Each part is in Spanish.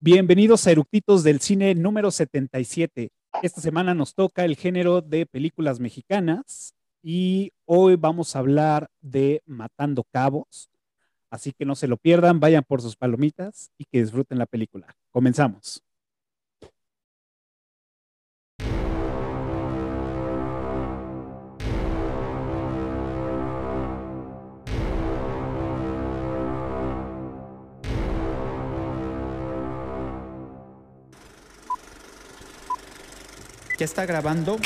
Bienvenidos a Eructitos del Cine número 77. Esta semana nos toca el género de películas mexicanas y hoy vamos a hablar de Matando Cabos. Así que no se lo pierdan, vayan por sus palomitas y que disfruten la película. Comenzamos. ¿Ya está grabando?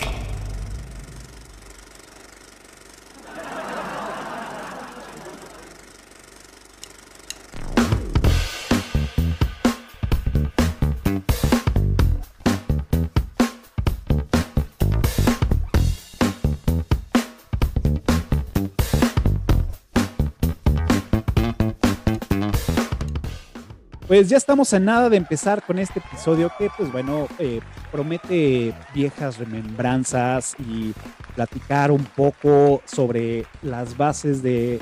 Pues ya estamos a nada de empezar con este episodio que, pues bueno, eh, promete viejas remembranzas y platicar un poco sobre las bases de,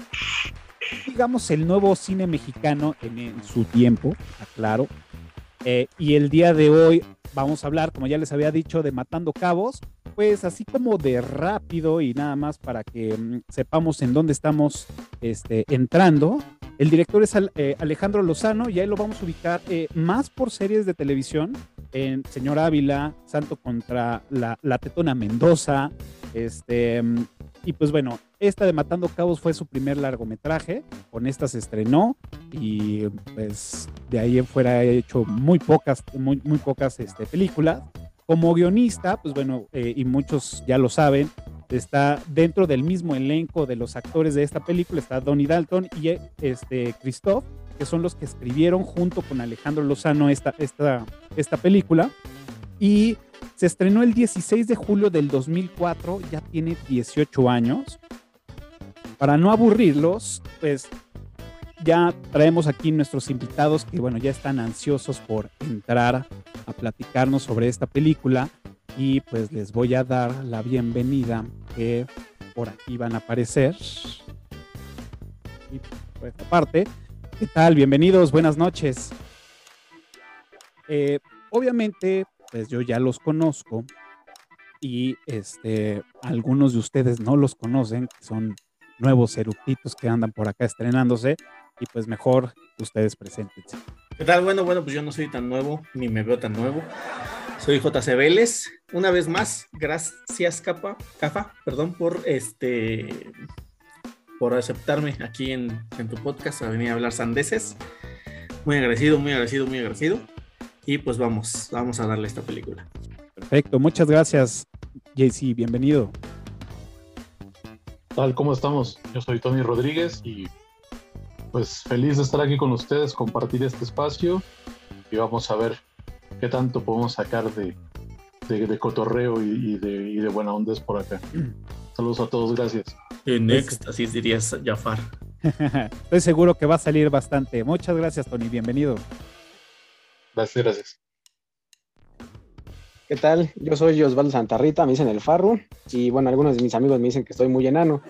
digamos, el nuevo cine mexicano en, su tiempo, aclaro. Eh, y el día de hoy vamos a hablar, como ya les había dicho, de Matando Cabos, pues así como de rápido y nada más para que mm, sepamos en dónde estamos este, entrando. El director es eh, Alejandro Lozano y ahí lo vamos a ubicar eh, más por series de televisión en Señor Ávila, Santo contra la, Tetona Mendoza, este, y pues bueno, esta de Matando Cabos fue su primer largometraje, con esta se estrenó y pues de ahí en fuera ha hecho muy pocas, muy, muy pocas este, películas. Como guionista, pues bueno, eh, y muchos ya lo saben, está dentro del mismo elenco de los actores de esta película, está Donnie Dalton y este Christoph, que son los que escribieron junto con Alejandro Lozano esta, esta, esta película. Y se estrenó el 16 de julio del 2004, ya tiene 18 años. Para no aburrirlos, pues ya traemos aquí nuestros invitados que, bueno, ya están ansiosos por entrar a platicarnos sobre esta película y pues les voy a dar la bienvenida que por aquí van a aparecer. Y por esta parte, ¿qué tal? Bienvenidos, buenas noches. Eh, obviamente, pues yo ya los conozco y este, algunos de ustedes no los conocen, son nuevos eructitos que andan por acá estrenándose y pues mejor ustedes preséntense. ¿Qué tal? Bueno, bueno, pues yo no soy tan nuevo, ni me veo tan nuevo. Soy JC Vélez. Una vez más, gracias, Capa, Cafa, perdón, por este por aceptarme aquí en, tu podcast a venir a hablar sandeces. Muy agradecido, muy agradecido, muy agradecido. Y pues vamos, vamos a darle esta película. Perfecto, muchas gracias, JC, bienvenido. Tal, ¿cómo estamos? Yo soy Tony Rodríguez y pues feliz de estar aquí con ustedes, compartir este espacio y vamos a ver qué tanto podemos sacar de, de, cotorreo y, de, y, de, buena ondas por acá. Saludos a todos, gracias. En así dirías Jafar. Estoy seguro que va a salir bastante. Muchas gracias, Tony. Bienvenido. Gracias, gracias. ¿Qué tal? Yo soy Osvaldo Santarrita, me dicen el Farro, y bueno, algunos de mis amigos me dicen que estoy muy enano.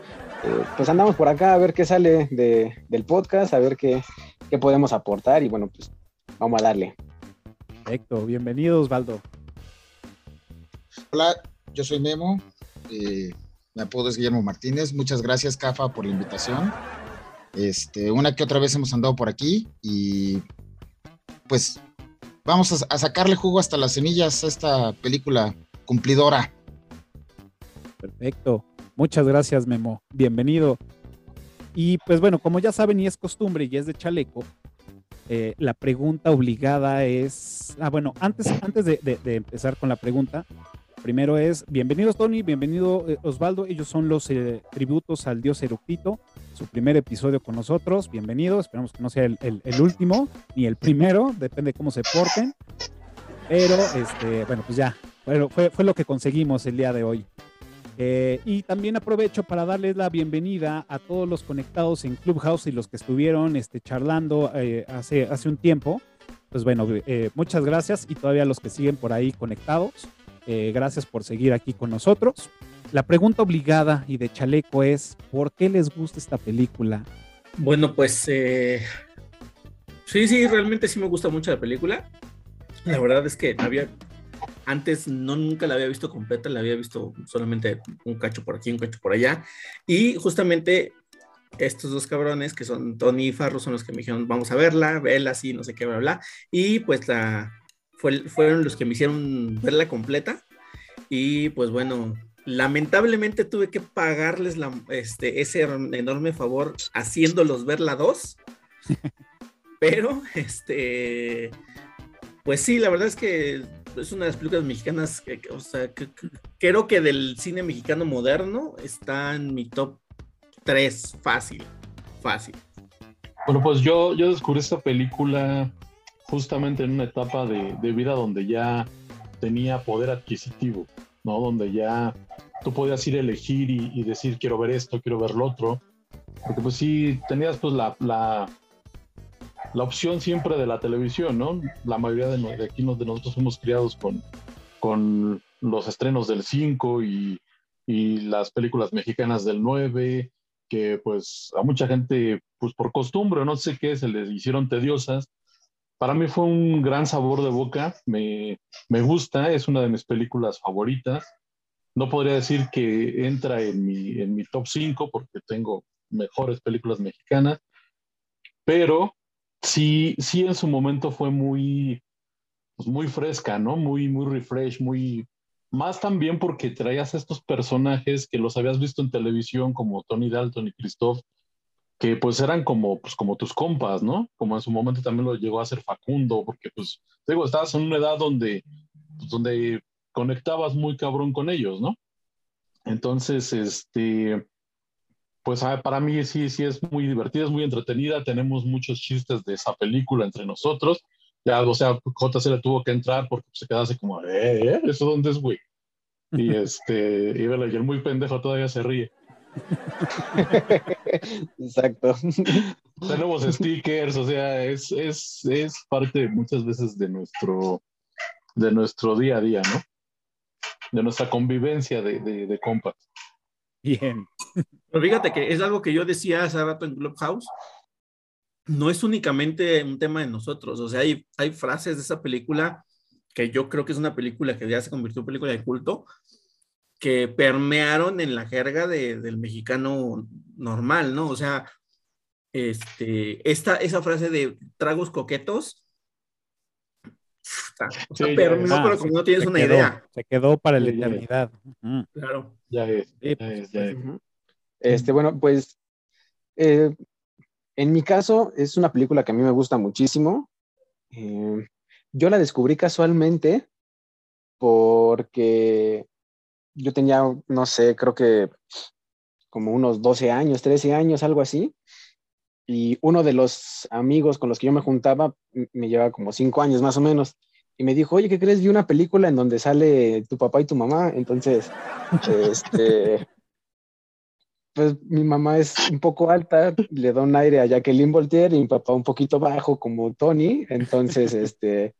Eh, pues andamos por acá a ver qué sale del podcast, a ver qué, qué podemos aportar, y bueno, pues vamos a darle. Perfecto, bienvenido Osvaldo. Hola, yo soy Memo, eh, me apodo es Guillermo Martínez, muchas gracias Cafa por la invitación. Este, una que otra vez hemos andado por aquí y pues vamos a, a sacarle jugo hasta las semillas a esta película cumplidora. Perfecto, muchas gracias Memo, bienvenido. Y pues bueno, como ya saben y es costumbre y es de chaleco, eh, la pregunta obligada es, ah, bueno, antes, antes de, empezar con la pregunta, primero es, bienvenidos Tony, bienvenido eh, Osvaldo, ellos son los eh, tributos al dios Eructito, su primer episodio con nosotros, bienvenido, esperamos que no sea el, último, ni el primero, depende de cómo se porten, pero este, bueno, pues ya, fue, fue lo que conseguimos el día de hoy. Eh, y también aprovecho para darles la bienvenida a todos los conectados en Clubhouse y los que estuvieron este, charlando eh, hace, hace un tiempo. Pues bueno, eh, muchas gracias y todavía los que siguen por ahí conectados. Gracias por seguir aquí con nosotros. La pregunta obligada y de chaleco es, ¿por qué les gusta esta película? Bueno, pues sí, sí, realmente sí me gusta mucho la película. La verdad es que había, antes no nunca la había visto completa, la había visto solamente un cacho por aquí, un cacho por allá. Y justamente estos dos cabrones, que son Tony y Farro, son los que me dijeron, vamos a verla, verla así, no sé qué, bla, bla. Y pues la, fue, fueron los que me hicieron verla completa. Y pues bueno, lamentablemente tuve que pagarles la, este, ese enorme favor haciéndolos ver la 2. Pero, este, pues sí, la verdad es que es una de las películas mexicanas que, o sea, creo que del cine mexicano moderno está en mi top 3, fácil, fácil. Bueno, pues yo, yo descubrí esta película justamente en una etapa de, vida donde ya tenía poder adquisitivo, ¿no? Donde ya tú podías ir a elegir y, decir quiero ver esto, quiero ver lo otro. Porque pues sí, tenías pues la, la, opción siempre de la televisión, ¿no? La mayoría de, de aquí de nosotros fuimos criados con, con los estrenos del 5 y, y las películas mexicanas del 9 que pues a mucha gente, pues por costumbre, no sé qué, se les hicieron tediosas. Para mí fue un gran sabor de boca, me, me gusta, es una de mis películas favoritas. No podría decir que entra en mi, en mi top 5 porque tengo mejores películas mexicanas, pero sí, sí en su momento fue muy, pues muy fresca, ¿no? Muy, muy refresh, muy, más también porque traías estos personajes que los habías visto en televisión como Tony Dalton y Christoph, que pues eran como, pues, como tus compas, ¿no? Como en su momento también lo llegó a hacer Facundo, porque pues, digo, estabas en una edad donde, pues, donde conectabas muy cabrón con ellos, ¿no? Entonces, este, pues ah, para mí sí, sí es muy divertida, es muy entretenida, tenemos muchos chistes de esa película entre nosotros, ya, o sea, JC le tuvo que entrar porque se quedase como, eh, ¿eh? ¿Eso dónde es, güey? Y este, y, y el muy pendejo todavía se ríe. Exacto. Tenemos stickers, o sea, es, es, es parte muchas veces de nuestro, de nuestro día a día, ¿no? De nuestra convivencia de, de, de compas. Bien. Pero fíjate que es algo que yo decía hace rato en Clubhouse, no es únicamente un tema de nosotros, o sea, hay, hay frases de esa película que yo creo que es una película que ya se convirtió en película de culto, que permearon en la jerga del mexicano normal, ¿no? O sea, este, esta, esa frase de tragos coquetos, o sea, pero no, como no tienes una idea. Se quedó para la eternidad. Claro. Ya es. Este, bueno, pues eh, en mi caso, es una película que a mí me gusta muchísimo. Eh, yo la descubrí casualmente porque yo tenía, no sé, creo que como unos 12 años, 13 años, algo así. Y uno de los amigos con los que yo me juntaba me lleva como 5 años más o menos. Y me dijo, oye, ¿qué crees? Vi una película en donde sale tu papá y tu mamá. Entonces, este, pues mi mamá es un poco alta, le da un aire a Jacqueline Voltaire y mi papá un poquito bajo como Tony, entonces este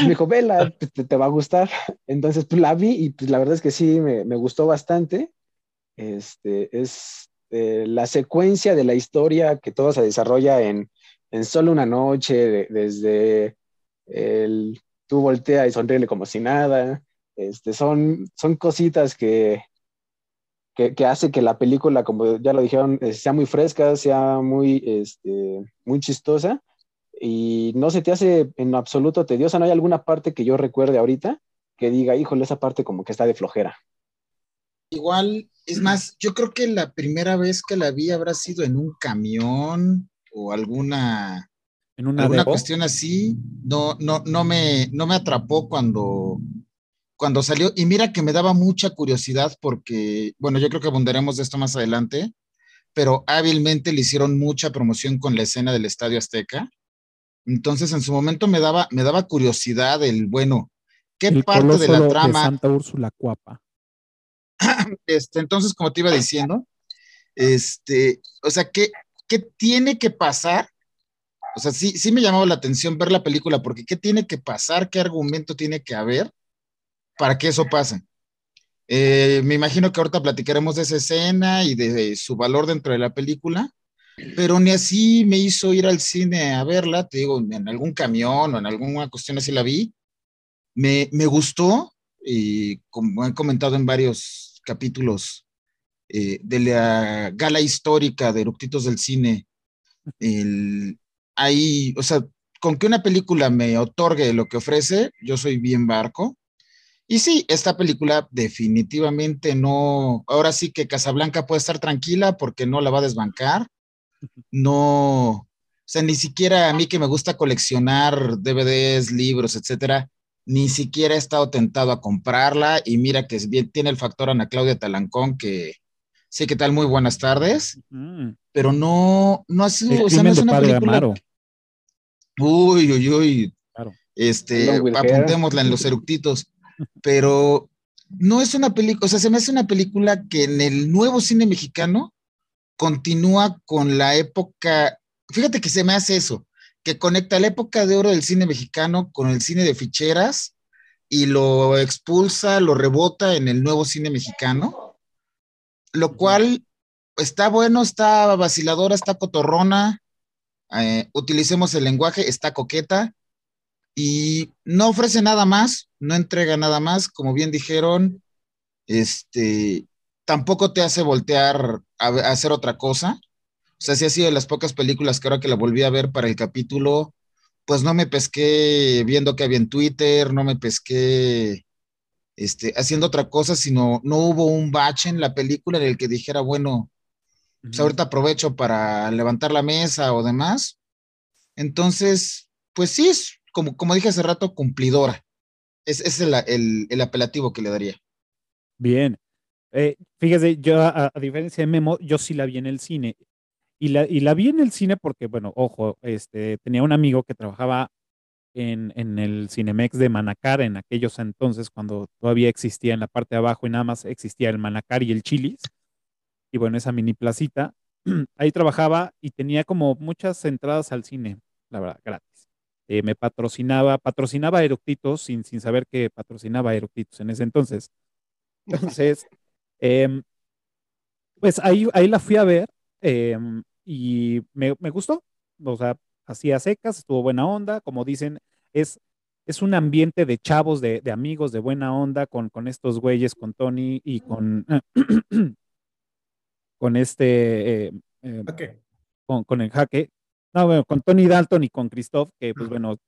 me dijo, vela, te, te va a gustar. Entonces pues, la vi y pues la verdad es que sí, me, me gustó bastante. Este, es eh, la secuencia de la historia que todo se desarrolla en, en solo una noche, desde el tú voltea y sonríele como si nada. Este, son, son cositas que, que, hace que la película, como ya lo dijeron, eh, sea muy fresca, sea muy, este, muy chistosa y no se te hace en absoluto tediosa. No hay alguna parte que yo recuerde ahorita que diga, híjole, esa parte como que está de flojera. Igual, es más, yo creo que la primera vez que la vi habrá sido en un camión o alguna, ¿En una alguna cuestión así. No, no, no, me, no me atrapó cuando, cuando salió, y mira que me daba mucha curiosidad porque, bueno, yo creo que abundaremos de esto más adelante, pero hábilmente le hicieron mucha promoción con la escena del Estadio Azteca. Entonces, en su momento me daba, me daba curiosidad el, bueno, ¿qué parte de la trama? De Santa Úrsula Cuapa. Este, entonces, como te iba diciendo, este, o sea, ¿qué, ¿qué tiene que pasar? O sea, sí, sí me llamaba la atención ver la película, porque ¿qué tiene que pasar? ¿Qué argumento tiene que haber para que eso pase. Eh, me imagino que ahorita platicaremos de esa escena y de, su valor dentro de la película, pero ni así me hizo ir al cine a verla, te digo, en algún camión o en alguna cuestión así la vi. Me, me gustó y como he comentado en varios capítulos eh, de la gala histórica de Eructitos del Cine, el, ahí, o sea, con que una película me otorgue lo que ofrece, yo soy bien barco. Y sí, esta película definitivamente no, ahora sí que Casablanca puede estar tranquila porque no la va a desbancar. No, o sea, ni siquiera a mí que me gusta coleccionar DVDs, libros, etcétera, ni siquiera he estado tentado a comprarla y mira que bien, tiene el factor Ana Claudia Talancón que sí, ¿qué tal? Muy buenas tardes, Mm. pero no, no ha sido, o sea, no es una película. Uy, uy, uy. Claro. Este, Wilker. apuntémosla en los eructitos. Pero no es una película, o sea, se me hace una película que en el nuevo cine mexicano continúa con la época, fíjate que se me hace eso, que conecta la época de oro del cine mexicano con el cine de ficheras y lo expulsa, lo rebota en el nuevo cine mexicano, lo cual está bueno, está vaciladora, está cotorrona, eh, utilicemos el lenguaje, está coqueta y no ofrece nada más, no entrega nada más, como bien dijeron, este, tampoco te hace voltear a, a hacer otra cosa. O sea, sí ha sido de las pocas películas que ahora que la volví a ver para el capítulo, pues no me pesqué viendo que había en Twitter, no me pesqué este, haciendo otra cosa, sino no hubo un bache en la película en el que dijera, bueno, pues ahorita aprovecho para levantar la mesa o demás. Entonces, pues sí, es como, como dije hace rato, cumplidora. Es, es el, el- el apelativo que le daría. Bien. Eh, fíjese, yo a, a diferencia de Memo, yo sí la vi en el cine. Y la, y la vi en el cine porque, bueno, ojo, este, tenía un amigo que trabajaba en, en el Cinemex de Manacar en aquellos entonces, cuando todavía existía en la parte de abajo y nada más existía el Manacar y el Chilis. Y bueno, esa mini placita. Ahí trabajaba y tenía como muchas entradas al cine, la verdad, gratis. Eh, me patrocinaba, patrocinaba Eructitos sin, sin saber que patrocinaba Eructitos en ese entonces. Entonces, em, pues ahí, ahí la fui a ver em, y me, me gustó. O sea, hacía secas, estuvo buena onda. Como dicen, es, es un ambiente de chavos, de, de amigos, de buena onda con, con estos güeyes, con Tony y con, con este, eh, Ok. con, con el jaque. No, bueno, con Tony Dalton y con Christoph, que pues bueno,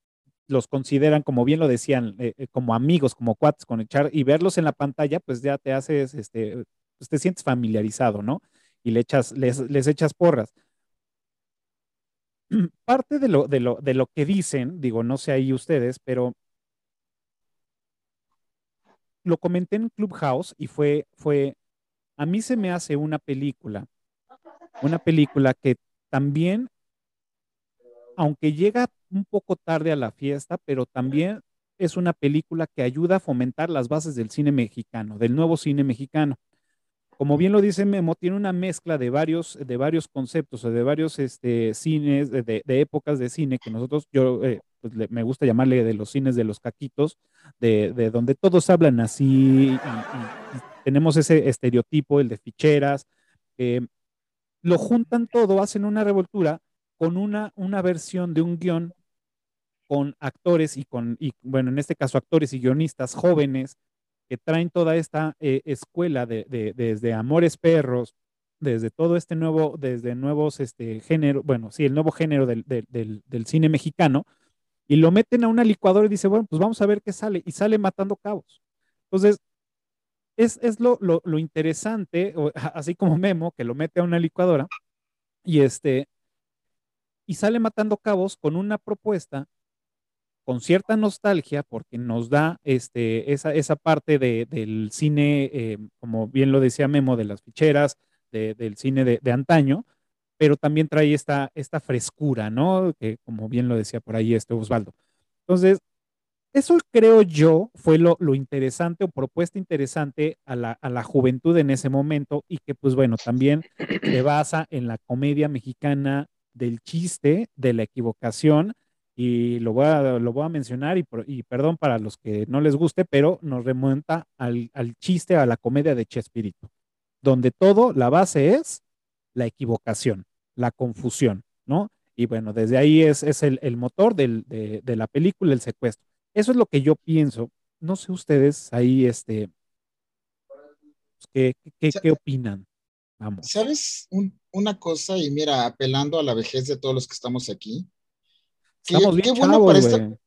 los consideran, como bien lo decían, eh, eh, como amigos, como cuates, con echar y verlos en la pantalla, pues ya te haces, este, pues te sientes familiarizado, ¿no? Y le echas, les, les echas porras. Parte de lo, de lo, de lo que dicen, digo, no sé ahí ustedes, pero lo comenté en Clubhouse y fue, fue, a mí se me hace una película, una película que también, aunque llega un poco tarde a la fiesta, pero también es una película que ayuda a fomentar las bases del cine mexicano, del nuevo cine mexicano. Como bien lo dice Memo, tiene una mezcla de varios, de varios conceptos o de varios este, cines, de, de- épocas de cine que nosotros, yo eh, pues, le- me gusta llamarle de los cines de los caquitos, de, de donde todos hablan así y, y- y tenemos ese estereotipo, el de ficheras. eh, lo juntan todo, hacen una revoltura con una, una versión de un guion con actores y con, bueno, en este caso actores y guionistas jóvenes que traen toda esta eh, escuela de, de- desde Amores Perros, desde todo este nuevo, desde nuevos este, género, bueno, sí, el nuevo género del, del- cine mexicano, y lo meten a una licuadora y dice, bueno, pues vamos a ver qué sale, y sale matando cabos. Entonces, es, es lo, lo, interesante, así como Memo, que lo mete a una licuadora, y este, y sale matando cabos con una propuesta con cierta nostalgia porque nos da este, esa, esa parte de, del cine, eh, como bien lo decía Memo, de las ficheras, de- del cine de, de antaño, pero también trae esta, esta frescura, ¿no? Que como bien lo decía por ahí este Osvaldo. Entonces, eso creo yo fue lo, lo interesante o propuesta interesante a la, a la juventud en ese momento y que pues bueno, también se basa en la comedia mexicana del chiste, de la equivocación y lo voy a, lo voy a mencionar y, y perdón para los que no les guste, pero nos remonta al, al chiste, a la comedia de Chespirito, donde todo, la base es la equivocación. la confusión, ¿no? Y bueno, desde ahí es, es el, el motor del, de, de, la película, el secuestro. Eso es lo que yo pienso. No sé ustedes ahí, este, ¿qué, qué, qué opinan? Vamos. ¿Sabes un, una cosa? Y mira, apelando a la vejez de todos los que estamos aquí. Estamos bien qué bueno chavos, para esta...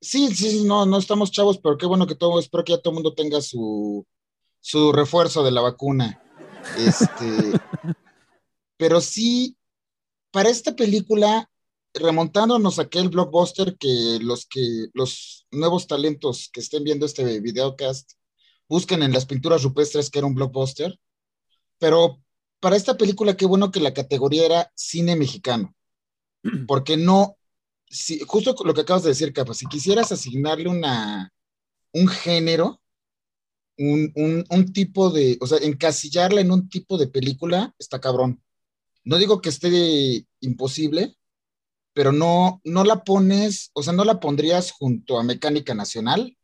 Sí, sí, no, no estamos chavos, pero qué bueno que todo, espero que ya todo el mundo tenga su, su refuerzo de la vacuna. Este, pero sí, para esta película, remontándonos a aquel blockbuster que los que los nuevos talentos que estén viendo este videocast busquen en las pinturas rupestres que era un blockbuster, pero para esta película qué bueno que la categoría era cine mexicano, porque no, si, justo lo que acabas de decir, Capa, si quisieras asignarle una, un género, un, un, un, tipo de, o sea, encasillarla en un tipo de película, está cabrón. No digo que esté imposible, pero no, no la pones, o sea, no la pondrías junto a Mecánica Nacional,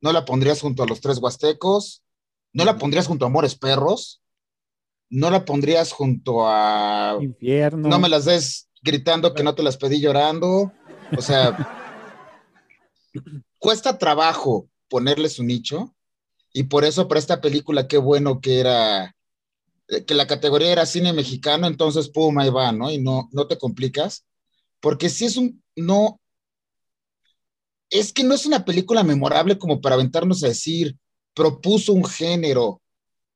no la pondrías junto a Los Tres Huastecos, no la pondrías junto a Amores Perros, no la pondrías junto a... Infierno. No me las des gritando que no te las pedí llorando. O sea, cuesta trabajo ponerle su nicho y por eso para esta película qué bueno que era que la categoría era cine mexicano, entonces pum, ahí va, ¿no? Y no, no te complicas, porque si es un, no, es que no es una película memorable como para aventarnos a decir, propuso un género,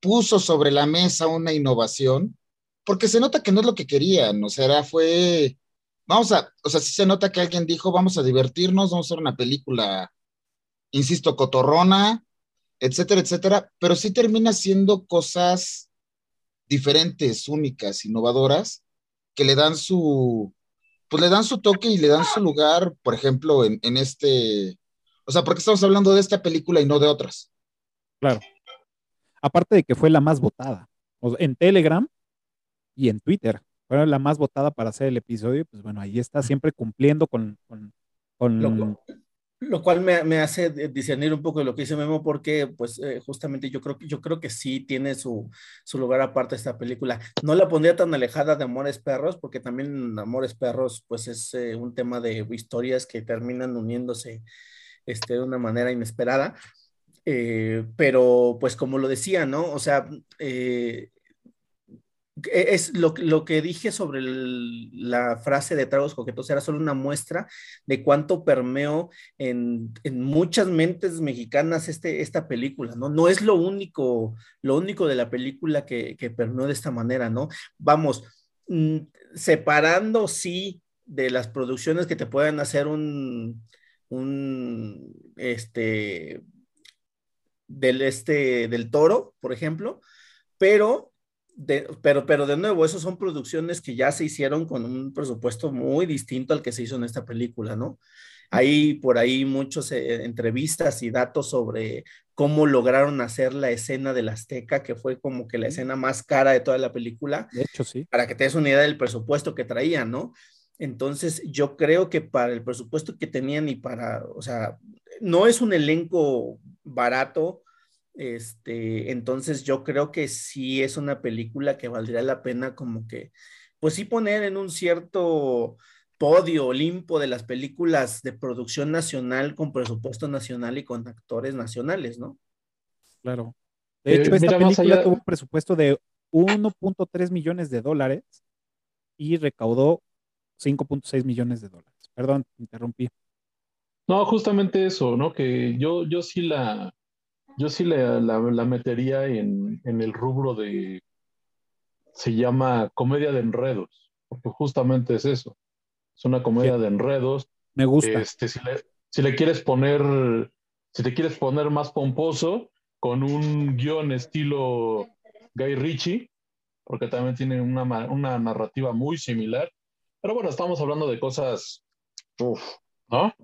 puso sobre la mesa una innovación, porque se nota que no es lo que querían, o sea, fue, vamos a, o sea, sí se nota que alguien dijo, vamos a divertirnos, vamos a hacer una película, insisto, cotorrona, etcétera, etcétera, pero sí termina siendo cosas diferentes, únicas, innovadoras, que le dan su, pues le dan su toque y le dan su lugar, por ejemplo, en, en este, o sea, porque estamos hablando de esta película y no de otras. Claro. Aparte de que fue la más votada. en Telegram y en Twitter. Fue la más votada para hacer el episodio. Pues bueno, ahí está siempre cumpliendo con, con, con lo, lo, cual me, me, hace discernir un poco de lo que dice Memo, porque pues eh, justamente yo creo, yo creo que sí tiene su, su lugar aparte esta película. No la pondría tan alejada de Amores Perros, porque también Amores Perros pues es eh, un tema de historias que terminan uniéndose este, de una manera inesperada. Eh, pero pues como lo decía, ¿no? O sea, eh, es lo, lo, que dije sobre la frase de tragos coquetos era solo una muestra de cuánto permeó en, en, muchas mentes mexicanas este, esta película, ¿no? No es lo único, lo único de la película que, que permeó de esta manera, ¿no? Vamos, mm, separando, sí, de las producciones que te puedan hacer un, un, este, del, este, del toro, por ejemplo, pero de, pero, pero de nuevo, esas son producciones que ya se hicieron con un presupuesto muy distinto al que se hizo en esta película, ¿no? Hay por ahí muchas eh, entrevistas y datos sobre cómo lograron hacer la escena del Azteca, que fue como que la escena más cara de toda la película. De hecho, sí. Para que te des una idea del presupuesto que traían, ¿no? Entonces, yo creo que para el presupuesto que tenían y para, o sea, no es un elenco barato, este, entonces yo creo que sí es una película que valdría la pena como que, pues sí poner en un cierto podio olimpo de las películas de producción nacional con presupuesto nacional y con actores nacionales, ¿no? Claro. De hecho, eh, esta película tuvo un presupuesto de 1.3 millones de dólares y recaudó 5.6 millones de dólares. Perdón, interrumpí. No, justamente eso, ¿no? Que yo, yo sí la, yo sí la, la, metería en, en, el rubro de, se llama comedia de enredos, porque justamente es eso, es una comedia de enredos. Me gusta. Este, si, le, si le quieres poner, si te quieres poner más pomposo, con un guion estilo Guy Ritchie, porque también tiene una, una narrativa muy similar. Pero bueno, estamos hablando de cosas, uf, ¿no?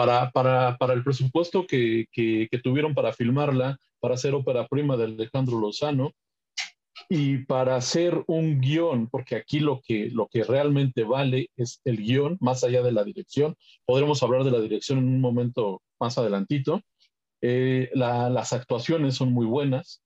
Para, para, para el presupuesto que, que, tuvieron para filmarla, para hacer ópera prima de Alejandro Lozano y para hacer un guion, porque aquí lo que, lo que realmente vale es el guion, más allá de la dirección. Podremos hablar de la dirección en un momento más adelantito. Eh, la, las actuaciones son muy buenas,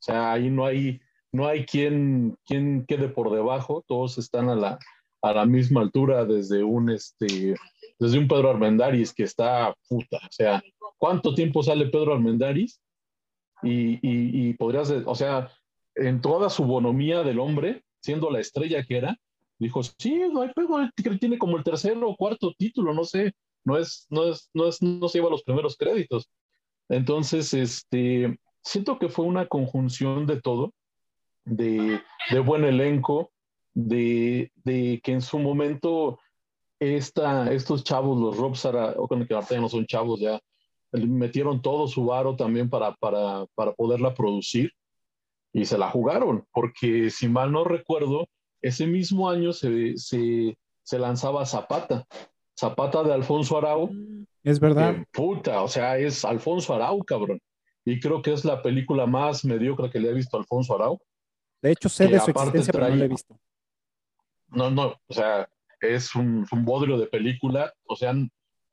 o sea, ahí no hay, no hay quien, quien quede por debajo, todos están a la, a la misma altura desde un, este, desde un Pedro Armendáriz que está puta, o sea, ¿cuánto tiempo sale Pedro Armendáriz? Y, y, podrías, o sea, en toda su bonomía del hombre, siendo la estrella que era, dijo, sí, no hay pedo, tiene como el tercero o cuarto título, no sé, no es, no es, no es, no se lleva los primeros créditos. Entonces, este, siento que fue una conjunción de todo, de, de buen elenco, de, de, que en su momento esta, estos chavos, los Robsara, o con que ya no son chavos, ya metieron todo su varo también para, para, para poderla producir y se la jugaron, porque si mal no recuerdo, ese mismo año se, se, se lanzaba Zapata, Zapata de Alfonso Arau. Es verdad. puta, o sea, es Alfonso Arau, cabrón. Y creo que es la película más mediocre que le he visto a Alfonso Arau. De hecho, sé de su existencia, pero no la he visto. No, no, o sea, es un, un bodrio de película. O sea,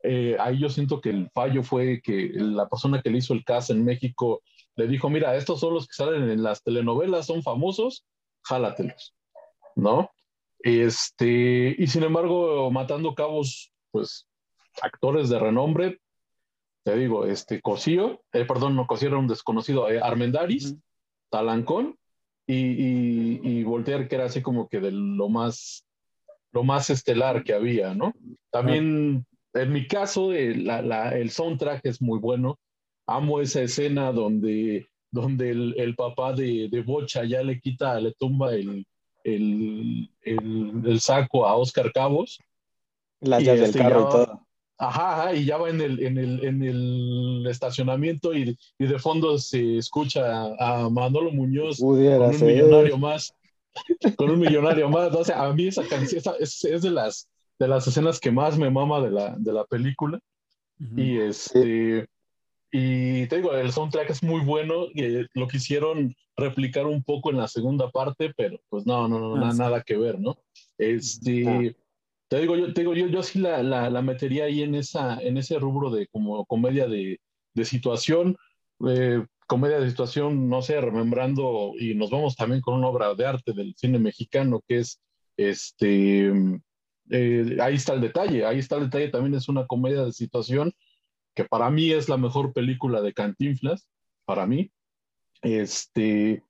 eh, ahí yo siento que el fallo fue que la persona que le hizo el cast en México le dijo, mira, estos son los que salen en las telenovelas, son famosos, jálatelos, ¿no? Este, y sin embargo, matando cabos, pues, actores de renombre, te digo, este, Cosío, eh, perdón, no Cosío era un desconocido, eh, Armendaris, Talancón y, y, Voltaire, que era así como que de lo más, lo más estelar que había, ¿no? También, en mi caso, el soundtrack es muy bueno, amo esa escena donde, donde el, papá de, de, Bocha ya le quita, le tumba el, el, el, saco a Oscar Cabos. Las llaves del este, carro y todo. Ajá, y ya va en el, en el, en el estacionamiento y, y, de fondo se escucha a Manolo Muñoz con un millonario más. Con un millonario más. O sea, a mí esa canción es, es, de, las, de las escenas que más me mama de la, de la película. Y este. Y te digo, el soundtrack es muy bueno y lo quisieron replicar un poco en la segunda parte, pero pues no, no, no, ah, nada que ver, ¿no? Este, ah. Te digo, yo, te digo, yo, yo sí la, la, metería ahí en, esa, en ese rubro de como comedia de, de situación, eh, comedia de situación, no sé, remembrando, y nos vamos también con una obra de arte del cine mexicano que es, este, eh, ahí está el detalle, ahí está el detalle, también es una comedia de situación que para mí es la mejor película de Cantinflas, para mí. Este,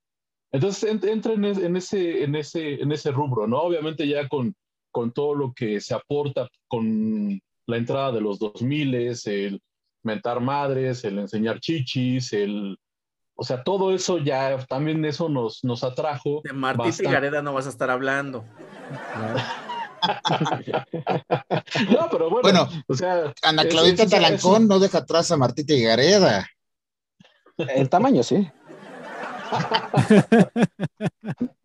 entonces entra en, ese, en, ese, en ese rubro, ¿no? Obviamente ya con, con todo lo que se aporta con la entrada de los 2000, el mentar madres, el enseñar chichis, el... O sea, todo eso ya, también eso nos, nos atrajo. De Martín Gareda no vas a estar hablando. no, pero bueno, o sea, Ana Claudita Talancón no deja atrás a Martita y Gareda. El tamaño, sí.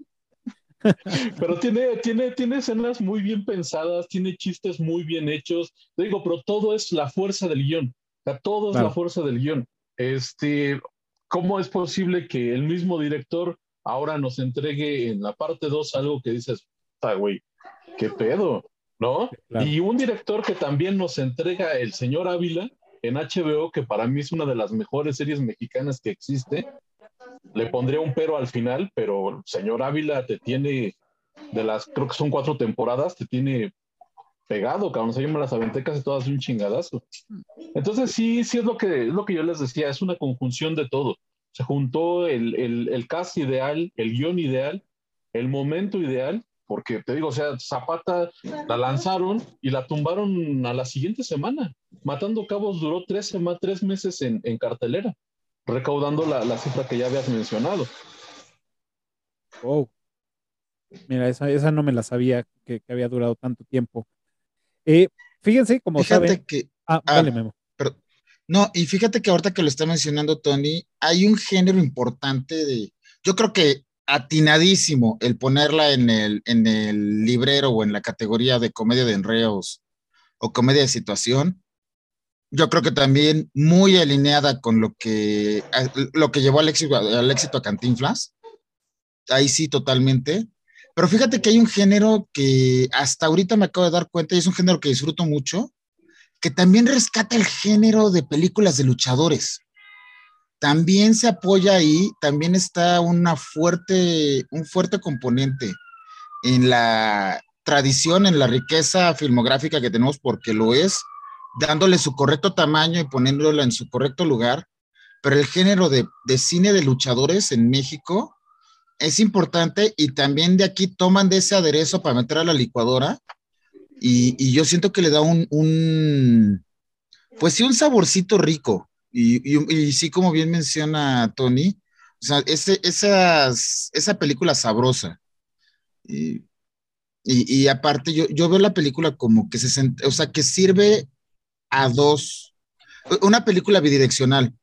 pero tiene, tiene, tiene escenas muy bien pensadas, tiene chistes muy bien hechos. Digo, pero todo es la fuerza del guion. O sea, todo es la fuerza del guion. Este, ¿cómo es posible que el mismo director ahora nos entregue en la parte 2 algo que dices, güey, ¿qué pedo? ¿No? Y un director que también nos entrega el señor Ávila en HBO, que para mí es una de las mejores series mexicanas que existe. Le pondría un pero al final, pero señor Ávila te tiene, de las, creo que son cuatro temporadas, te tiene pegado, cabrón. Se llama las aventé casi todas un chingadazo. Entonces, sí, sí es lo que, es lo que yo les decía, es una conjunción de todo. Se juntó el, el, el cast ideal, el guion ideal, el momento ideal porque te digo, o sea, Zapata la lanzaron y la tumbaron a la siguiente semana. Matando Cabos duró tres, tres meses en, en, cartelera, recaudando la, la, cifra que ya habías mencionado. Oh. Mira, esa, esa no me la sabía que, que había durado tanto tiempo. Eh, fíjense, como fíjate saben. Que, ah, ah, dale, Memo. Pero, no, y fíjate que ahorita que lo está mencionando Tony, hay un género importante de. Yo creo que atinadísimo el ponerla en el, en el librero o en la categoría de comedia de enreos o comedia de situación. Yo creo que también muy alineada con lo que, lo que llevó al éxito, al éxito a Cantinflas. Ahí sí, totalmente. Pero fíjate que hay un género que hasta ahorita me acabo de dar cuenta y es un género que disfruto mucho, que también rescata el género de películas de luchadores también se apoya ahí, también está una fuerte, un fuerte componente en la tradición, en la riqueza filmográfica que tenemos, porque lo es, dándole su correcto tamaño y poniéndolo en su correcto lugar. Pero el género de, de cine de luchadores en México es importante y también de aquí toman de ese aderezo para meter a la licuadora y, y yo siento que le da un, un, pues sí, un saborcito rico. Y, y, y sí, como bien menciona Tony, o sea, ese, esas, esa película sabrosa. Y, y, aparte, yo, yo veo la película como que se, o sea, que sirve a dos, una película bidireccional,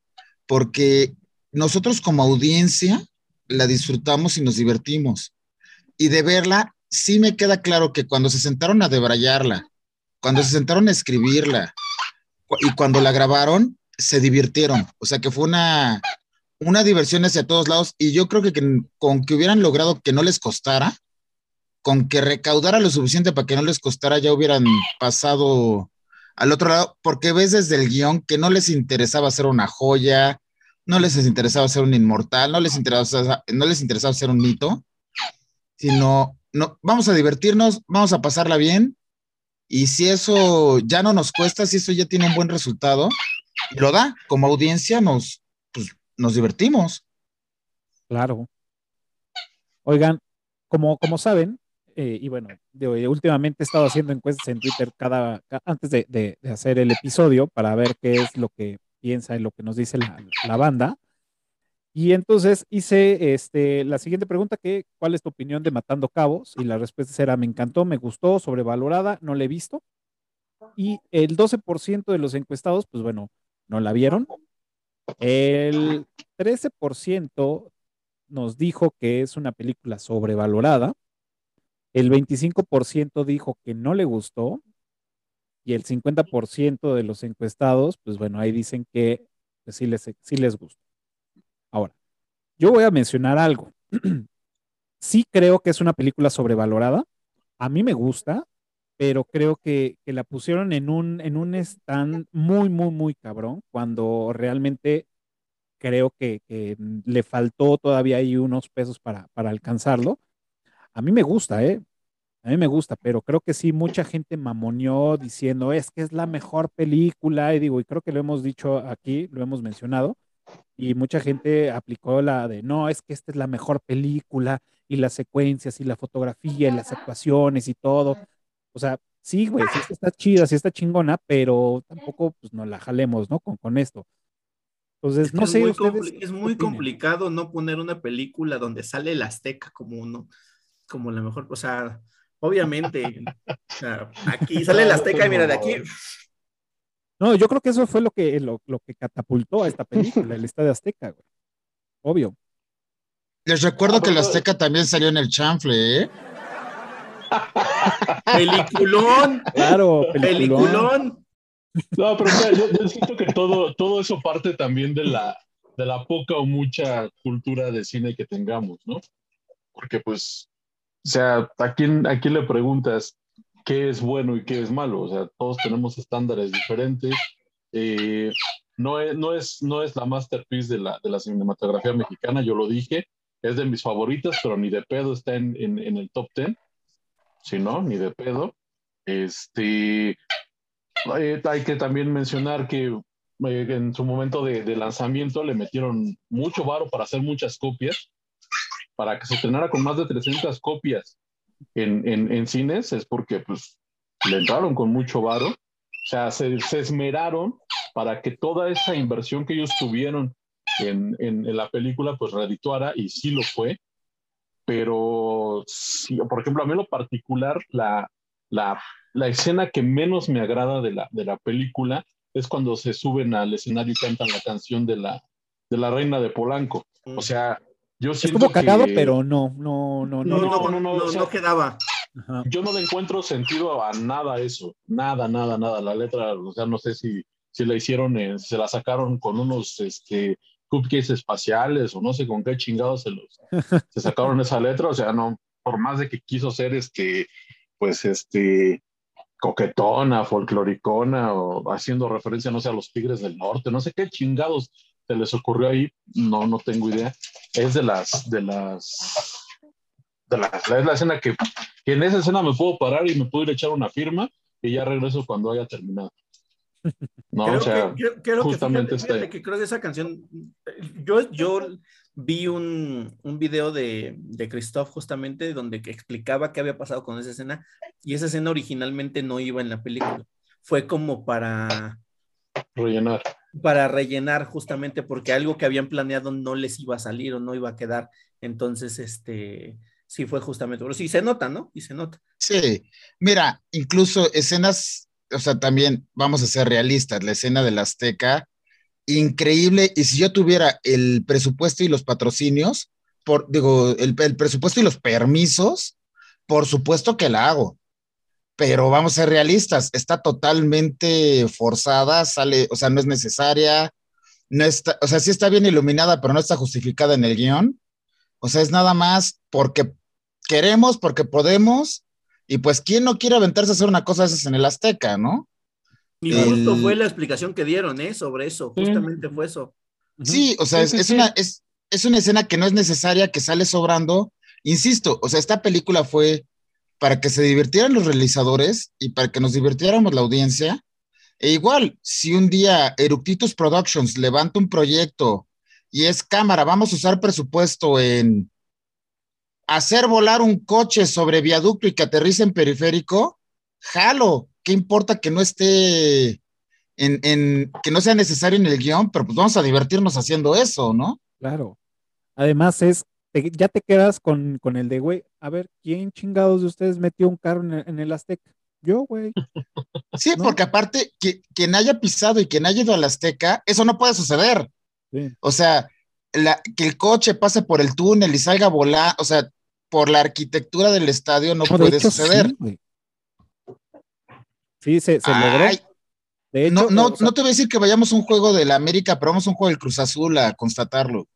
porque nosotros como audiencia la disfrutamos y nos divertimos. Y de verla, sí me queda claro que cuando se sentaron a debrayarla, cuando se sentaron a escribirla y cuando la grabaron, se divirtieron. O sea que fue una, una diversión hacia todos lados y yo creo que, que, con que hubieran logrado que no les costara, con que recaudara lo suficiente para que no les costara, ya hubieran pasado al otro lado, porque ves desde el guion que no les interesaba hacer una joya, no les interesaba ser un inmortal, no les interesaba, no les ser un mito, sino no, vamos a divertirnos, vamos a pasarla bien, y si eso ya no nos cuesta, si eso ya tiene un buen resultado, lo da, como audiencia nos, pues, nos divertimos. Claro. Oigan, como, como saben, eh, y bueno, de, últimamente he estado haciendo encuestas en Twitter cada, antes de, de, de, hacer el episodio para ver qué es lo que piensa y lo que nos dice la, la banda. Y entonces hice este, la siguiente pregunta, que, ¿cuál es tu opinión de Matando Cabos? Y la respuesta era, me encantó, me gustó, sobrevalorada, no la he visto. Y el 12% de los encuestados, pues bueno, no la vieron. El 13% nos dijo que es una película sobrevalorada. El 25% dijo que no le gustó. Y el 50% de los encuestados, pues bueno, ahí dicen que pues sí, les, sí les gusta. Ahora, yo voy a mencionar algo. sí creo que es una película sobrevalorada. A mí me gusta, pero creo que, que, la pusieron en un, en un stand muy, muy, muy cabrón, cuando realmente creo que, que le faltó todavía ahí unos pesos para, para alcanzarlo. A mí me gusta, ¿eh? A mí me gusta, pero creo que sí, mucha gente mamoneó diciendo, es que es la mejor película, y digo, y creo que lo hemos dicho aquí, lo hemos mencionado, y mucha gente aplicó la de, no, es que esta es la mejor película, y las secuencias, y la fotografía, y las actuaciones, y todo. O sea, sí, güey, sí está chida, sí está chingona, pero tampoco, pues, no la jalemos, ¿no? Con, con esto. Entonces, es no es sé. Muy ustedes, es muy complicado no poner una película donde sale el Azteca como uno, como la mejor, o sea, obviamente, o sea, aquí sale el Azteca y mira, de aquí. No, yo creo que eso fue lo que, lo, lo que catapultó a esta película, el Estadio Azteca, güey. Obvio. Les recuerdo que el Azteca también salió en el chanfle, ¿eh? Peliculón. Claro, peliculón. peliculón. No, pero mira, yo, yo, siento que todo, todo eso parte también de la, de la poca o mucha cultura de cine que tengamos, ¿no? Porque pues, sea, ¿a quién, a quién le preguntas qué es bueno y qué es malo? O sea, todos tenemos estándares diferentes. Eh, no, es, no, es, no es la masterpiece de la, de la cinematografía mexicana, yo lo dije, es de mis favoritas, pero ni de pedo está en, en, en el top 10 si no, ni de pedo. Este, eh, hay que también mencionar que eh, en su momento de, de, lanzamiento le metieron mucho varo para hacer muchas copias, para que se estrenara con más de 300 copias en, en, en cines, es porque pues le entraron con mucho varo, o sea, se, se, esmeraron para que toda esa inversión que ellos tuvieron en, en la película pues redituara y sí lo fue pero sí, por ejemplo, a mí en lo particular, la, la, la, escena que menos me agrada de la, de la película es cuando se suben al escenario y cantan la canción de la, de la reina de Polanco. O sea, yo es como cagado, que... pero no, no, no, no. No, no, no, no, no, no quedaba. Yo no le encuentro sentido a nada eso, nada, nada, nada. La letra, o sea, no sé si, si la hicieron, eh, se la sacaron con unos este, cupcakes espaciales o no sé con qué chingados se los sacaron esa letra, o sea, no, por más de que quiso ser este, pues este, coquetona, folcloricona o haciendo referencia, no sé, a los tigres del norte, no sé qué chingados se les ocurrió ahí, no, no tengo idea. Es de las, de las, de la, es la escena que, que en esa escena me puedo parar y me puedo ir a echar una firma y ya regreso cuando haya terminado. No, creo o sea, que, creo, justamente que, fíjate, que creo que esa canción, yo, yo vi un, un video de, de Christoph justamente donde explicaba qué había pasado con esa escena y esa escena originalmente no iba en la película. Fue como para rellenar. Para rellenar justamente porque algo que habían planeado no les iba a salir o no iba a quedar. Entonces, este, sí fue justamente, pero sí se nota, ¿no? Y se nota. Sí, mira, incluso escenas, o sea, también vamos a ser realistas, la escena del Azteca, increíble, y si yo tuviera el presupuesto y los patrocinios, por, digo, el, el presupuesto y los permisos, por supuesto que la hago pero vamos a ser realistas, está totalmente forzada, sale, o sea, no es necesaria, no está, o sea, sí está bien iluminada, pero no está justificada en el guion. O sea, es nada más porque queremos, porque podemos, y pues, ¿quién no quiere aventarse a hacer una cosa de esas en el Azteca, no? Y justo fue la explicación que dieron, ¿eh? Sobre eso, justamente fue eso. Sí, o sea, es, una, es, es una escena que no es necesaria, que sale sobrando. Insisto, o sea, esta película fue para que se divirtieran los realizadores y para que nos divirtiéramos la audiencia. E igual, si un día Eructitus Productions levanta un proyecto y es cámara, vamos a usar presupuesto en hacer volar un coche sobre viaducto y que aterrice en periférico, jalo, ¿qué importa que no esté en, en, que no sea necesario en el guion, pero pues vamos a divertirnos haciendo eso, ¿no? Claro. Además es ya te quedas con, con el de, güey, a ver, ¿quién chingados de ustedes metió un carro en el, Azteca? Yo, güey. Sí, porque aparte, que, quien haya pisado y quien haya ido al Azteca, eso no puede suceder. O sea, la, que el coche pase por el túnel y salga a volar, o sea, por la arquitectura del estadio no, puede suceder. Sí, se, logró. no, no, no te voy a decir que vayamos a un juego de la América, pero vamos a un juego del Cruz Azul a constatarlo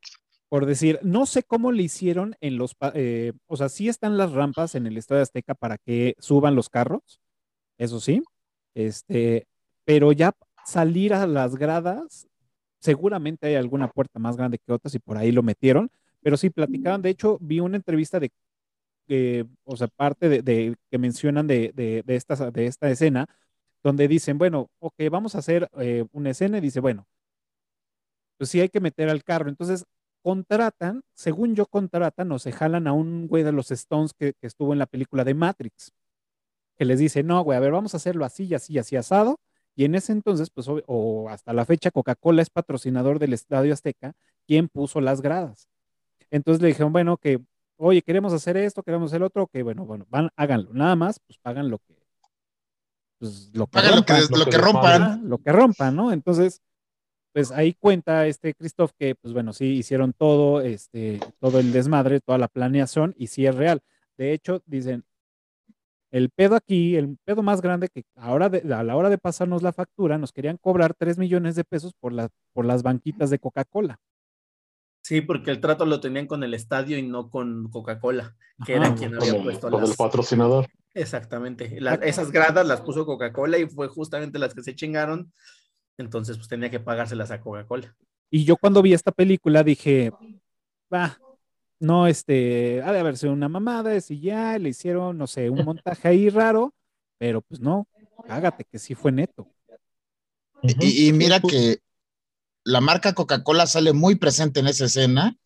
por decir, no sé cómo le hicieron en los, eh, o sea, sí están las rampas en el Estadio Azteca para que suban los carros, eso sí, este, pero ya salir a las gradas, seguramente hay alguna puerta más grande que otras y por ahí lo metieron, pero sí platicaban, de hecho, vi una entrevista de, eh, o sea, parte de, que mencionan de, de, de, esta, de esta escena, donde dicen, bueno, ok, vamos a hacer eh, una escena y dice, bueno, pues sí hay que meter al carro. Entonces, contratan, según yo contratan o se jalan a un güey de los Stones que, estuvo en la película de Matrix, que les dice, no, güey, a ver, vamos a hacerlo así, y así, así asado. Y en ese entonces, pues, o, hasta la fecha, Coca-Cola es patrocinador del Estadio Azteca, quien puso las gradas. Entonces le dijeron, bueno, que, oye, queremos hacer esto, queremos hacer otro, que bueno, bueno, van, háganlo. Nada más, pues pagan lo que, pues, lo que, rompan, lo que rompan. Lo que rompan, ¿no? Entonces, pues ahí cuenta este Christoph que, pues bueno, sí hicieron todo, este, todo el desmadre, toda la planeación y sí es real. De hecho, dicen, el pedo aquí, el pedo más grande que ahora a la hora de pasarnos la factura, nos querían cobrar 3 millones de pesos por, la, por las banquitas de Coca-Cola. Sí, porque el trato lo tenían con el estadio y no con Coca-Cola, que era quien había puesto con el patrocinador. Exactamente. esas gradas las puso Coca-Cola y fue justamente las que se chingaron entonces, pues tenía que pagárselas a Coca-Cola. Y yo cuando vi esta película dije, va, no, este, ha de haber sido una mamada, y ya le hicieron, no sé, un montaje ahí raro, pero pues no, hágate que sí fue neto. y, mira que la marca Coca-Cola sale muy presente en esa escena,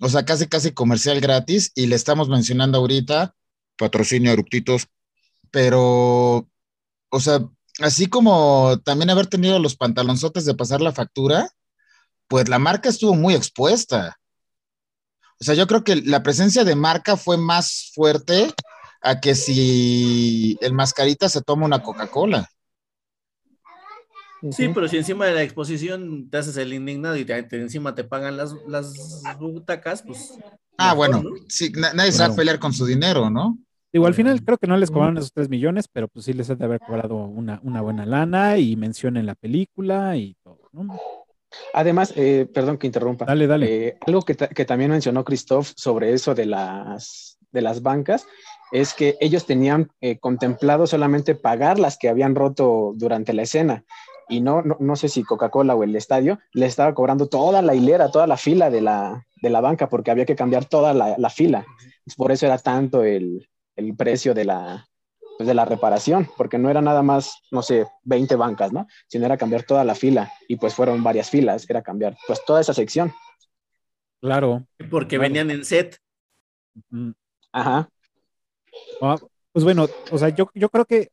o sea, casi casi comercial gratis, y le estamos mencionando ahorita, patrocinio eructitos, pero, o sea, así como también haber tenido los pantalonzotes de pasar la factura, pues la marca estuvo muy expuesta. O sea, yo creo que la presencia de marca fue más fuerte a que si el mascarita se toma una Coca-Cola. Sí, pero si encima de la exposición te haces el indignado y te, encima te pagan las, las butacas, pues. Ah, bueno, sí, nadie se va a pelear con su dinero, ¿no? Digo, al final creo que no les cobraron esos 3 millones, pero pues sí les han de haber cobrado una, una buena lana y mención en la película y todo, ¿no? Además, eh, perdón que interrumpa. Dale, dale. Eh, algo que, que, también mencionó Christoph sobre eso de las, de las bancas es que ellos tenían eh, contemplado solamente pagar las que habían roto durante la escena. y no, no, no sé si Coca-Cola o el estadio le estaba cobrando toda la hilera, toda la fila de la, de la banca porque había que cambiar toda la, la fila. Por eso era tanto el, el precio de la, pues, de la reparación, porque no era nada más, no sé, 20 bancas, ¿no? Sino era cambiar toda la fila y pues fueron varias filas, era cambiar pues toda esa sección. Claro. Porque Claro. venían en set. Ajá. Ah, pues bueno, o sea, yo, yo creo que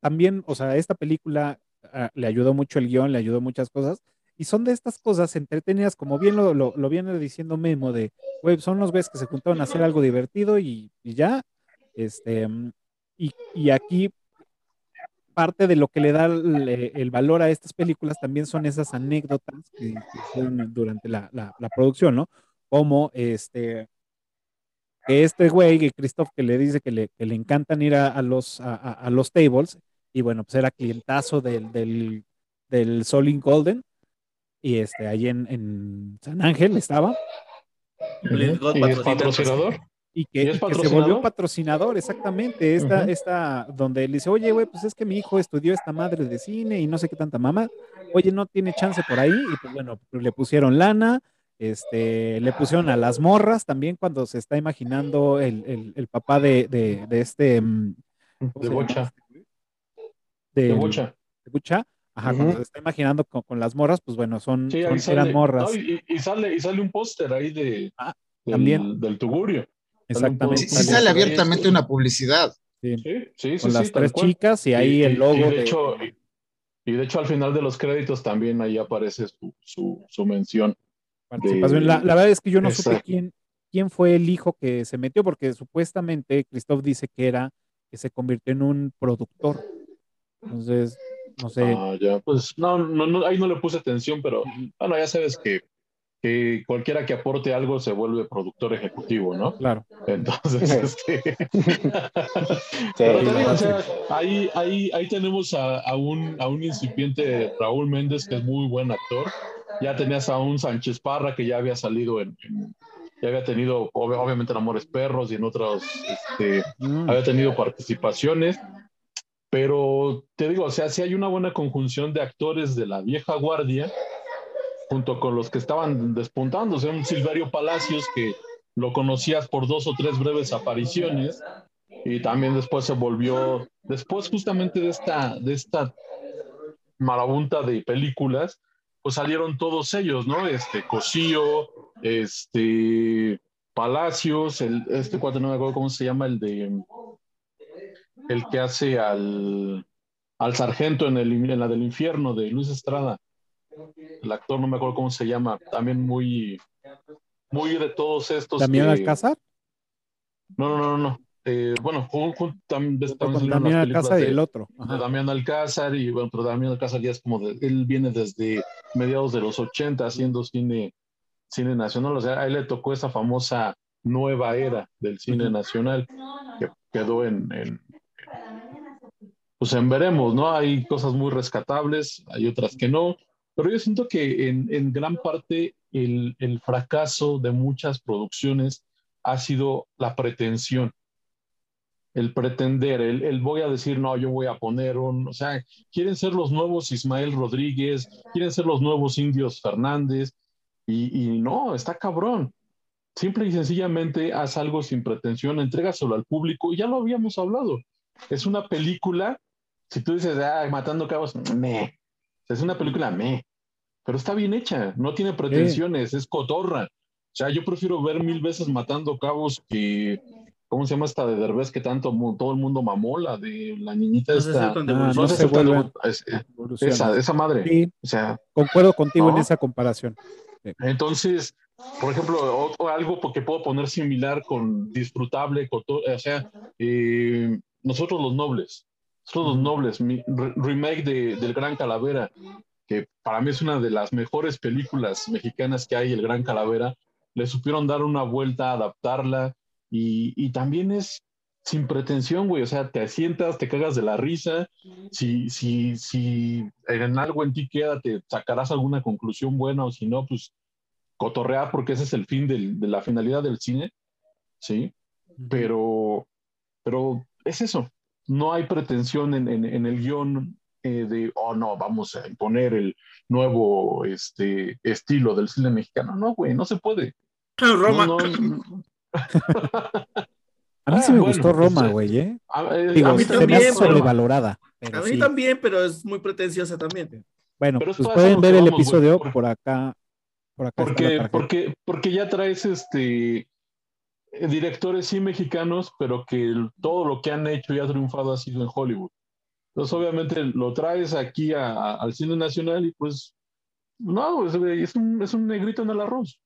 también, o sea, esta película ah, le ayudó mucho el guion, le ayudó muchas cosas, y son de estas cosas entretenidas, como bien lo, lo, lo viene diciendo Memo, de, güey, son los güeyes que se juntaron a hacer algo divertido y, y ya, este, y, y aquí parte de lo que le da el, el valor a estas películas también son esas anécdotas que, son durante la, la, la producción, ¿no? Como este, que este güey, que Christoph, que le dice que le, que le encantan ir a, a los, a, a- los tables, y bueno, pues era clientazo del, del, del Solin Golden, y este, ahí en, en San Ángel estaba, Les God ¿Y es patrocina, patrocinador? Y que, ¿Y es y que se volvió patrocinador, exactamente, esta, esta, donde le dice, oye, güey, pues es que mi hijo estudió esta madre de cine y no sé qué tanta mamá, oye, no tiene chance por ahí, y pues bueno, le pusieron lana, este, le pusieron a las morras también cuando se está imaginando el, el- el papá de, de, de este... mm, ¿cómo De bocha. De bocha. de Bucha, ajá, cuando se está imaginando con, con las morras, pues bueno, son, Sí, son- sale. eran morras, No, y, y sale, y sale un póster ahí de, Ah, del, también. del tugurio. Exactamente. Sí, Sale abiertamente una publicidad. sí, Sí, sí, sí. con las sí, tres chicas y ahí Y- el logo y de, de- hecho, y, y de hecho al final de los créditos también ahí aparece su, su, su mención. participación. La, la verdad es que yo no supe Exacto. quién, quién fue el hijo que se metió, porque supuestamente Christoph dice que era que se convirtió en un productor. Entonces, no sé. Ah, ya, pues no, no, no, ahí no le puse atención, pero bueno, ya sabes que, que cualquiera que aporte algo se vuelve productor ejecutivo, ¿no? Claro, Entonces, este... Pero también, o sea, ahí, ahí, ahí tenemos a, a un, a un incipiente Raúl Méndez, que es muy buen actor. Ya tenías a un Sánchez Parra, que ya había salido en, en- ya había tenido, ob- obviamente, en Amores Perros y en otros, este, Mm, había tenido participaciones. Pero te digo, o sea, sí hay una buena conjunción de actores de la vieja guardia, junto con los que estaban sea, un Silverio Palacios, que lo conocías por dos o tres breves apariciones, y también después se volvió, después justamente de esta, de esta marabunta de películas, pues salieron todos ellos, ¿no? Este, Cosío, este, Palacios, el, este cuate no me acuerdo cómo se llama, el de, el que hace al, al sargento en, el, en la del infierno de Luis Estrada. El actor no me acuerdo cómo se llama, también muy, muy de todos estos. Damián que- Alcázar, no, no, no, no. Eh, bueno, también Damián Alcázar y de- el otro. de Ajá. Damián Alcázar y bueno, pero Damián Alcázar ya es como de, él viene desde mediados de los 80 haciendo cine, cine nacional, o sea, a él le tocó esa famosa nueva era del cine nacional que quedó en, en- pues en veremos, ¿no? Hay cosas muy rescatables, hay otras que no, pero yo siento que en, gran parte el, fracaso de muchas producciones ha sido la pretensión el pretender, el, voy a decir, no, yo voy a poner un, o sea, quieren ser los nuevos Ismael Rodríguez, quieren ser los nuevos Indios Fernández, y, no, está cabrón. Simple y sencillamente haz algo sin pretensión, entrégaselo al público, y ya lo habíamos hablado. Es una película, si tú dices, ah, matando cabos, me. Es una película me, pero está bien hecha, no tiene pretensiones, es cotorra. O sea, yo prefiero ver mil veces matando cabos que ¿Cómo se llama esta de Derbez que tanto todo el mundo mamó? La de la niñita No esta. Ah, no se es- eh, esa, esa madre. Sí, O sea, concuerdo contigo en ¿No? esa comparación. entonces, por ejemplo, algo porque puedo poner similar con disfrutable, con o sea, eh, nosotros los nobles, los Ujú. nobles, mi re- remake de, del Gran Calavera, que para mí es una de las mejores películas mexicanas que hay, El Gran Calavera, le supieron dar una vuelta, adaptarla, y, y también es sin pretensión, güey, o sea, te sientas, te cagas de la risa, si, si, si en algo en ti queda, te sacarás alguna conclusión buena, o si no, pues cotorrear, porque ese es el fin del- de la finalidad del cine, ¿sí? Pero, pero es eso, no hay pretensión en, en- en el guion, eh, de, oh no, vamos a imponer el nuevo este, estilo del cine mexicano. No, güey, no se puede. Roma. No, no, A mí Ah, sí me bueno, gustó Roma, pues, güey, ¿eh? a, eh, Digo, a mí se me también, hace pero- sobrevalorada. Pero A mí sí. también, pero es muy pretenciosa también. Bueno, Pero pues pueden ver el episodio porque- por acá. Por acá Porque, porque, porque ya traes este directores sí mexicanos, pero que todo lo que han hecho y ha triunfado ha sido en Hollywood. Entonces, obviamente, lo traes aquí a- a- al cine nacional y pues, no, pues, güey, es un, es un negrito en el arroz.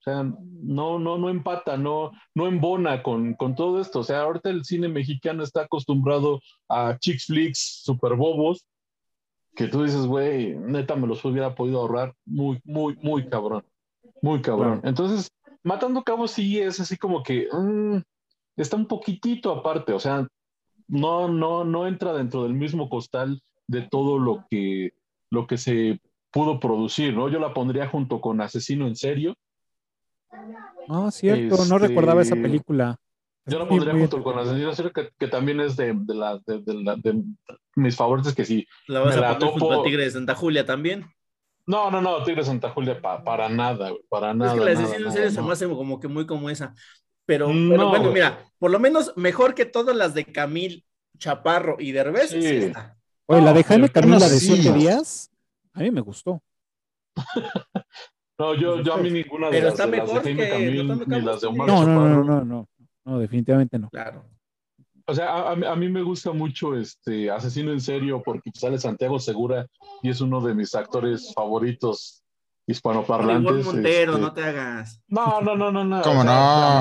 O sea, no, no, no empata, no, no embona con, con todo esto. O sea, ahorita el cine mexicano está acostumbrado a chick flicks super bobos, que tú dices, güey, neta me los hubiera podido ahorrar muy, muy, muy cabrón. Muy cabrón. Claro. Entonces, Matando Cabos sí es así como que mm, está un poquitito aparte, o sea, no, no, no entra dentro del mismo costal de todo lo que, lo que se pudo producir, ¿no? Yo la pondría junto con Asesino en Serio. No, cierto, no Este, recordaba esa película. Yo la pondría junto con Asesino en Serio, que, que también es de, de, la- de- de la- de mis favoritos, que sí. La vas Me a la poner junto a Tigre de Santa Julia también. No, no, no, Tigre de Santa Julia, pa- para nada, güey, para nada. es que la en nada, serio se no. me hace como que muy como esa. Pero, No, pero bueno, güey. mira, por lo menos mejor que todas las de Camil, Chaparro y Derbez. Sí. sí está. Oye, la de Jaime Camila no de sí. siete días, a mí me gustó. No, yo, yo a mí ninguna de Pero las, está de las de mejor Jaime que Camil, ni las de Omar No, no, no, no, no, no, definitivamente no. Claro. O sea, a, a mí- a mí me gusta mucho este Asesino en Serio porque sale Santiago Segura y es uno de mis actores favoritos hispanoparlantes. Igual Montero, este. no te hagas. No, no, no, no, no. ¿Cómo o sea,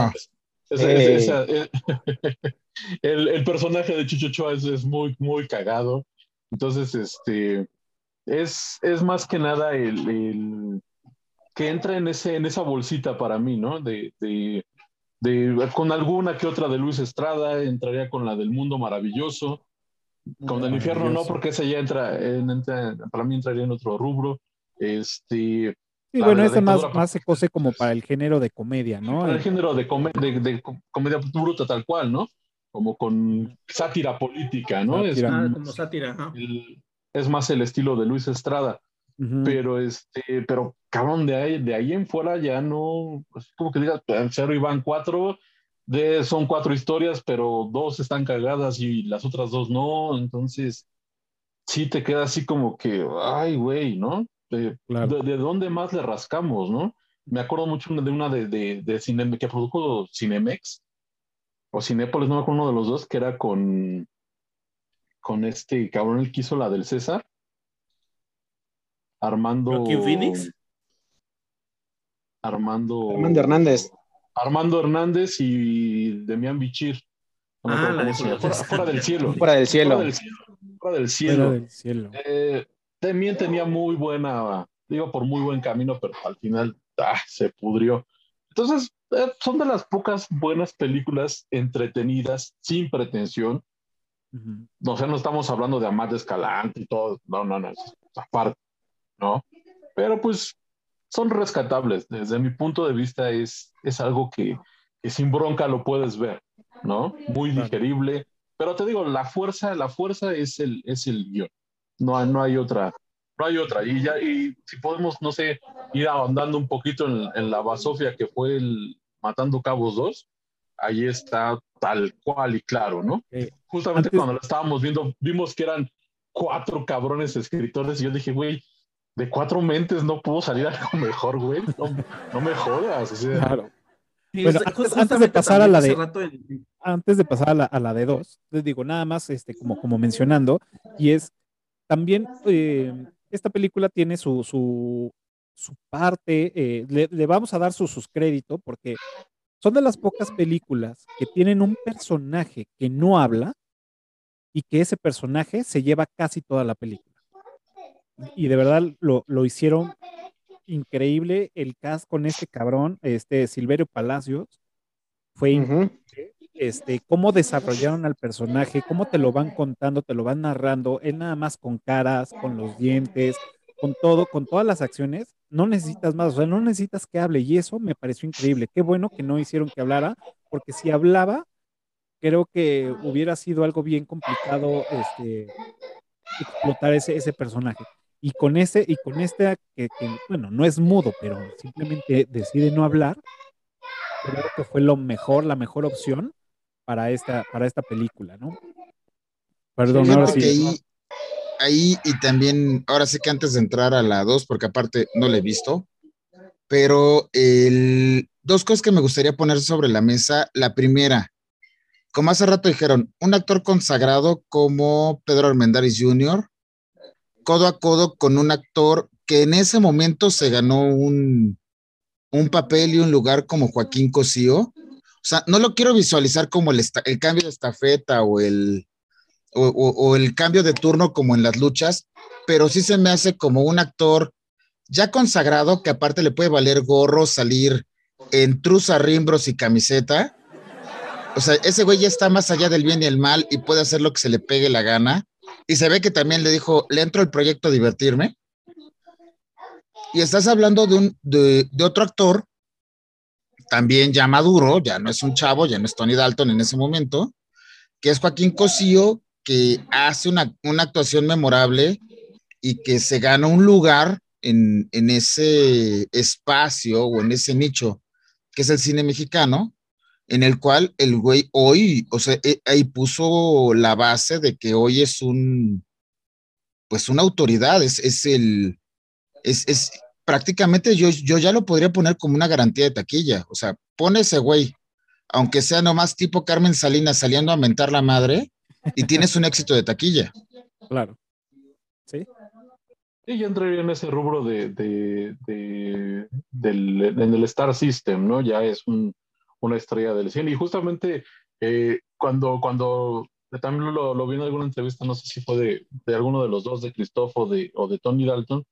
no? es- es- es- esa- es- el, el personaje de Chucho Ochoa es, es muy, muy cagado. Entonces, este, es, es más que nada el, el que entra en, ese, en esa bolsita para mí, ¿no? De, de, de- con alguna que otra de Luis Estrada, entraría con la del Mundo Maravilloso. Con el infierno no, porque esa ya entra, en- entra- para mí entraría en otro rubro. Este, Sí, La bueno, ese más, dictadura. más se cose como para el género de comedia, ¿no? para el género de, de, de com- comedia bruta tal cual, ¿no? Como con sátira política, ¿no? Es, Sátira. Ah, más como sátira. el- es más el estilo de Luis Estrada, Pero este, pero cabrón, de ahí, de ahí en fuera ya no, pues, como que digas, en cero iban cuatro, de, son cuatro historias, pero dos están cagadas y las otras dos no, entonces sí te queda así como que, ay, güey, ¿no? De, Claro. de, de dónde más le rascamos, ¿no? Me acuerdo mucho de una de, de, de Cine- que produjo Cinemex o Cinépolis, no me acuerdo uno de los dos, que era con, con este cabrón el que hizo la del César. Armando. Joaquín Phoenix. Armando. Armando Hernández. Armando Hernández y Demián Bichir. No me Ah, la de. Fuera- fuera, fuera del cielo. Fuera del cielo. Fuera del cielo. Fuera del cielo. Fuera del cielo. Eh, también tenía muy buena, digo por muy buen camino, pero al final ah, se pudrió. Entonces, eh, son de las pocas buenas películas entretenidas, sin pretensión. Ujú. O sea, no estamos hablando de Amar de Escalante y todo, no, no, no, aparte, ¿no? Pero pues son rescatables. Desde mi punto de vista es, es algo que, que sin bronca lo puedes ver, ¿no? Muy digerible. Pero te digo, la fuerza, la fuerza es el, es el guion. No, no hay otra, no hay otra. Y ya, y si podemos, no sé, ir ahondando un poquito en, en la basofia que fue el Matando Cabos 2, ahí está tal cual y claro, ¿no? Justamente Antes- cuando lo estábamos viendo, vimos que eran cuatro cabrones escritores y yo dije, güey, de cuatro mentes no pudo salir algo mejor, güey. No, no me jodas. o sea, Claro. Sí, Bueno, es- antes- de pasar a la de- Antes de pasar a la, a la de dos, les digo nada más este, como, como mencionando, y es también eh, esta película tiene su, su, su parte, eh, le, le vamos a dar su suscrédito porque son de las pocas películas que tienen un personaje que no habla y que ese personaje se lleva casi toda la película. Y de verdad lo, lo hicieron increíble el cast con este cabrón, este Silverio Palacios. Fue Ujú. este, cómo desarrollaron al personaje, cómo te lo van contando, te lo van narrando, él nada más con caras, con los dientes, con todo, con todas las acciones, no necesitas más, o sea, no necesitas que hable y eso me pareció increíble. Qué bueno que no hicieron que hablara, porque si hablaba, creo que hubiera sido algo bien complicado, este, explotar ese, ese personaje. Y con ese, y con este, que, que, bueno, no es mudo, pero simplemente decide no hablar, creo que fue lo mejor, la mejor opción para esta, para esta película, ¿no? Perdón, ahora sí. ahí, ahí y también, ahora sí que antes de entrar a la 2, porque aparte no la he visto, pero el, dos cosas que me gustaría poner sobre la mesa. La primera, como hace rato dijeron, un actor consagrado como Pedro Armendáriz Jr., codo a codo con un actor que en ese momento se ganó un, un papel y un lugar como Joaquín Cosío. O sea, no lo quiero visualizar como el, cambio de estafeta o el, o, el cambio de turno como en las luchas, pero sí se me hace como un actor ya consagrado que aparte le puede valer gorro salir en truza, rimbros y camiseta. O sea, ese güey ya está más allá del bien y el mal y puede hacer lo que se le pegue la gana. Y se ve que también le dijo, le entro al proyecto a divertirme. Y estás hablando de, un, de, de otro actor, también ya maduro, ya no es un chavo, ya no es Tony Dalton en ese momento, que es Joaquín Cosío, que hace una, una actuación memorable y que se gana un lugar en, en ese espacio o en ese nicho que es el cine mexicano, en el cual el güey hoy, o sea, eh, ahí puso la base de que hoy es un, pues una autoridad, es, es el, es, es prácticamente yo, yo ya lo podría poner como una garantía de taquilla, o sea, pone ese güey, aunque sea nomás tipo Carmen Salinas saliendo a mentar la madre, y tienes un éxito de taquilla. Claro. Sí. Sí, yo entraría en ese rubro de, de, de- del, en el Star System, ¿no? Ya es un- una estrella del cine. Y justamente eh, cuando, cuando también lo, lo vi en alguna entrevista, no sé si fue de, de alguno de los dos, de Christoph o de, o de Tony Dalton,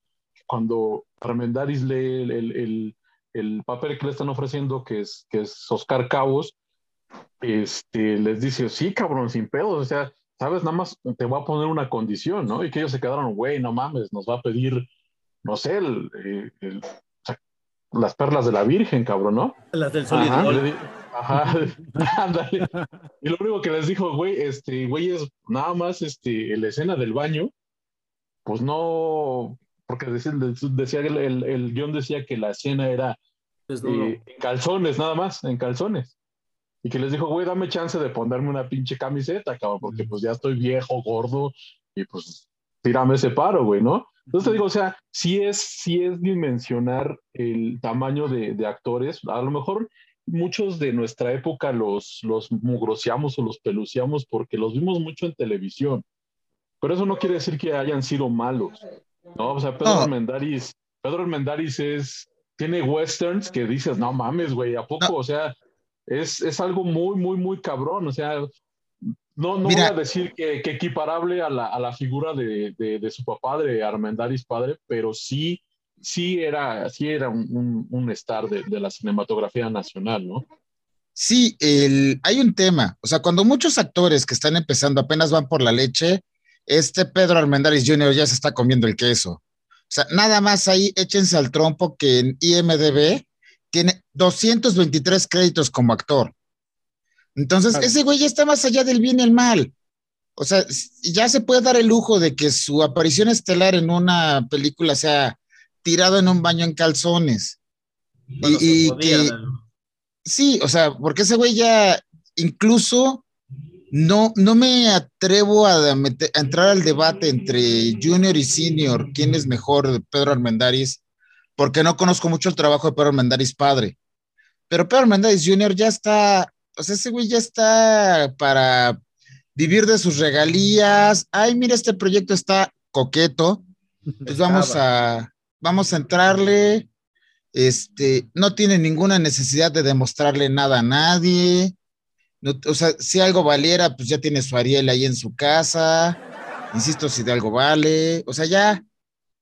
cuando Armendáriz lee el, el, el- el papel que le están ofreciendo, que es, que es Oscar Cabos, este, les dice, sí, cabrón, sin pedos, o sea, sabes, nada más te voy a poner una condición, ¿no? Y que ellos se quedaron, güey, no mames, nos va a pedir, no sé, el- las perlas de la Virgen, cabrón, ¿no? Las del Solidol. Ajá, ándale. Y lo único que les dijo, güey, este, güey, es nada más, este, la escena del baño, pues no, porque decía, decía el, el, el guion decía que la escena era eh, en calzones, nada más, en calzones. Y que les dijo, güey, dame chance de ponerme una pinche camiseta, cabrón, porque pues ya estoy viejo, gordo, y pues tírame ese paro, güey, ¿no? Entonces te digo, o sea, sí es, sí es dimensionar el tamaño de, de actores. A lo mejor muchos de nuestra época los, los mugroseamos o los peluciamos porque los vimos mucho en televisión. Pero eso no quiere decir que hayan sido malos, ¿no? O sea, Pedro. Armendáriz, Pedro Armendáriz es, tiene westerns que dices, no mames, güey, ¿a poco? No. O sea, es, es algo muy, muy, muy cabrón. O sea, no, no Mira. voy a decir que, que equiparable a la, a la figura de, de, de su papá, de Armendáriz padre, pero sí, sí era, sí era un, un, un star de, de la cinematografía nacional, ¿no? Sí, el, hay un tema. O sea, cuando muchos actores que están empezando apenas van por la leche, este Pedro Armendáriz Jr. ya se está comiendo el queso. O sea, nada más ahí échense al trompo que en IMDB tiene 223 créditos como actor. Entonces, Claro. ese güey ya está más allá del bien y el mal. O sea, ya se puede dar el lujo de que su aparición estelar en una película sea tirado en un baño en calzones. Bueno, y- y se podía, que- ¿no? Sí, o sea, porque ese güey ya incluso no, no me atrevo a, a entrar al debate entre junior y senior, quién es mejor, Pedro Armendáriz, porque no conozco mucho el trabajo de Pedro Armendáriz padre. Pero Pedro Armendáriz Jr. ya está, o sea, ese güey ya está para vivir de sus regalías. Ay, mira, este proyecto está coqueto. Pues vamos a, vamos a entrarle. Este, no tiene ninguna necesidad de demostrarle nada a nadie. No, o sea, si algo valiera, pues ya tiene su Ariel ahí en su casa. Insisto, si de algo vale. O sea, ya,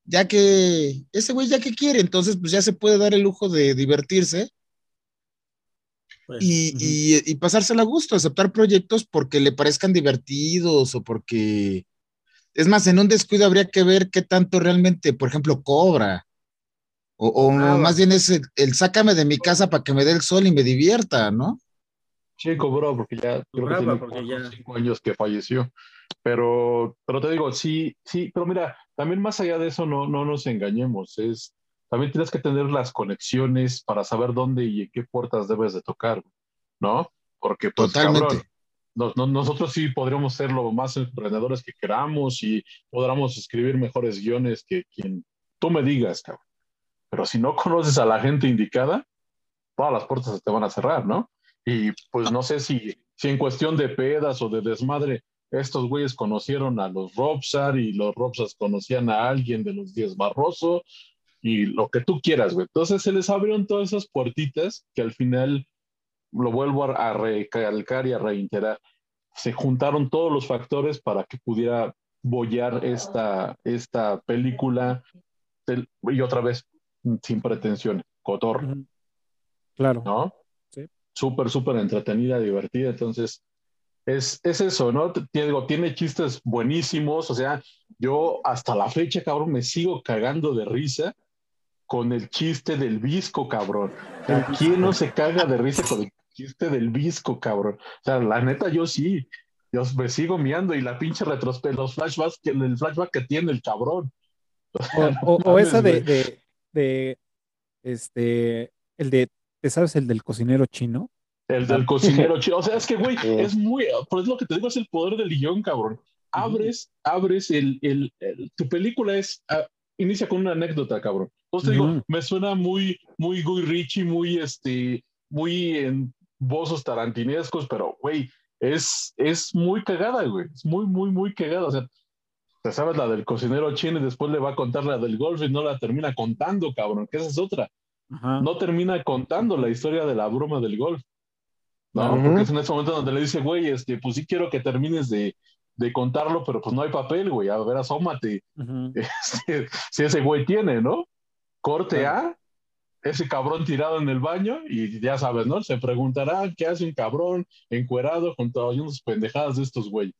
ya que ese güey ya que quiere, entonces pues ya se puede dar el lujo de divertirse Pues, y, Ujú. y, y pasársela a gusto, aceptar proyectos porque le parezcan divertidos o porque... Es más, en un descuido habría que ver qué tanto realmente, por ejemplo, cobra. O, o Ah, más bien es el, el sácame de mi casa para que me dé el sol y me divierta, ¿no? Sí, cobró porque ya creo que Cobraba, tiene porque cuatro o ya- cinco años que falleció. Pero, pero te digo, sí, sí, pero mira, también más allá de eso no, no nos engañemos, es también tienes que tener las conexiones para saber dónde y en qué puertas debes de tocar, ¿no? Porque pues, Totalmente. cabrón, nos- nos- nosotros sí podríamos ser lo más emprendedores que queramos y podríamos escribir mejores guiones que quien tú me digas, cabrón. Pero si no conoces a la gente indicada, todas las puertas se te van a cerrar, ¿no? Y pues no sé si, si en cuestión de pedas o de desmadre, estos güeyes conocieron a los Robsar y los Robsars conocían a alguien de los Díez Barroso y lo que tú quieras, güey. Entonces se les abrieron todas esas puertitas que al final, lo vuelvo a, a recalcar y a reiterar, se juntaron todos los factores para que pudiera bollar esta, esta película y otra vez sin pretensiones, cotorra. Ujú. Claro. ¿no? Sí. Súper, súper entretenida, divertida. Entonces, es, es eso, ¿no? Te digo, tiene chistes buenísimos. O sea, yo hasta la fecha, cabrón, me sigo cagando de risa con el chiste del visco, cabrón. ¿Quién no se caga de risa con el chiste del visco, cabrón? O sea, la neta, yo sí. Yo me sigo miando y la pinche retrospe, los flashbacks, que, el flashback que tiene el cabrón. O, o- esa de, de, de, este, el de, ¿te sabes el del cocinero chino? El del cocinero chido. O sea, es que, güey, es muy. Pues es lo que te digo, es el poder del guion, cabrón. Abres, abres el, el, el- Tu película es. ah, inicia con una anécdota, cabrón. Entonces te digo, Ujú. me suena muy, muy Guy Ritchie, muy, este, muy en bozos tarantinescos, pero, güey, es, es muy cagada, güey. Es muy, muy, muy cagada. O sea, te sabes la del cocinero chino y después le va a contar la del golf y no la termina contando, cabrón, que esa es otra Ajá. no termina contando la historia de la broma del golf. ¿no? Porque es en ese momento donde le dice, güey, este, pues sí quiero que termines de, de contarlo, pero pues no hay papel, güey. A ver, asómate. Este, si ese güey tiene, ¿no? Corte A, ese cabrón tirado en el baño, y ya sabes, ¿no? Se preguntará qué hace un cabrón encuerado con todas unas pendejadas de estos güeyes.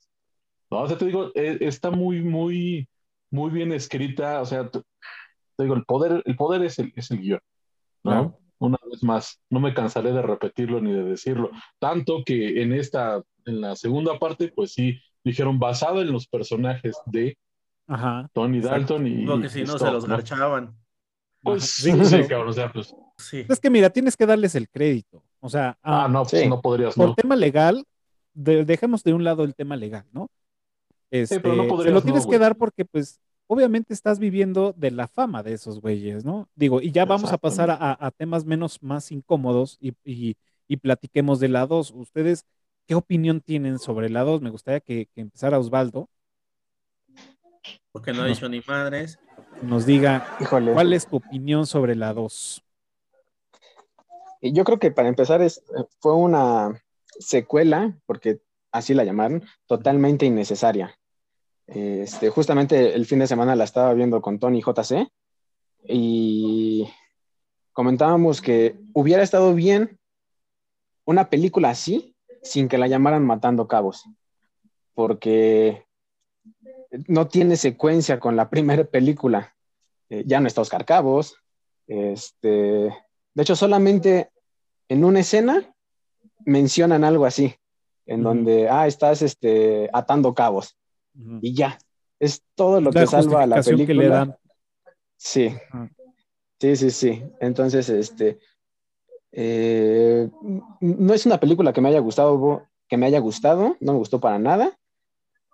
No, o sea, te digo, eh, está muy, muy, muy bien escrita. O sea, te, te digo, el poder, el poder es el, es el guion, ¿no? Una vez más, no me cansaré de repetirlo ni de decirlo. Tanto que en esta, en la segunda parte, pues sí, dijeron basado en los personajes de Ajá. Tony Exacto. Dalton y. Lo que si no se Storm, los ¿no? Garchaban. Pues Sí, sí, sí. cabrón, o sea, pues. Sí. Es que mira, tienes que darles el crédito. O sea, Ah, no, pues sí. no podrías, por no. tema legal, de- dejemos de un lado el tema legal, ¿no? Este, pero no se podrías lo no, tienes que dar porque, pues, obviamente estás viviendo de la fama de esos güeyes, ¿no? Digo, y ya vamos a pasar a, a temas menos, más incómodos y, y- y platiquemos de la 2. ¿Ustedes qué opinión tienen sobre la 2? Me gustaría que, que empezara Osvaldo, Porque no ha dicho ni madres. Nos diga Híjole. cuál es tu opinión sobre la 2. Y Yo creo que para empezar es, fue una secuela, porque así la llamaron, totalmente innecesaria. Este, justamente el fin de semana la estaba viendo con Tony JC y comentábamos que hubiera estado bien una película así sin que la llamaran Matando Cabos, porque no tiene secuencia con la primera película. Eh, ya no está Oscar Cabos, este, de hecho, solamente en una escena mencionan algo así, en donde, ah, estás este, atando cabos, y ya. Es todo lo La que salva a la película. que le dan. Sí. Sí, sí, sí. Entonces, este. eh, no es una película que me haya gustado, que me haya gustado, no me gustó para nada,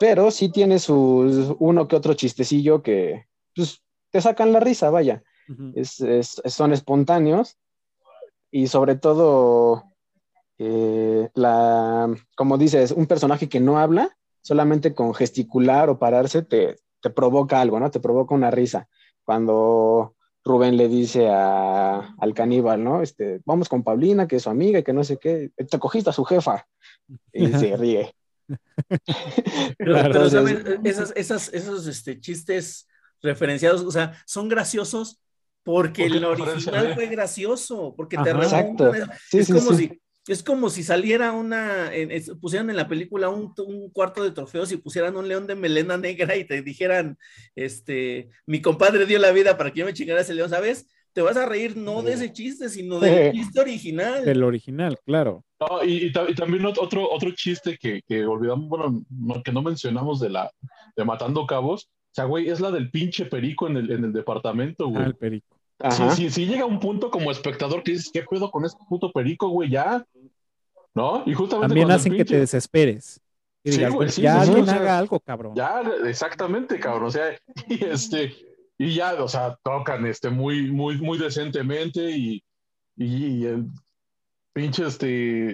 pero sí tiene sus uno que otro chistecillo que pues, te sacan la risa, vaya Ujú. es- es- son espontáneos y sobre todo, eh, la, como dices, un personaje que no habla, solamente con gesticular o pararse te, te provoca algo, ¿no? Te provoca una risa. Cuando Rubén le dice a- al caníbal, ¿no? Este, vamos con Paulina, que es su amiga y que no sé qué, te cogiste a su jefa y se ríe. Pero, Claro. pero, Entonces- ¿sabes? Esas, esas, esos este, chistes referenciados, o sea, son graciosos porque Porque el original fue gracioso, porque te Ajá. remontan. Exacto. Sí, es sí, como sí. si es como si saliera una en- es- pusieran en la película un, un cuarto de trofeos y pusieran un león de melena negra y te dijeran este mi compadre dio la vida para que yo me chingara ese león, ¿sabes? Te vas a reír no de ese chiste, sino del chiste original. Del original, claro. No, y, y ta- y también ot- otro, otro chiste que, que olvidamos, bueno, no- que no mencionamos de la de Matando Cabos. O sea, güey, es la del pinche perico en el, en el departamento, Ah, güey. el perico. Sí, sí, sí llega un punto como espectador que dices, ¿qué pedo con este puto perico, güey? Ya. ¿No? Y justamente También hacen que te desesperes. Y Sí, digas, güey, "Pues sí, ya alguien o sea, haga algo, cabrón. Ya, exactamente, cabrón. O sea, y este, y ya, o sea, tocan este muy, muy, muy decentemente y, y, y el pinche este,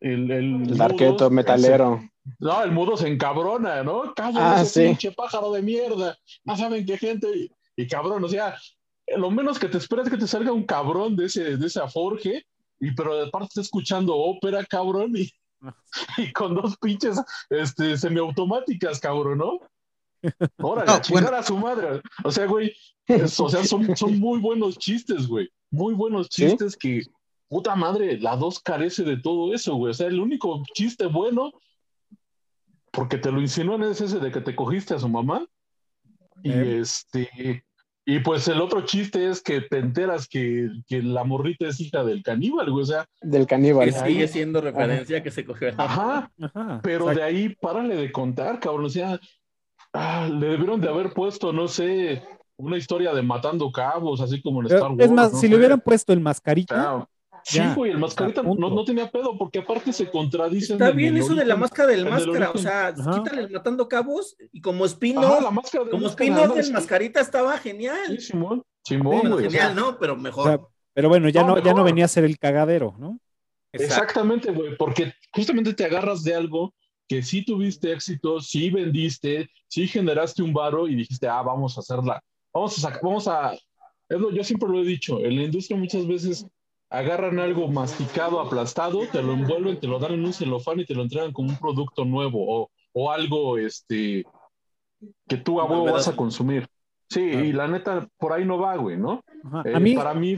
el, el, El mudo darqueto se- metalero. no, el mudo se encabrona, ¿no? Cállate Ah, ese sí. pinche pájaro de mierda. No saben qué gente. Y, y cabrón, o sea, lo menos que te esperas es que te salga un cabrón de ese, de esa forje, y pero de parte está escuchando ópera, cabrón, y, y con dos pinches este, semiautomáticas, cabrón, ¿no? Órale, No, bueno. a su madre. O sea, güey, es- o sea, son, son muy buenos chistes, güey. Muy buenos ¿Sí? chistes que, puta madre, la dos carece de todo eso, güey. O sea, el único chiste bueno, porque te lo insinúan, es ese de que te cogiste a su mamá. Y Eh. este. Y pues el otro chiste es que te enteras que, que la morrita es hija del caníbal, güey. O sea, Del Que caníbal. sigue siendo referencia que se cogió a la ajá, Ajá. pero exacto. de ahí párale de contar, cabrón. O sea, ah, le debieron de haber puesto, no sé, una historia de matando cabos, así como en Pero, Star Wars. es más, no si sé. le hubieran puesto el O mascarita, sea, sí, Ya, güey, el mascarita o sea, no, no tenía pedo, porque aparte se contradicen. Está en bien eso de la máscara del máscara, o sea, Ajá. quítale el matando cabos y como Ajá, spin-off, la máscara del como máscara, spin-off ¿no? del Sí, mascarita estaba genial. Sí, Simón, Simón, Bueno, güey. o sea, genial, ¿no? Pero mejor. O sea, pero bueno, ya No, no, ya no venía a ser el cagadero, ¿no? Exactamente, güey, porque justamente te agarras de algo que sí tuviste éxito, sí vendiste, sí generaste un varo y dijiste, ah, vamos a hacerla, vamos a sacar, vamos a, es lo- yo siempre lo he dicho, en la industria muchas veces agarran algo masticado, aplastado, te lo envuelven, te lo dan en un celofán y te lo entregan como un producto nuevo o, o algo, este, que tú a huevo vas a consumir. Sí, y la neta, por ahí no va, güey, ¿no? Eh, a mí, Para mí,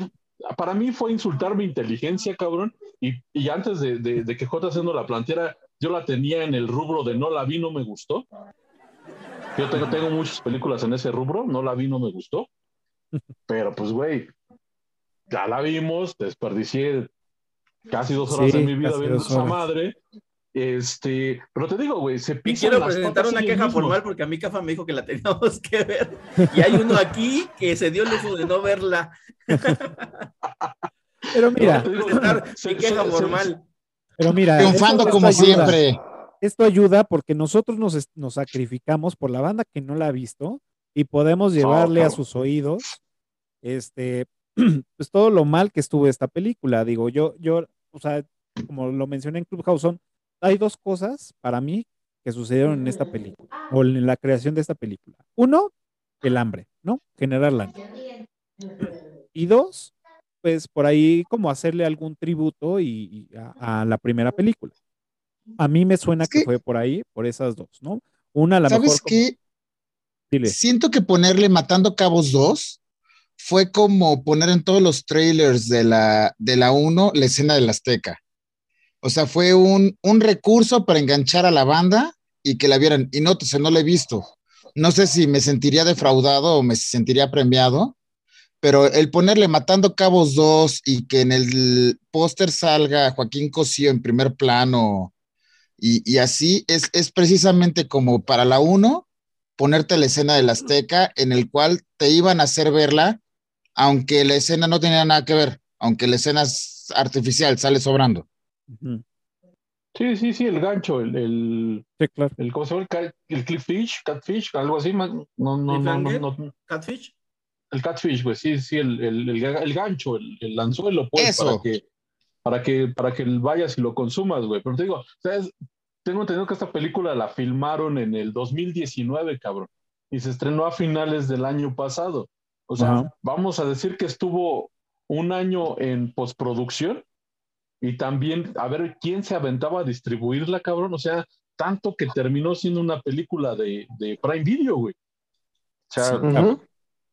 para mí fue insultar mi inteligencia, cabrón. Y, y antes de, de, de que J haciendo la plantera, yo la tenía en el rubro de no la vi, no me gustó. Yo tengo, tengo muchas películas en ese rubro, no la vi, no me gustó. Pero pues, güey, ya la vimos, desperdicié casi dos horas Sí, de mi vida viendo esa madre. Este, pero te digo, güey, se pisan quiero las presentar una queja mismos. formal porque a mí Cafa me dijo que la teníamos que ver. Y hay uno aquí que se dio el lujo de no verla. pero mira, Te digo, Presentar se- mi queja se- se- formal. Pero mira. Triunfando esto- como esto ayuda. siempre. Esto ayuda porque nosotros nos, sacrificamos por la banda que no la ha visto y podemos llevarle a sus oídos este pues todo lo mal que estuvo esta película. Digo, yo, yo, o sea, como lo mencioné en Clubhouse, son- hay dos cosas para mí que sucedieron en esta película o en la creación de esta película. Uno, el hambre, ¿no? Generar la Y dos, pues por ahí como hacerle algún tributo y, y a, a la primera película. A mí me suena Es que, que- fue por ahí, por esas dos, ¿no? Una a la ¿Sabes mejor. como- qué? Dile. Siento que ponerle Matando Cabos 2 fue como poner en todos los trailers de la, de la 1 la escena del Azteca. O sea, fue un, un recurso para enganchar a la banda y que la vieran. Y no, o sea, no la he visto. No sé si me sentiría defraudado o me sentiría premiado, pero el ponerle Matando Cabos 2 y que en el póster salga Joaquín Cosío en primer plano y, y así es, es precisamente como para la 1 ponerte la escena del Azteca en el cual te iban a hacer verla, aunque la escena no tenía nada que ver, aunque la escena es artificial, sale sobrando. Sí, sí, sí, el gancho, el, el, Sí, claro. el ¿cómo se llama? El, el clipfish, catfish, algo así, más- no, no, no, no, no, Catfish. El catfish, pues sí, sí, el, el, el, ga- el gancho, el, el anzuelo, pues, Eso. para que, para que, para que vayas y lo consumas, güey. Pero te digo, ¿sabes? Tengo entendido que esta película la filmaron en el 2019, cabrón, y se estrenó a finales del año pasado. O sea, vamos a decir que estuvo un año en postproducción y también a ver quién se aventaba a distribuirla, cabrón. O sea, tanto que terminó siendo una película de, de Prime Video, güey. O sea. Ujú.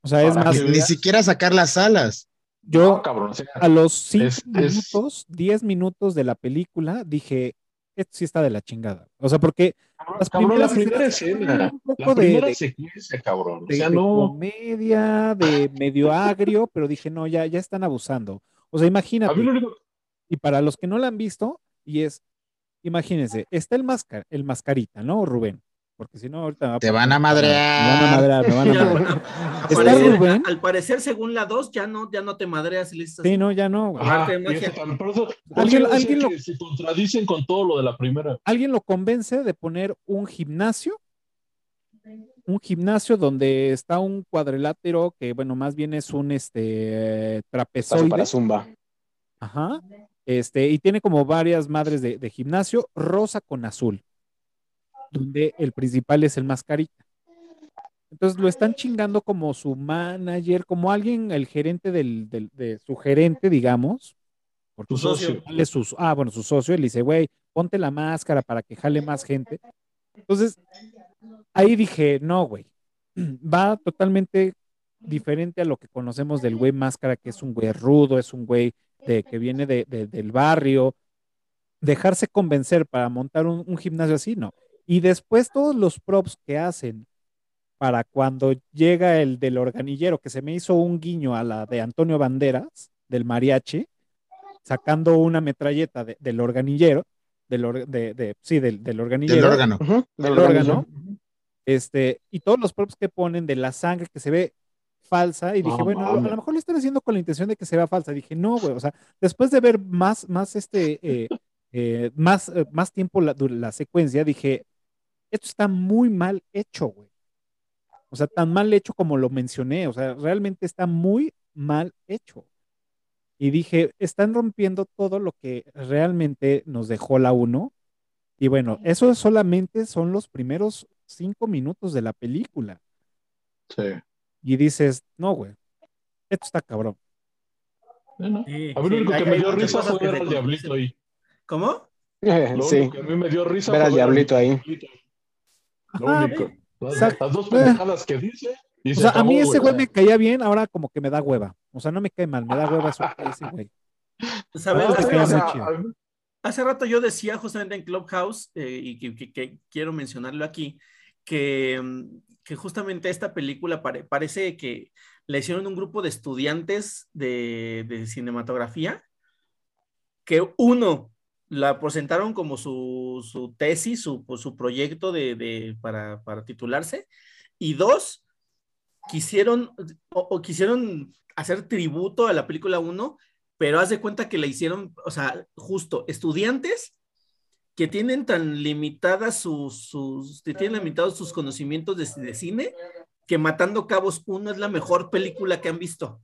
O sea, es más, Ni siquiera sacar las alas. yo no, cabrón. o sea, a los cinco Es- es- minutos, diez minutos de la película, dije, esto sí está de la chingada. O sea, porque las Cabrón, la primeras primera escenas escena, un poco la de- primera de- secuencia, cabrón. O de, sea, de no. comedia, de medio agrio, pero dije, no, ya, ya están abusando. O sea, A imagínate, mí lo único. y para los que no la han visto, y es, imagínense, está el, masca- el mascarita, ¿no, Rubén? Porque si no, ahorita... Te van a Me van a madrear. madrear, me van a madrear. Al Está parecer, Rubén. al parecer, según la 2, ya no, ya no te madreas y dices Sí, no, ya no. por eso- por Alguien- lo- que se contradicen con todo lo de la primera. Alguien lo convence de poner un gimnasio, un gimnasio donde está un cuadrilátero que, bueno, más bien es un este trapezoide. para Zumba. Ajá. Este, y tiene como varias madres de, de gimnasio, rosa con azul, donde el principal es el mascarita. Entonces lo están chingando como su manager, como alguien, el gerente del, del- de su gerente, digamos. Porque Tu socio. es su- ah, bueno, su socio, él dice, güey, ponte la máscara para que jale más gente. Entonces, ahí dije, no, güey, va totalmente diferente a lo que conocemos del güey máscara, que es un güey rudo, es un güey de, que viene de, de- del barrio. Dejarse convencer para montar un, un gimnasio así, no. Y después todos los props que hacen para cuando llega el del organillero, que se me hizo un guiño a la de Antonio Banderas, del mariachi, sacando una metralleta de- del organillero, del or- de, de- sí, del, del organillero, Del órgano. Del del órgano, este, y todos los props que ponen de la sangre que se ve falsa, y dije, No bueno, a lo- a mames. lo mejor lo están haciendo con la intención de que se vea falsa. Dije, no, güey, o sea, después de ver más, más este, eh, eh, más, eh, más tiempo la, la secuencia, dije, esto está muy mal hecho, güey. O sea, tan mal hecho como lo mencioné, o sea, realmente está muy mal hecho. Y dije, están rompiendo todo lo que realmente nos dejó la 1. Y bueno, eso solamente son los primeros cinco minutos de la película. Sí. Y dices, no, güey, esto está cabrón. Bueno, Sí, a mí lo sí, único hay- que me dio risa fue ver al diablito ahí. ¿Cómo? Lo Sí, que a mí me dio risa ver al diablito ahí. Lo Ajá, único. Las, Exacto. las dos pendejadas que dice. Y O se sea, a acabó, mí ese güey o me sea. caía bien, ahora como que me da hueva. O sea, no me cae mal, me da hueva eso- ese güey. ¿Sabes? Ah, Hace- te queda hace- muy chido. a mí- Hace rato yo decía justamente en Clubhouse, eh, y que, que- que quiero mencionarlo aquí, que, mm, que justamente esta película pare- parece que la hicieron un grupo de estudiantes de, de cinematografía, que uno la presentaron como su, su tesis, su, pues, su proyecto de, de- para, para titularse, y dos, quisieron, o, quisieron hacer tributo a la película 1 pero haz de cuenta que la hicieron, o sea, justo estudiantes que tienen tan limitadas sus, sus que tienen limitados sus conocimientos de, de cine, que Matando Cabos 1 es la mejor película que han visto.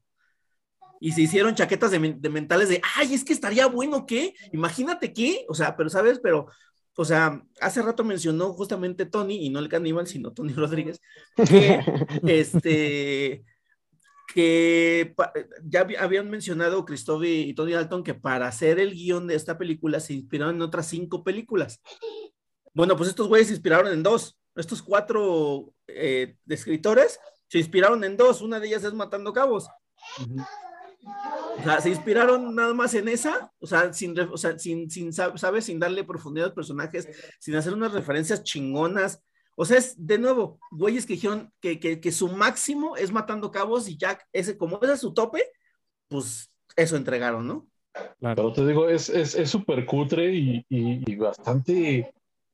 Y se hicieron chaquetas de, men- de mentales de, ay, es que estaría bueno, ¿qué? Imagínate qué, o sea, pero sabes, pero, o sea, hace rato mencionó justamente Tony, y no el caníbal, sino Tony Rodríguez, que este que ya habían mencionado Christoph y Tony Dalton que para hacer el guion de esta película se inspiraron en otras cinco películas. Bueno, pues estos güeyes se inspiraron en dos. Estos cuatro eh, escritores se inspiraron en dos. Una de ellas es Matando Cabos. O sea, se inspiraron nada más en esa, o sea, sin, o sea, sin, sin, sab- ¿sabes? Sin darle profundidad a los personajes, sin hacer unas referencias chingonas. O sea, es de nuevo, güeyes que dijeron que, que, que su máximo es matando cabos y Jack, ese, como ese es su tope, pues eso entregaron, ¿no? Claro. Pero te digo, es es es súper cutre y, y- y bastante,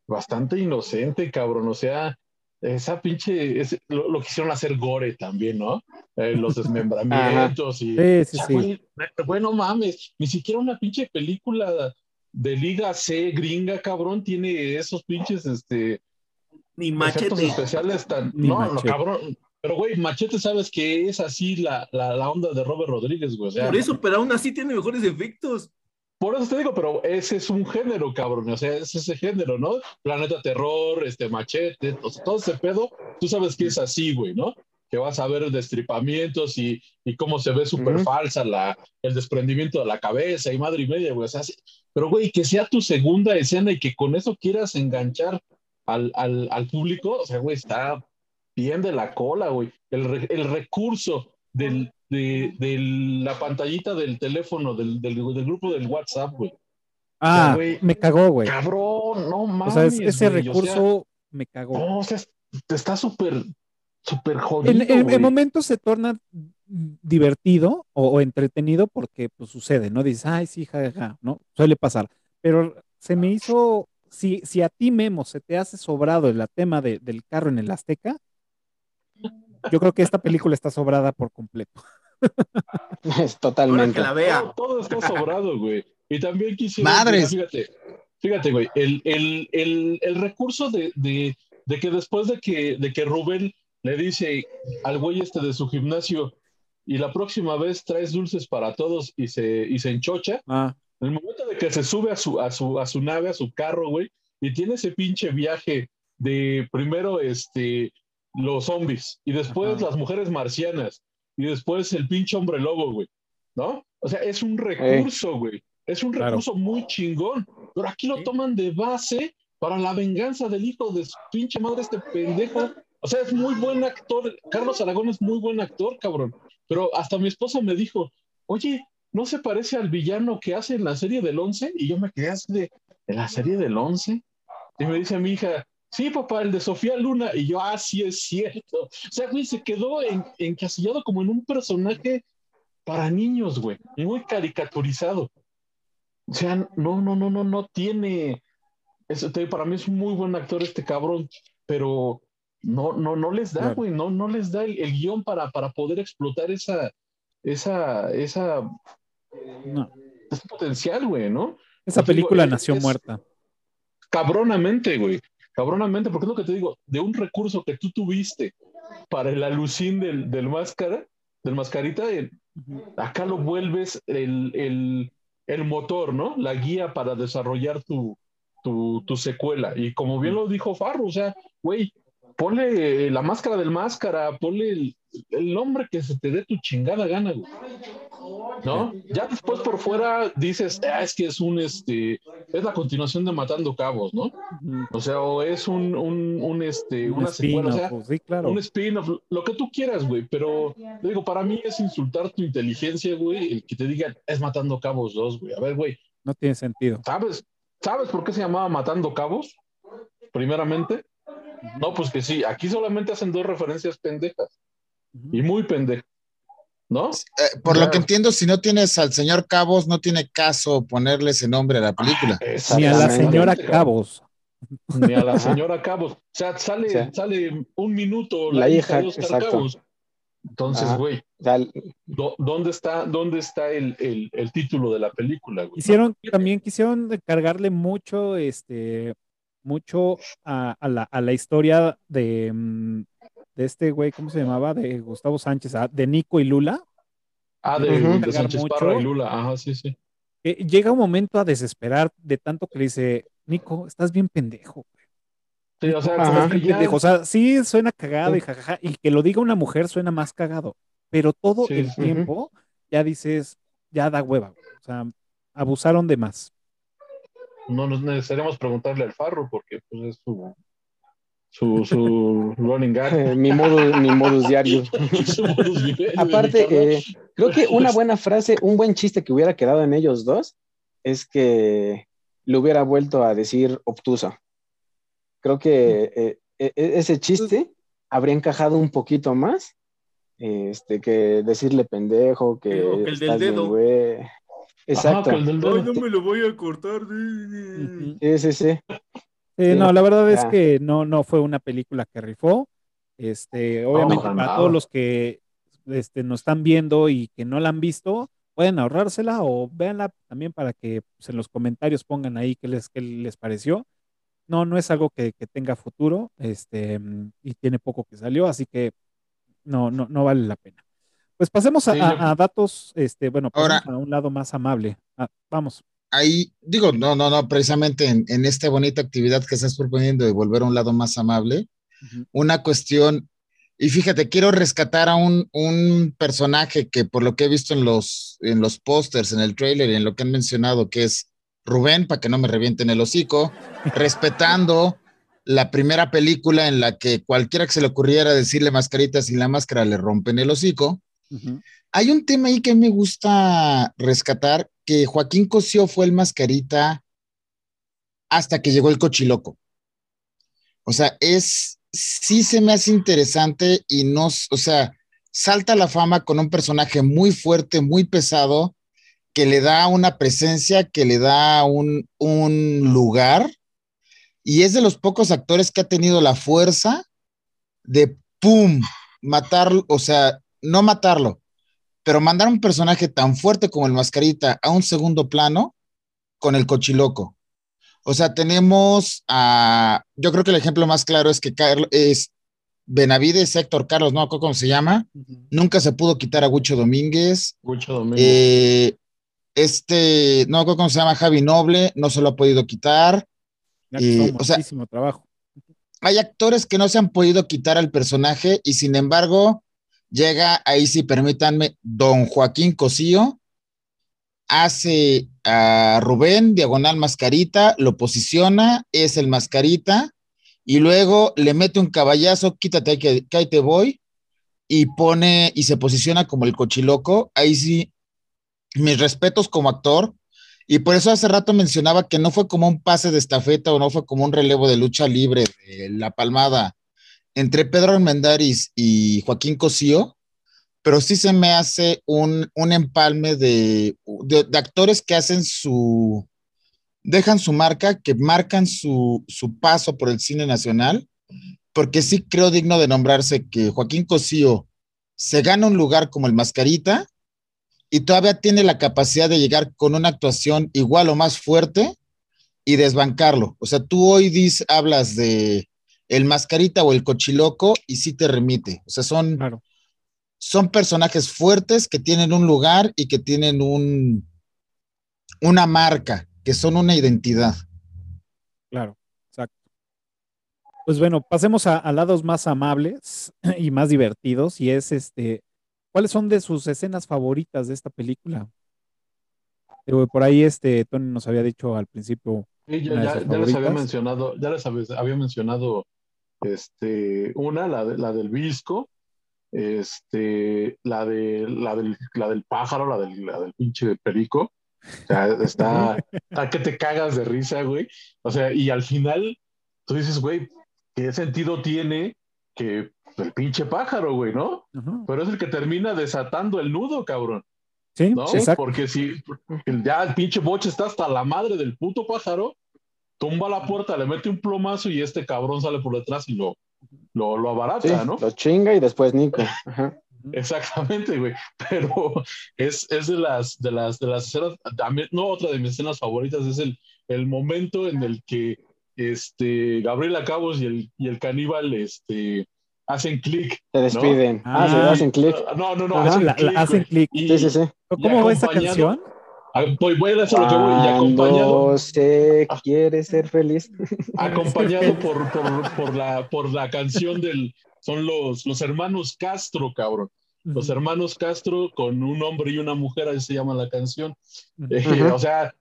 bastante inocente, cabrón. O sea, esa pinche, es- lo, lo quisieron hacer gore también, ¿no? Eh, los desmembramientos y... Sí, sí, sí. Güey, Bueno, mames, ni siquiera una pinche película de Liga C gringa, cabrón, tiene esos pinches, este, Ni machete. especiales tan... Ni no, cabrón. Pero, güey, Machete, ¿sabes que es así la, la, la onda de Robert Rodríguez, güey? O sea, Por eso, pero aún así tiene mejores efectos. por eso te digo, pero ese es un género, cabrón. O sea, es ese género, ¿no? Planeta Terror, este Machete, todo ese pedo, tú sabes que es así, güey, ¿no? Que vas a ver destripamientos y, y cómo se ve súper falsa la, el desprendimiento de la cabeza y madre y media, güey. O sea, pero, güey, que sea tu segunda escena y que con eso quieras enganchar al, al, al público, o sea, güey, está bien de la cola, güey. El, el recurso del, de, de la pantallita del teléfono, del, del, del grupo del WhatsApp, güey. Ah, güey. me cagó, güey. Cabrón, No, no O mames. sea, es- ese güey, o sea, recurso me cagó. no, o sea, es- está súper, súper en, jodido. en- en güey. momentos se torna divertido o, o entretenido porque pues sucede, ¿no? Dices, ay, sí, jajaja, ¿no? Suele pasar. Pero se me hizo, si, si a ti, Memo, se te hace sobrado el tema de- del carro en el Azteca, yo creo que esta película está sobrada por completo. Es totalmente. que la vea. Todo, todo está sobrado, güey. Y también quisiera. Madres. Fíjate, fíjate, güey. El, el, el, el recurso de, de, de que después de que, de que Rubén le dice al güey este de su gimnasio, y la próxima vez traes dulces para todos y se, y se enchocha, Ah, en el momento de que se sube a su, a su, a su nave, a su carro, güey, y tiene ese pinche viaje de primero este, los zombies, y después Ajá. las mujeres marcianas, y después el pinche hombre lobo, güey, ¿no? O sea, es un recurso, güey. Es un Claro. recurso muy chingón. Pero aquí lo Sí. toman de base para la venganza del hijo de su pinche madre, este pendejo. O sea, es muy buen actor. Carlos Aragón es muy buen actor, cabrón. Pero hasta mi esposa me dijo, oye, ¿no se parece al villano que hace en la serie del 11? Y yo me quedé así de, ¿en la serie del 11? Y me dice mi hija, sí, papá, el de Sofía Luna. Y yo, ah, sí, es cierto. O sea, güey, se quedó en- encasillado como en un personaje para niños, güey, muy caricaturizado. O sea, no, no, no, no, no tiene. Te- para mí es un muy buen actor este cabrón, pero no, no, no les da, Claro. güey, no, no les da el, el guion para, para poder explotar esa, esa, esa, no. ese potencial, güey, ¿no? Esa película nació es- muerta. cabronamente, güey. Cabronamente, porque es lo que te digo, de un recurso que tú tuviste para el alucín del, del máscara, del mascarita, el- Ujú. acá lo vuelves el, el, el motor, ¿no? La guía para desarrollar tu, tu, tu secuela. Y como bien lo dijo Farro, o sea, güey, ponle la máscara del máscara, ponle el, el nombre que se te dé tu chingada gana, güey. ¿No? Ya después por fuera dices, "Ah, es que es un, este, es la continuación de Matando Cabos, ¿no? O sea, o es un, un, un, este, Un una secuela, o sea, spin-off, sí, claro. un spin-off, lo que tú quieras, güey, pero digo, para mí es insultar tu inteligencia, güey, el que te digan, es Matando Cabos 2, güey. A ver, güey, No tiene sentido. ¿sabes? ¿Sabes por qué se llamaba Matando Cabos? Primeramente. No, pues que sí, aquí solamente hacen dos referencias pendejas y muy pendejas, ¿no? Eh, por lo que entiendo, si no tienes al señor Cabos, no tiene caso ponerle ese nombre a la película. Ni a la señora. Cabos. Ni a la señora Cabos. O sea, sale, O sea, sale un minuto la hija, de Oscar exacto. Cabos. Entonces, güey, O sea, ¿dó- ¿dónde está, dónde está el, el, el título de la película, güey? Hicieron, también quisieron cargarle mucho, este, mucho a, a la, a la historia de, mm, de este güey, ¿cómo se llamaba? De Gustavo Sánchez, ah, de Nico y Lula. Ah, de, Sánchez mucho. Parra y Lula. Ajá, sí, sí. llega un momento a desesperar de tanto que le dice, Nico, estás bien pendejo. Sí, o sea, Ajá. como Estás que bien ya- pendejo". O sea, sí suena cagado Sí. y jajaja, y que lo diga una mujer suena más cagado, pero todo Sí, el tiempo ya dices, ya da hueva. O sea, abusaron de más. No nos necesitaríamos preguntarle al Farro porque pues, es su, su, su running gag. eh, mi modus, mi modus diario. Aparte, eh, creo que una buena frase, un buen chiste que hubiera quedado en ellos dos es que le hubiera vuelto a decir obtusa. Creo que eh, e- e- ese chiste habría encajado un poquito más este, que decirle pendejo, que, que el del estás bien, dedo. güey. Exacto. Ajá. Ay, no me lo voy a cortar. Sí, sí, sí. Sí, Sí, no, la verdad es ya. que no, no fue una película que rifó. Este, obviamente, para todos los que este, nos están viendo y que no la han visto, pueden ahorrársela o véanla también para que pues, en los comentarios pongan ahí qué les, qué les pareció. No, no es algo que, que tenga futuro, este, y tiene poco que salió, así que no, no, no vale la pena. Pues pasemos a, Sí, a- yo- a datos, este, bueno, Ahora- a un lado más amable. Ah, vamos. Ahí, digo, no, no, no, precisamente en, en esta bonita actividad que estás proponiendo de volver a un lado más amable, una cuestión, y fíjate, quiero rescatar a un, un personaje que por lo que he visto en los, en los pósters, en el trailer y en lo que han mencionado, que es Rubén, para que no me revienten el hocico, respetando la primera película en la que cualquiera que se le ocurriera decirle mascarita sin la máscara le rompen el hocico. Hay un tema ahí que me gusta rescatar, que Joaquín Cosío fue el mascarita hasta que llegó el cochiloco. O sea, es, sí se me hace interesante y no, o sea, salta la fama con un personaje muy fuerte, muy pesado, que le da una presencia, que le da un, un lugar, y es de los pocos actores que ha tenido la fuerza de, ¡pum!, matarlo, o sea, no matarlo, pero mandar un personaje tan fuerte como el Mascarita a un segundo plano con el cochiloco. O sea, tenemos a, yo creo que el ejemplo más claro es que Carlos, es Benavides, Héctor Carlos, no cómo se llama, nunca se pudo quitar a Gucho Domínguez. Gucho Domínguez. Eh, este, no cómo se llama, Javi Noble, no se lo ha podido quitar. Eh, o sea, trabajo. Hay actores que no se han podido quitar al personaje y sin embargo llega, ahí sí permítanme, don Joaquín Cosío, hace a Rubén, diagonal mascarita, lo posiciona, es el mascarita, y luego le mete un caballazo, quítate que, que ahí te voy, y pone y se posiciona como el cochiloco. Ahí sí, mis respetos como actor. Y por eso hace rato mencionaba que no fue como un pase de estafeta o no fue como un relevo de lucha libre la palmada entre Pedro Armendáriz y Joaquín Cosío, pero sí se me hace un, un empalme de, de, actores que hacen su, dejan su marca, que marcan su, su paso por el cine nacional, porque sí creo digno de nombrarse que Joaquín Cosío se gana un lugar como el Mascarita y todavía tiene la capacidad de llegar con una actuación igual o más fuerte y desbancarlo. O sea, tú hoy dices, hablas de el Mascarita o el Cochiloco y sí te remite. O sea, son, Claro. son personajes fuertes que tienen un lugar y que tienen un, una marca, que son una identidad. Claro, exacto. Pues bueno, pasemos a, a lados más amables y más divertidos y es este, ¿cuáles son de sus escenas favoritas de esta película? Por ahí este Tony nos había dicho al principio Sí, ya, les había mencionado, ya les había, había mencionado este, una, la, de- la del visco, este, la, de, la, del, la del pájaro, la del, la del pinche perico. O sea, está, está que te cagas de risa, güey. O sea, y al final tú dices, güey, ¿qué sentido tiene que el pinche pájaro, güey, no? Pero es el que termina desatando el nudo, cabrón. Sí, ¿no? exacto. Porque si ya el pinche boche está hasta la madre del puto pájaro, tumba la puerta, le mete un plomazo y este cabrón sale por detrás y lo, lo, lo abarata, Sí, ¿no? lo chinga y después Nico. Ajá. Exactamente, güey. Pero es, es de las, de las, de las escenas, también, no, otra de mis escenas favoritas es el, el momento en el que este, Gabriela Cabos y el, y el caníbal este, hacen clic. Se despiden. Ah, se Ah. hacen clic. No, no, no, Ajá. hacen La- la- clic, hacen Sí, sí, sí. ¿Cómo va esa canción? Ah, Voy, voy a hacer lo que voy y acompañado, Cuando se quiere ser feliz. acompañado por, por, por la, por la canción del, son los, los hermanos Castro, cabrón. Los hermanos Castro con un hombre y una mujer, así se llama la canción. Eh, Ujú. O sea,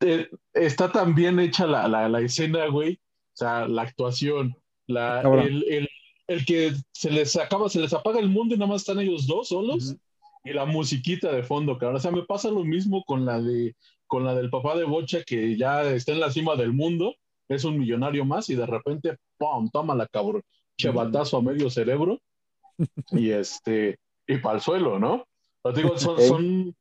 eh, está tan bien hecha la, la, la escena, güey. O sea, la actuación, la, el, el, el que se les acaba, se les apaga el mundo y nada más están ellos dos solos. Ujú. Y la musiquita de fondo, cabrón. O sea, me pasa lo mismo con la de, con la del papá de Bocha, que ya está en la cima del mundo, es un millonario más, y de repente, ¡pum! Toma la cabrón. Chevatazo a medio cerebro. Y este, y para el suelo, ¿no? Te digo, son, son-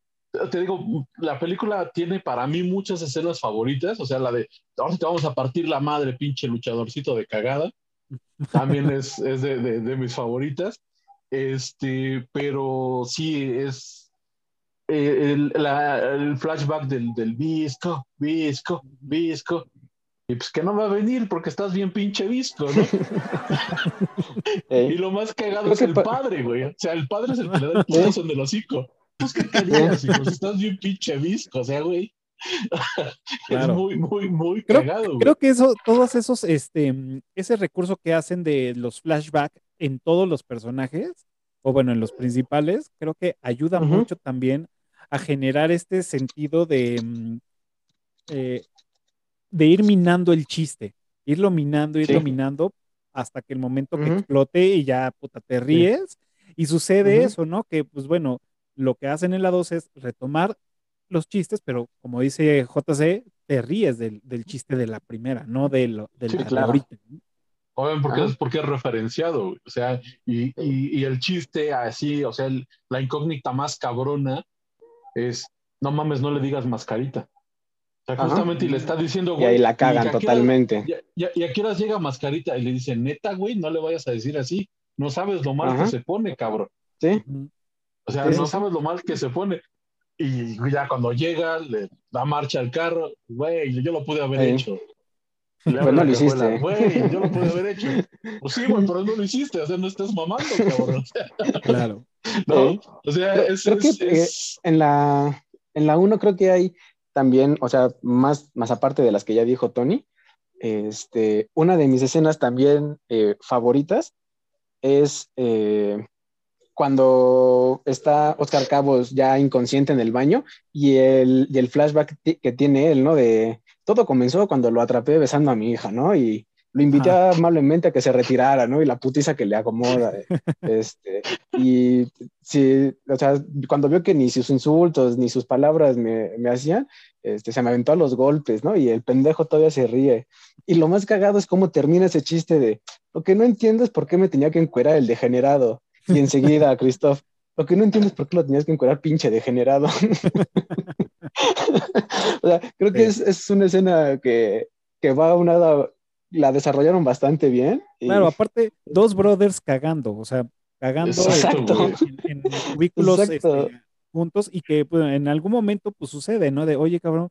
te digo, la película tiene para mí muchas escenas favoritas, o sea, la de ahora te vamos a partir la madre, pinche luchadorcito de cagada, también es, es de, de- de mis favoritas. Este, pero sí es eh, el, la- el flashback del, del visco, visco, visco. Y pues que no va a venir porque estás bien pinche visco, ¿no? Ey. Y lo más cagado es que el pa- padre, güey. O sea, el padre es el que le da el putazo en el hocico. Pues que querías, si estás bien pinche visco, o sea, güey. Claro. Es muy, muy, muy Creo- cagado, güey. Creo que eso, todos esos, este, ese recurso que hacen de los flashbacks en todos los personajes, o bueno, en los principales, creo que ayuda mucho también a generar este sentido de, mm, eh, de ir minando el chiste, irlo minando, irlo Sí. minando hasta que el momento que explote y ya, puta, te ríes. Y sucede eso, ¿no? Que, pues bueno, lo que hacen en la 2 es retomar los chistes, pero como dice JC, te ríes del, del chiste de la primera, no de, lo, de Sí, la de ahorita. Oigan, porque es porque es referenciado, o sea, y, y- y el chiste así, o sea, el- la incógnita más cabrona es, no mames, no le digas mascarita. O sea, Ajá. justamente y le está diciendo, Y güey. ahí la ¿y cagan totalmente. Y, a- y a qué horas llega mascarita y le dice, neta, güey, no le vayas a decir así, no sabes lo mal Ajá. que se pone, cabrón. Sí. O sea, Sí, no sabes lo mal que se pone. Y ya cuando llega, le da marcha al carro, güey, yo lo pude haber Sí. hecho. Le Pues no lo hiciste. Güey, yo lo pude haber hecho. Pues sí, güey, pero no lo hiciste, o sea, no estás mamando, cabrón. Claro. ¿no? O sea, Creo- es, creo que, es- es- en la en la 1 creo que hay también, o sea, más, más aparte de las que ya dijo Tony, este, una de mis escenas también eh, favoritas es eh, cuando está Oscar Cabos ya inconsciente en el baño y el, y el flashback que tiene él, ¿no? De todo comenzó cuando lo atrapé besando a mi hija, ¿no? Y lo invité amablemente a que se retirara, ¿no? Y la putiza que le acomoda. eh, este, y sí, o sea, cuando vio que ni sus insultos ni sus palabras me, me hacían, este, se me aventó a los golpes, ¿no? Y el pendejo todavía se ríe. Y lo más cagado es cómo termina ese chiste de, lo que no entiendo es por qué me tenía que encuerar el degenerado. Y enseguida, Christoph, lo que no entiendo es por qué lo tenías que encuerar pinche degenerado. o sea, creo que es, es una escena que, que va a una... La desarrollaron bastante bien. y- Claro, aparte, dos brothers cagando, o sea, cagando Exacto, en- güey. en, en cubículos Exacto. este, juntos y que pues, en algún momento pues sucede, ¿no? De, oye, cabrón,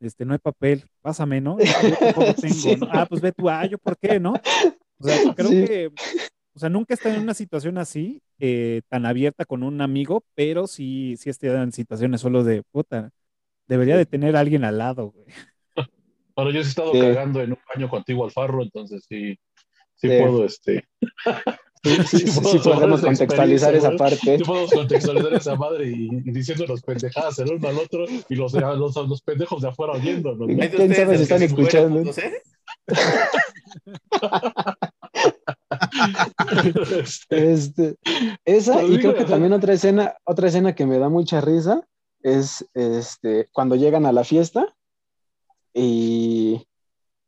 este, no hay papel, pásame, ¿no? Yo tampoco tengo, Sí. ¿no? Ah, pues ve tú, ah, ¿yo por qué, no? O sea, creo Sí. que, o sea, nunca estado en una situación así, eh, tan abierta con un amigo, pero sí, sí estado en situaciones solo de, puta, debería de tener a alguien al lado, güey. Bueno, yo he estado Sí. cagando en un baño contigo al farro, entonces sí, sí, Sí. puedo, este, Sí, sí, sí, sí puedo podemos contextualizar esa parte. Sí podemos contextualizar esa madre y, y diciéndonos pendejadas el uno al otro y los, los, los pendejos de afuera oyéndonos. ¿no? ¿Quién sabe si están escuchando? ¿eh? Este, Este, esa, y digo, creo que también otra escena, otra escena que me da mucha risa es este, cuando llegan a la fiesta y,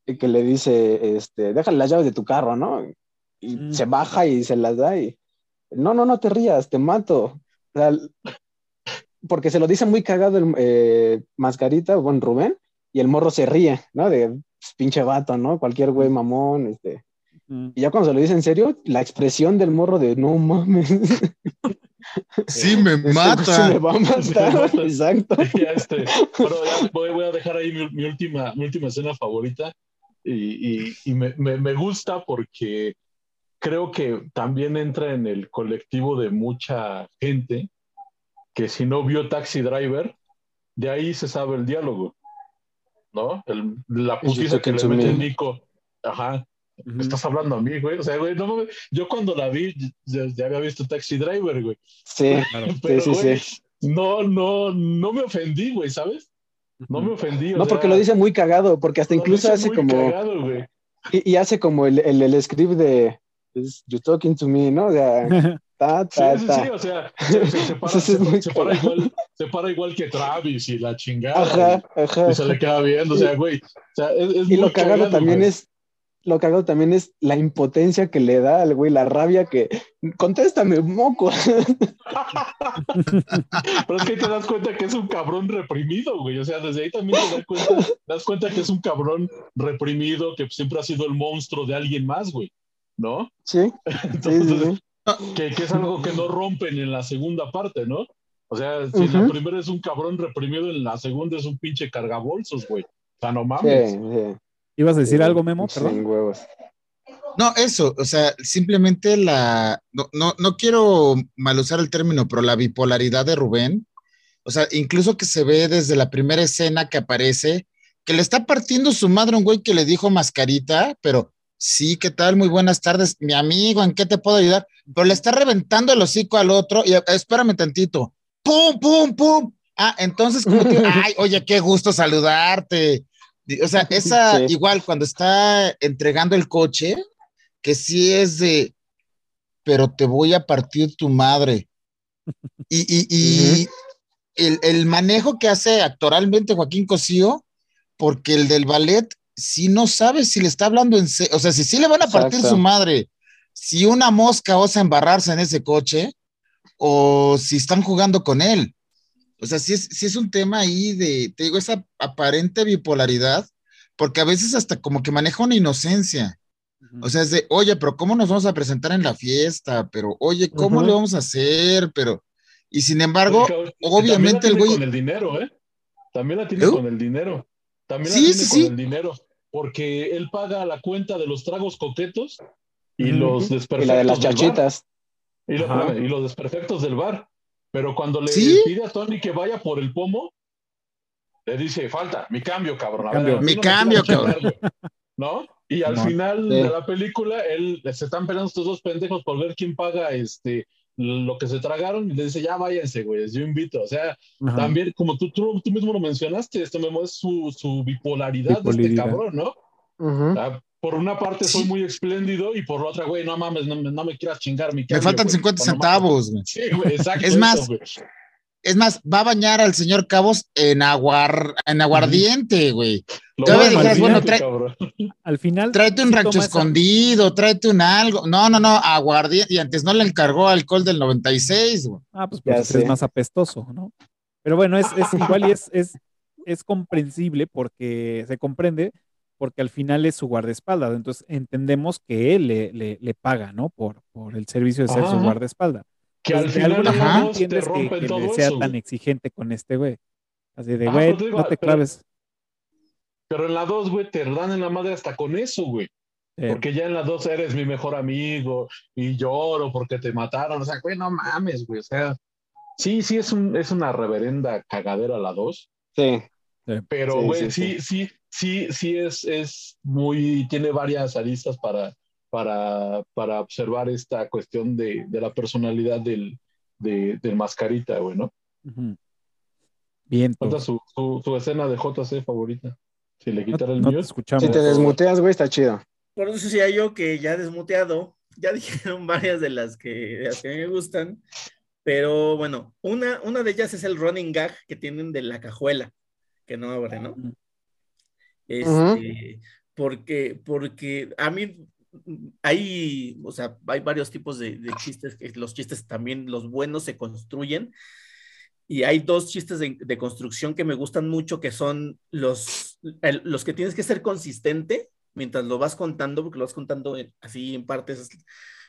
y que le dice, este, déjale las llaves de tu carro, ¿no? Y Mm. se baja y se las da y, no, no, no te rías, te mato. O sea, porque se lo dice muy cagado el eh, Mascarita, bueno, Rubén, y el morro se ríe, ¿no? De "Pues, pinche vato, ¿no? Cualquier güey mamón, este. Mm. Y ya cuando se lo dice en serio, la expresión del morro de no mames. Sí, me Este güey mata. Se me va a matar. mata. Exacto. ya, este, bueno, ya voy, voy a dejar ahí mi, mi última, mi última escena favorita y, y- y me, me- me gusta porque creo que también entra en el colectivo de mucha gente que si no vio Taxi Driver, de ahí se sabe el diálogo, ¿no? El- la putiza que le mete me. Nico. Ajá, Ujú. estás hablando a mí, güey. O sea, güey, no mames, yo cuando la vi, ya, ya había visto Taxi Driver, güey. Sí, Claro. Pero, sí, güey, sí. no, no, no me ofendí, güey, ¿sabes? No me ofendí. o No, porque sea, lo dice muy cagado, porque hasta incluso hace muy como. cagado, güey. Y, y hace como el, el, el script de You talking to me, ¿no? O sea, ta, Sí, ta, sí, ta. sí, o sea, se, para, sí se- se cagado. igual, se para igual que Travis y la chingada. Ajá, ajá. Y se le queda viendo, o sea, güey. O sea, es, es Y muy lo cagado también güey. es, lo cagado también es la impotencia que le da al güey, la rabia que, contéstame, moco. Pero es que ahí te das cuenta que es un cabrón reprimido, güey. O sea, desde ahí también te das cuenta, te das cuenta que es un cabrón reprimido que siempre ha sido el monstruo de alguien más, güey. ¿No? Sí, Entonces, sí, sí. que, que es algo que no rompen en la segunda parte, ¿no? O sea, si en la Ujú. primera es un cabrón reprimido, en la segunda es un pinche cargabolsos, güey. O sea, no mames. ¿Ibas a decir algo, Memo? Sin Perdón. huevos. No, eso, o sea, simplemente la, no, no, no quiero mal usar el término, pero la bipolaridad de Rubén, o sea, incluso que se ve desde la primera escena que aparece, que le está partiendo su madre a un güey que le dijo mascarita, pero sí, ¿qué tal? Muy buenas tardes, mi amigo, ¿en qué te puedo ayudar? Pero le está reventando el hocico al otro y espérame tantito, ¡pum, pum, pum! Ah, entonces como que, ay, oye, qué gusto saludarte. O sea, esa, Sí. igual, cuando está entregando el coche, que sí es de, pero te voy a partir tu madre. Y, y, y, el, el manejo que hace actoralmente Joaquín Cosío, porque el del ballet, si no sabe si le está hablando en serio, o sea, si sí le van a partir Exacto. su madre, si una mosca osa embarrarse en ese coche, o si están jugando con él. O sea, sí es, sí es un tema ahí de, te digo, esa aparente bipolaridad, porque a veces hasta como que maneja una inocencia. O sea, es de, oye, pero ¿cómo nos vamos a presentar en la fiesta? Pero, oye, ¿cómo Ujú. le vamos a hacer? Pero, y sin embargo, Oye, cabrón, y obviamente también la el tiene güey- Con el dinero, ¿eh? También la tiene ¿Eh? con el dinero. También Sí, la tiene sí, con sí. el dinero. Porque él paga la cuenta de los tragos coquetos y los Y desperfectos. la de las chachitas. Y, lo- y los desperfectos del bar. Pero cuando le ¿Sí? pide a Tony que vaya por el pomo, le dice, falta, mi cambio, cabrón. Cambio. mí Mi no me cambio, güey". ¿No? Y al Simón. final Sí. de la película, él se están peleando estos dos pendejos por ver quién paga este lo que se tragaron y le dice, ya váyanse, güey, yo invito. O sea, Ajá. también, como tú, tú, tú mismo lo mencionaste, este Memo, es su, su bipolaridad, de este Bipolaridad. cabrón, ¿no? Ujú. Ah, por una parte soy Sí. muy espléndido y por la otra, güey, no mames, no, me- no me quieras chingar mi me cambio, faltan güey. 50 No mames. centavos. güey. Sí, güey, exacto. Es eso, más, güey. Es más, va a bañar al señor Cabos en, aguar, en aguardiente, güey. Lo todavía dijeras, bueno, trae-. Al final. Tráete un rancho escondido, tráete un algo. No, no, no, aguardiente. Y antes no le encargó alcohol del 96, güey. Ah, pues sé. es más apestoso, ¿no? Pero bueno, es, es igual y es, es, es comprensible porque se comprende, porque al final es su guardaespaldas. Entonces entendemos que él le, le, le paga, ¿no? Por, por el servicio de ser su guardaespaldas. Que al Pues, final alguna Ajá. los dos te entiendes que, que todo le sea eso. tan exigente con este güey. Así de, Ah, güey, te digo, no te pero- claves. Pero en la 2, güey, te dan en la madre hasta con eso, güey. Eh, Porque ya en la 2 eres mi mejor amigo y lloro porque te mataron. O sea, güey, no mames, güey. O sea, sí, sí es, un, es una reverenda cagadera la 2. Sí. Pero, Sí, güey, sí, sí, sí, sí, sí, es, es muy, tiene varias aristas para, para, para observar esta cuestión de, de la personalidad del, de, del mascarita, güey, ¿no? Bien, Falta pues, su, su, su escena de JC favorita. Si le no, quitara el no te. Si te desmuteas, güey, está chido. Por eso decía yo que ya desmuteado, ya dijeron varias de las que, de las que a mí me gustan, pero bueno, una, una de ellas es el running gag que tienen de la cajuela, que no abre, ¿no? Este, porque, porque a mí hay, o sea, hay varios tipos de, de chistes, los chistes también, los buenos se construyen, y hay dos chistes de, de construcción que me gustan mucho, que son los, el- los que tienes que ser consistente mientras lo vas contando, porque lo vas contando así en partes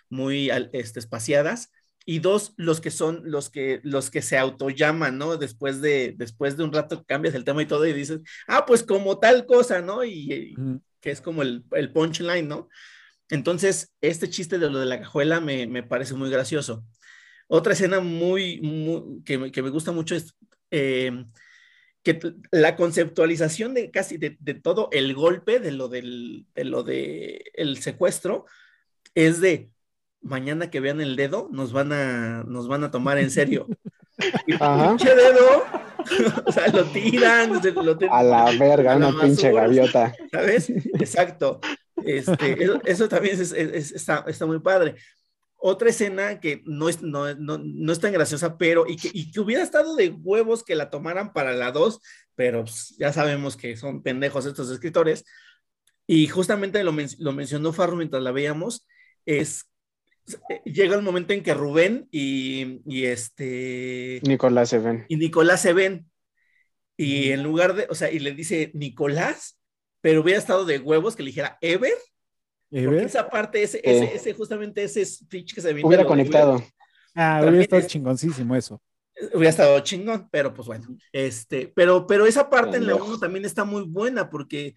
muy este, espaciadas, y dos, los que son los que, los que se autollaman, ¿no? Después de, después de un rato cambias el tema y todo y dices, ah, pues como tal cosa, ¿no? Y, que es como el, el punchline, ¿no? Entonces, este chiste de lo de la cajuela me, me parece muy gracioso. Otra escena muy, muy- que, me, que me gusta mucho es eh, que la conceptualización de casi de, de todo el golpe de lo del de lo de el secuestro es de mañana que vean el dedo nos van a nos van a tomar en serio. Y Ajá. pinche dedo, o sea, lo tiran, se- lo tiran- A la verga, a la una pinche basura. gaviota. ¿sabes? Exacto. Este, eso, eso también es- es- es- está, está muy padre. Otra escena que no es, no, no, no es tan graciosa, pero y que, y que hubiera estado de huevos que la tomaran para la 2, pero pues, ya sabemos que son pendejos estos escritores. Y justamente lo, men- lo mencionó Farro mientras la veíamos, es llega el momento en que Rubén y, y este Nicolás Even. y Nicolás se ven. Y en lugar de, o sea, y le dice Nicolás, pero hubiera estado de huevos que le dijera Ever, ¿Eh, porque ves? esa parte, ese, Sí. ese, ese, justamente ese speech que se viene. Hubiera conectado. Ah, también hubiera estado es- chingoncísimo eso. Ever, Hubiera estado chingón, pero pues bueno, este, pero, pero esa parte en la Pendejo. 1 también está muy buena porque,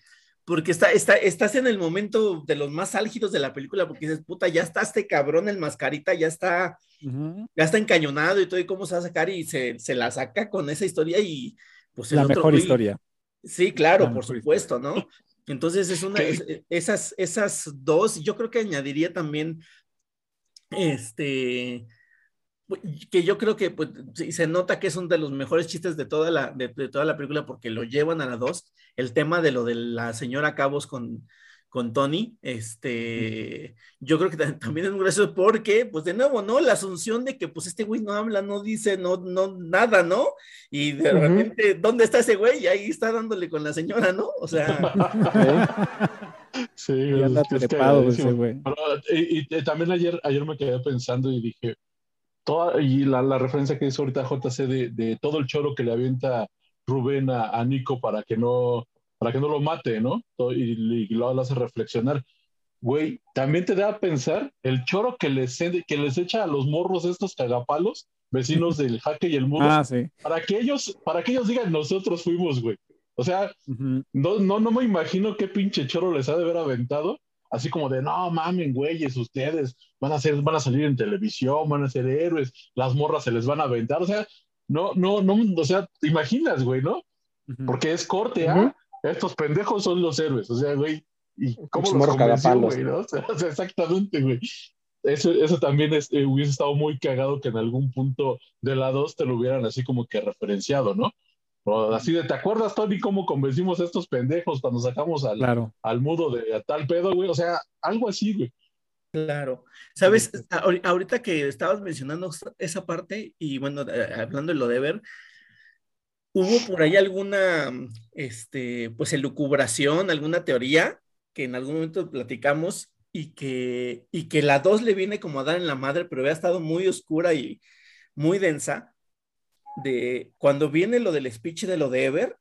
porque está, está, estás en el momento de los más álgidos de la película porque dices, puta, ya está este cabrón, el mascarita, ya está, ya está encañonado y todo, y cómo se va a sacar y se, se la saca con esa historia y pues el La otro mejor güey- historia. Sí, claro, La por supuesto, ¿no? Entonces es una, esas, esas dos, yo creo que añadiría también, este, que yo creo que pues, se nota que es uno de los mejores chistes de toda la, de, de toda la película porque lo llevan a la dos, el tema de lo de la señora Cabos con, con Tony, este, yo creo que también es muy gracioso porque, pues de nuevo, ¿no? La asunción de que pues este güey no habla, no dice, no, no, nada, ¿no? Y de repente, ¿dónde está ese güey? Y ahí está dándole con la señora, ¿no? O sea... sí, y anda trepado ese güey. y, también ayer, ayer me quedé pensando y dije, toda, y la, la referencia que hizo ahorita JC de, de, todo el choro que le avienta Rubén a, a Nico para que no para que no lo mate, ¿no? Y, lo, hace reflexionar. Güey, también te da a pensar el choro que les, que les echa a los morros estos cagapalos, vecinos del jaque y el muro, ah, sí. para, que ellos, para que ellos digan, nosotros fuimos, güey. O sea, no, no, no me imagino qué pinche choro les ha de haber aventado, así como de, no mamen, güeyes, ustedes van a, ser, van a salir en televisión, van a ser héroes, las morras se les van a aventar, o sea, no, no, no, o sea, te imaginas, güey, ¿no? Porque es corte, ¿ah? estos pendejos son los héroes, o sea, güey, ¿y cómo los convenció, güey, no? O sea, exactamente, güey. Eso, eso también es, eh, hubiese estado muy cagado que en algún punto de la 2 te lo hubieran así como que referenciado, ¿no? O así de, ¿te acuerdas, Tony, cómo convencimos a estos pendejos cuando sacamos al, al mudo de tal pedo, güey? O sea, algo así, güey. Claro. Sabes, ahorita que estabas mencionando esa parte y bueno, eh, hablando de lo de ver, ¿Hubo por ahí alguna, este, pues, elucubración, alguna teoría que en algún momento platicamos y que, y que la 2 le viene como a dar en la madre, pero había estado muy oscura y muy densa? De cuando viene lo del speech de lo de Ever,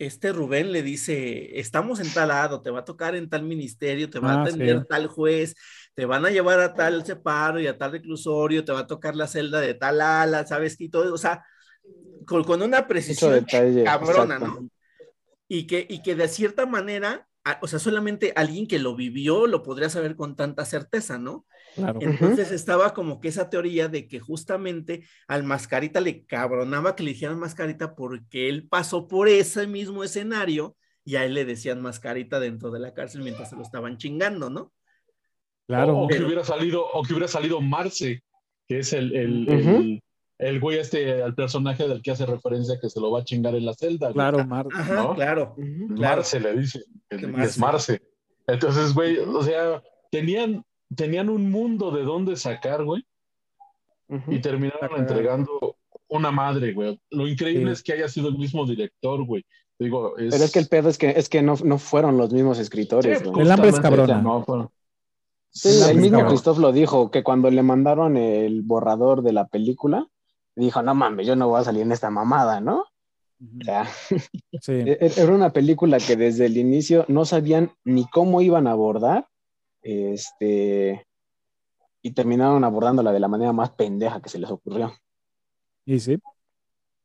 este Rubén le dice, estamos en tal lado, te va a tocar en tal ministerio, te va a ah, atender tal juez, te van a llevar a tal separo y a tal reclusorio, te va a tocar la celda de tal ala, ¿sabes? Y todo, o sea, con, una precisión cabrona, ¿no? Y que, y que de cierta manera, o sea, solamente alguien que lo vivió lo podría saber con tanta certeza, ¿no? Entonces estaba como que esa teoría de que justamente al Mascarita le cabronaba que le dijeran Mascarita porque él pasó por ese mismo escenario y a él le decían Mascarita dentro de la cárcel mientras se lo estaban chingando, ¿no? Claro. O, que hubiera salido, o que hubiera salido Marce, que es el, el güey este, al personaje del que hace referencia que se lo va a chingar en la celda. Claro, Marce. claro. Marce le dice, es Marce. Entonces, güey, o sea, tenían, tenían un mundo de dónde sacar, güey, y terminaron entregando una madre, güey. Lo increíble es que haya sido el mismo director, güey. Digo, Pero es que el pedo es que, es que no, no fueron los mismos escritores. el hambre es cabrona. No, Sí, el mismo Christoph lo dijo, que cuando le mandaron el borrador de la película, dijo, no mames, yo no voy a salir en esta mamada, ¿no? O sea, e-, e-, era una película que desde el inicio no sabían ni cómo iban a abordar, este, y terminaron abordándola de la manera más pendeja que se les ocurrió. Y sí.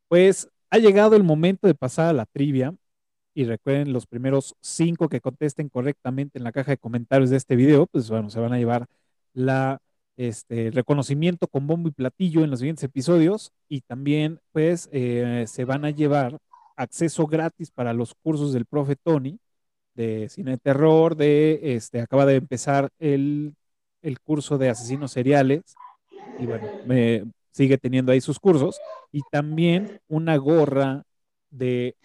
Pues ha llegado el momento de pasar a la trivia. Y recuerden, los primeros cinco que contesten correctamente en la caja de comentarios de este video, pues bueno, se van a llevar la este, reconocimiento con bombo y platillo en los siguientes episodios y también pues eh, se van a llevar acceso gratis para los cursos del profe Tony de cine de terror, de este, acaba de empezar el, el curso de asesinos seriales y bueno, me sigue teniendo ahí sus cursos y también una gorra de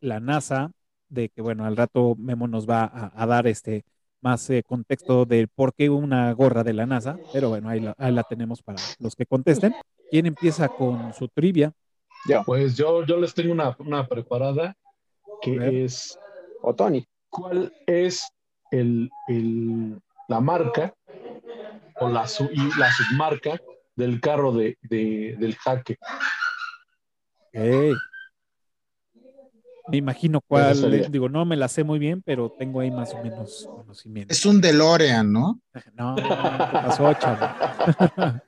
la NASA de que bueno, al rato Memo nos va a, a dar este más eh, contexto del por qué una gorra de la NASA, pero bueno, ahí la, tenemos para los que contesten. ¿Quién empieza con su trivia? Ya. Pues yo, yo les tengo una, preparada que es... O Tony. ¿Cuál es el, la marca o la, la submarca del carro de, del jaque? Hey. Me imagino cuál, digo, no me la sé muy bien, pero tengo ahí más o menos conocimiento. Es un DeLorean, ¿no? No, ¿qué pasó, chavo?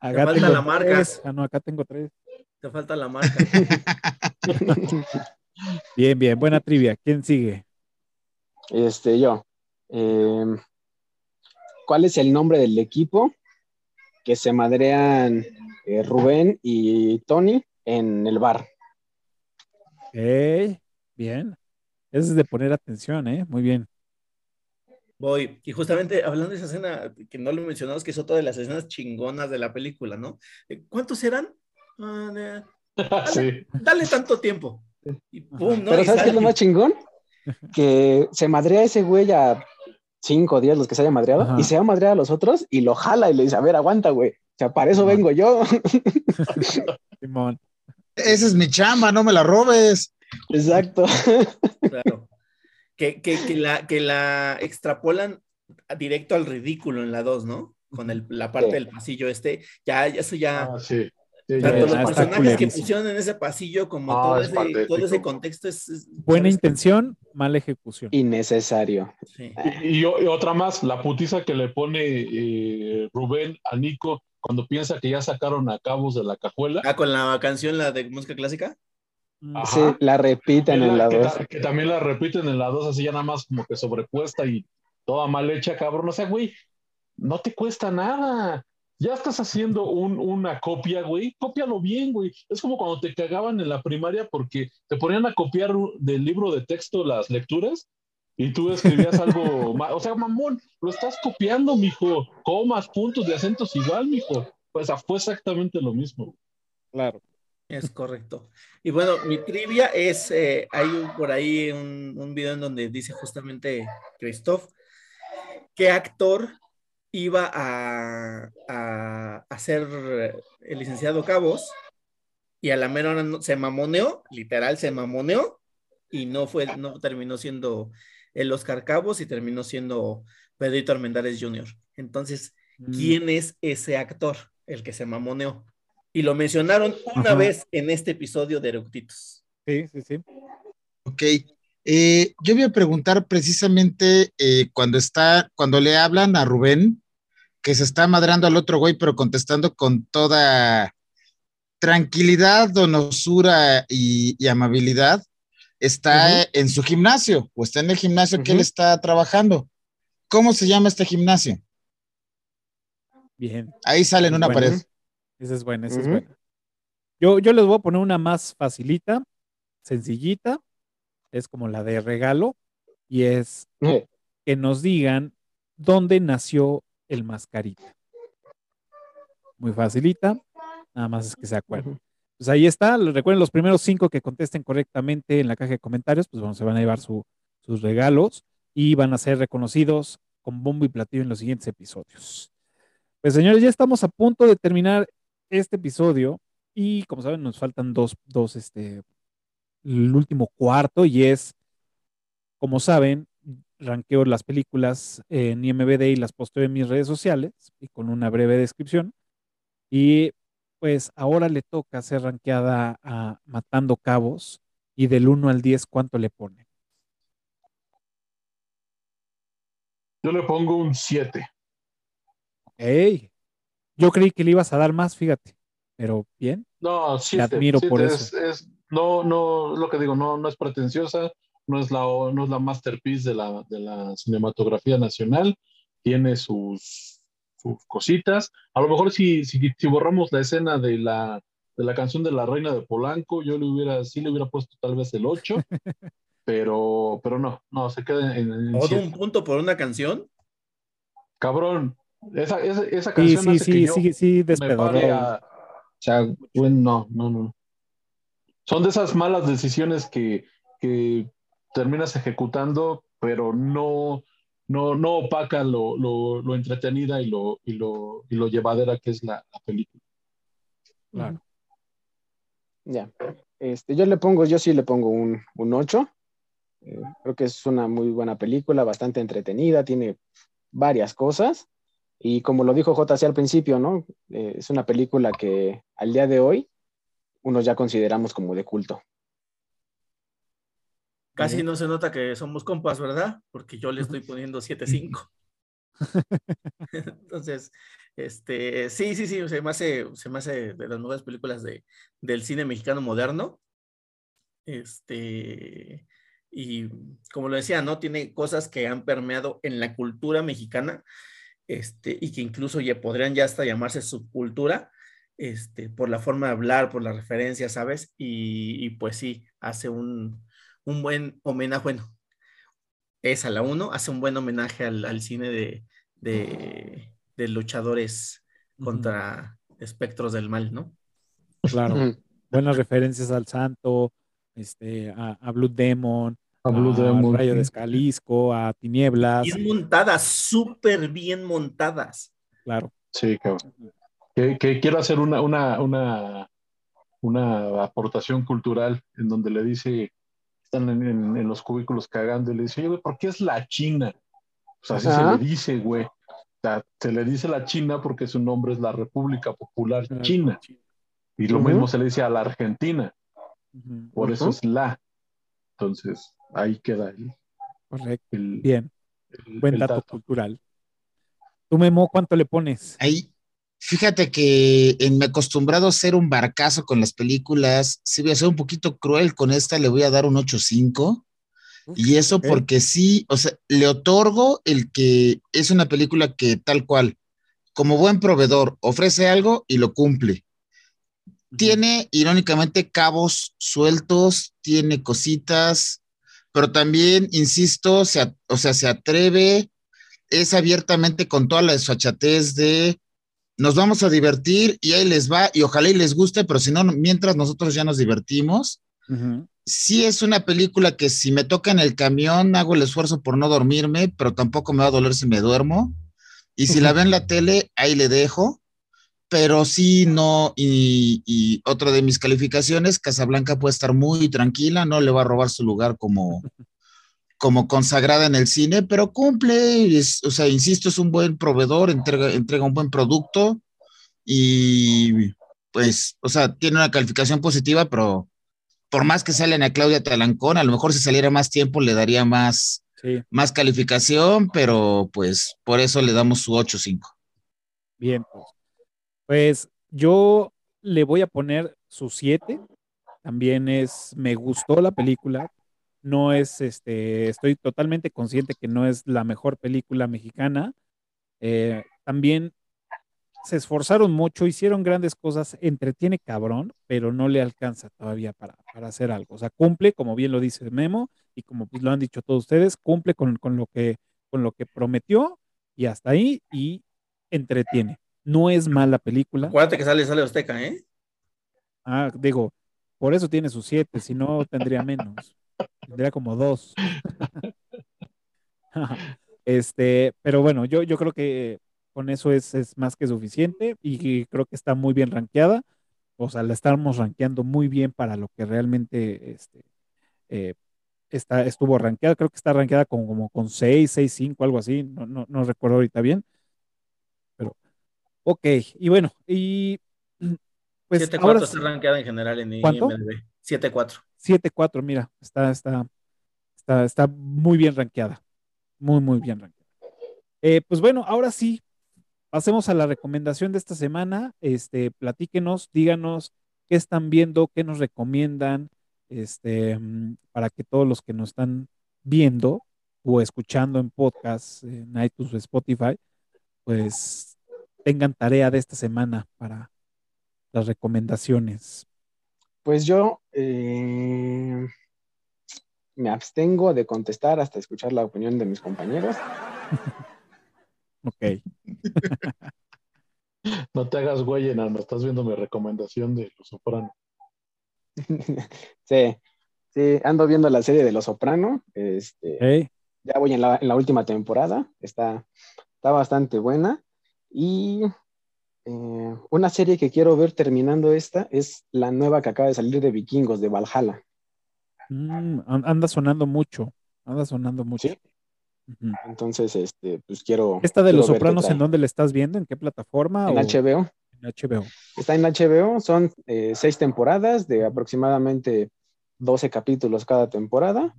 acá falta la marca. Ah, no, acá tengo tres. Te falta la marca. bien, bien, buena trivia. ¿Quién sigue? Este, yo. Em, ¿Cuál es el nombre del equipo que se madrean eh, Rubén y Tony en el bar? bien. Eso es de poner atención, ¿eh? Muy bien. Voy. Y justamente hablando de esa escena, que no lo mencionamos, que es otra de las escenas chingonas de la película, ¿no? Eh, ¿Cuántos eran? Ah, dale, sí. dale tanto tiempo. Y pum, ¿no? Pero ¿sabes qué es lo más chingón? que se madrea ese güey a cinco días los que se haya madreado Ajá. y se va a madrear a los otros y lo jala y le dice, a ver, aguanta, güey. O sea, para eso vengo yo. Simón. Esa es mi chamba, no me la robes. Exacto. Claro. Que, que, que la, que la extrapolan directo al ridículo en la 2, ¿no? Con el- la parte Sí. del pasillo este. Ya, ya eso ya. Ah, sí. Sí, tanto ya, los Ah, personajes que pusieron en ese pasillo como Ah, todo, es ese, todo ese contexto es. es- Buena ¿sabes? intención, mala ejecución. Innecesario. Sí. Y, y o- y otra más, la putiza que le pone eh, Rubén a Nico cuando piensa que ya sacaron a cabos de la cajuela. Ah, con la canción, la de música clásica. Ajá. Sí, la repiten en la que 2. ta- que también la repiten en la 2, así ya nada más como que sobrepuesta y toda mal hecha, cabrón. O sea, güey, no te cuesta nada. Ya estás haciendo un- una copia, güey. Cópialo bien, güey. Es como cuando te cagaban en la primaria porque te ponían a copiar del libro de texto las lecturas y tú escribías algo mal. O sea, mamón, lo estás copiando, mijo. Comas, puntos de acentos igual, mijo. Pues fue exactamente lo mismo. Claro. Es correcto. Y bueno, mi trivia es, eh, hay un- por ahí un, un video en donde dice justamente Christoph, ¿qué actor iba a, a, a ser el licenciado Cabos? Y a la mera hora no- se mamoneó, literal se mamoneó, y no fue, no terminó siendo el Oscar Cabos y terminó siendo Pedrito Armendáriz Jr. Entonces, Mm, ¿quién es ese actor? El que se mamoneó. Y lo mencionaron una Ajá. vez en este episodio de Eructitos. Sí, sí, sí. Ok. Eh, yo voy a preguntar precisamente eh, cuando está, cuando le hablan a Rubén, que se está madrando al otro güey, pero contestando con toda tranquilidad, donosura y, y amabilidad, está en su gimnasio o está en el gimnasio que él está trabajando. ¿Cómo se llama este gimnasio? Bien. Ahí sale en una Bueno. pared. Esa es buena, esa es buena. Yo, yo les voy a poner una más facilita, sencillita. Es como la de regalo. Y es Eh, que nos digan dónde nació el mascarita. Muy facilita. Nada más es que se acuerden. Pues ahí está. Recuerden los primeros cinco que contesten correctamente en la caja de comentarios, pues bueno, se van a llevar su- sus regalos y van a ser reconocidos con bombo y platillo en los siguientes episodios. Pues señores, ya estamos a punto de terminar este episodio y como saben nos faltan dos, dos, este, el último cuarto y es, como saben, ranqueo las películas en IMBD y las posteo en mis redes sociales y con una breve descripción. Y pues ahora le toca hacer ranqueada a Matando Cabos y del 1 al 10, ¿cuánto le pone? Yo le pongo un 7. ¡Ey! Yo creí que le ibas a dar más, fíjate, pero bien. No, siete, admiro siete por es, es- no, no, lo que digo, no, no es pretenciosa, no es la, no es la masterpiece de la, de la cinematografía nacional, tiene sus, sus cositas. A lo mejor si, si, si borramos la escena de la, de la canción de la reina de Polanco, yo le hubiera, sí le hubiera puesto tal vez el 8, pero, pero no, no, se queda en, en ¿Todo siete. un punto por una canción? Cabrón, esa, esa, esa Sí, canción sí, hace que sí, yo sí, sí, me despedorró. pare a- o sea, bueno, no, no, no. Son de esas malas decisiones que, que terminas ejecutando, pero no, no, no opacan lo, lo, lo entretenida y lo, y lo, y lo llevadera que es la, la película. Claro. Ya. Este, yo le pongo, yo sí le pongo un, un 8. Eh, creo que es una muy buena película, bastante entretenida, tiene varias cosas. Y como lo dijo JC al principio, ¿no? Eh, es una película que al día de hoy unos ya consideramos como de culto. Casi no se nota que somos compas, ¿verdad? Porque yo le estoy poniendo 7-5. Entonces, este, sí, sí, sí, se me hace, se me hace de las mejores películas de, del cine mexicano moderno. Este, y como lo decía, ¿no? Tiene cosas que han permeado en la cultura mexicana, este, y que incluso ya podrían ya hasta llamarse subcultura, este, por la forma de hablar, por la referencia, ¿sabes? Y, y pues sí, hace un, un buen homenaje, bueno, es a la uno, hace un buen homenaje al, al cine de, de, de luchadores contra espectros del mal, ¿no? Claro. Buenas referencias al santo, este, a, a Blue Demon, A Blue Demon, Rayo de. Escalisco, a Tinieblas, Bien montadas, súper bien montadas. claro. Sí, cabrón. Que, que quiero hacer una, una, una, una aportación cultural en donde le dice, están en, en- en los cubículos cagando y le dice, oye, güey, ¿por qué es la China? O sea, así Ajá. se le dice, güey. O sea, se le dice la China porque su nombre es la República Popular China. Y lo mismo se le dice a la Argentina, por eso es la. Entonces, ahí queda el, Correcto. el- Bien, el- buen el dato, dato. cultural. Tú, Memo, ¿cuánto le pones? Ahí, fíjate que en me he acostumbrado a ser un barcazo con las películas, sí voy a ser un poquito cruel con esta, le voy a dar un 8.5. Y eso porque sí, o sea, le otorgo el que es una película que tal cual, como buen proveedor, ofrece algo y lo cumple. Tiene, irónicamente, cabos sueltos, tiene cositas, pero también, insisto, se, o sea, se atreve, es abiertamente con toda la desfachatez de nos vamos a divertir y ahí les va, y ojalá y les guste, pero si no, mientras nosotros ya nos divertimos. Ujú, Sí es una película que si me toca en el camión hago el esfuerzo por no dormirme, pero tampoco me va a doler si me duermo. Y si la veo en la tele, ahí le dejo. Pero sí, no, y, y otra de mis calificaciones, Casablanca puede estar muy tranquila, no le va a robar su lugar como, como consagrada en el cine, pero cumple, es- o sea, insisto, es un buen proveedor, entrega, entrega un buen producto y pues, o sea, tiene una calificación positiva, pero por más que salen a Claudia Talancón, a lo mejor si saliera más tiempo le daría más, Sí, más calificación, pero pues por eso le damos su 8.5. bien. Pues. Pues yo le voy a poner su 7. También es, me gustó la película. No es, este, estoy totalmente consciente que no es la mejor película mexicana. Eh, también se esforzaron mucho, hicieron grandes cosas, entretiene cabrón, pero no le alcanza todavía para, para hacer algo. O sea, cumple, como bien lo dice Memo, y como pues lo han dicho todos ustedes, cumple con, con lo, que, con lo que prometió y hasta ahí, y entretiene. No es mala película. Acuérdate que sale, sale Azteca, ¿eh? Ah, digo, por eso tiene sus siete, si no tendría menos. Tendría como dos. este, pero bueno, yo, yo creo que con eso es, es más que suficiente y creo que está muy bien rankeada. O sea, la estamos rankeando muy bien para lo que realmente este, eh, está, estuvo rankeada. Creo que está rankeada como, como con 6, 6, 5, algo así. No, no, no recuerdo ahorita bien. Ok. Y bueno, y pues 7-4 ahora está rankeada en general en ¿Cuánto? IMDb. 7-4. 7-4, mira, está, está, está, está muy bien rankeada. Muy, muy bien rankeada. Eh, pues bueno, ahora sí, pasemos a la recomendación de esta semana. Este, platíquenos, díganos qué están viendo, qué nos recomiendan, este, mm, para que todos los que nos están viendo o escuchando en podcast, en iTunes o Spotify, pues tengan tarea de esta semana para las recomendaciones. Pues yo eh, me abstengo de contestar hasta escuchar la opinión de mis compañeros. Ok. No te hagas güey, enano. Estás viendo mi recomendación de Los Soprano. sí, sí, ando viendo la serie de Los Soprano. Este, ya voy en la, en la última temporada. Está, está bastante buena. Y eh, una serie que quiero ver terminando esta es la nueva que acaba de salir de Vikingos, de Valhalla. Mm, an- anda sonando mucho, anda sonando mucho. Sí. Entonces, este, pues quiero. ¿Esta de quiero Los Sopranos en dónde la estás viendo? ¿En qué plataforma? En o HBO. En HBO. Está en HBO, son eh, seis temporadas de aproximadamente 12 capítulos cada temporada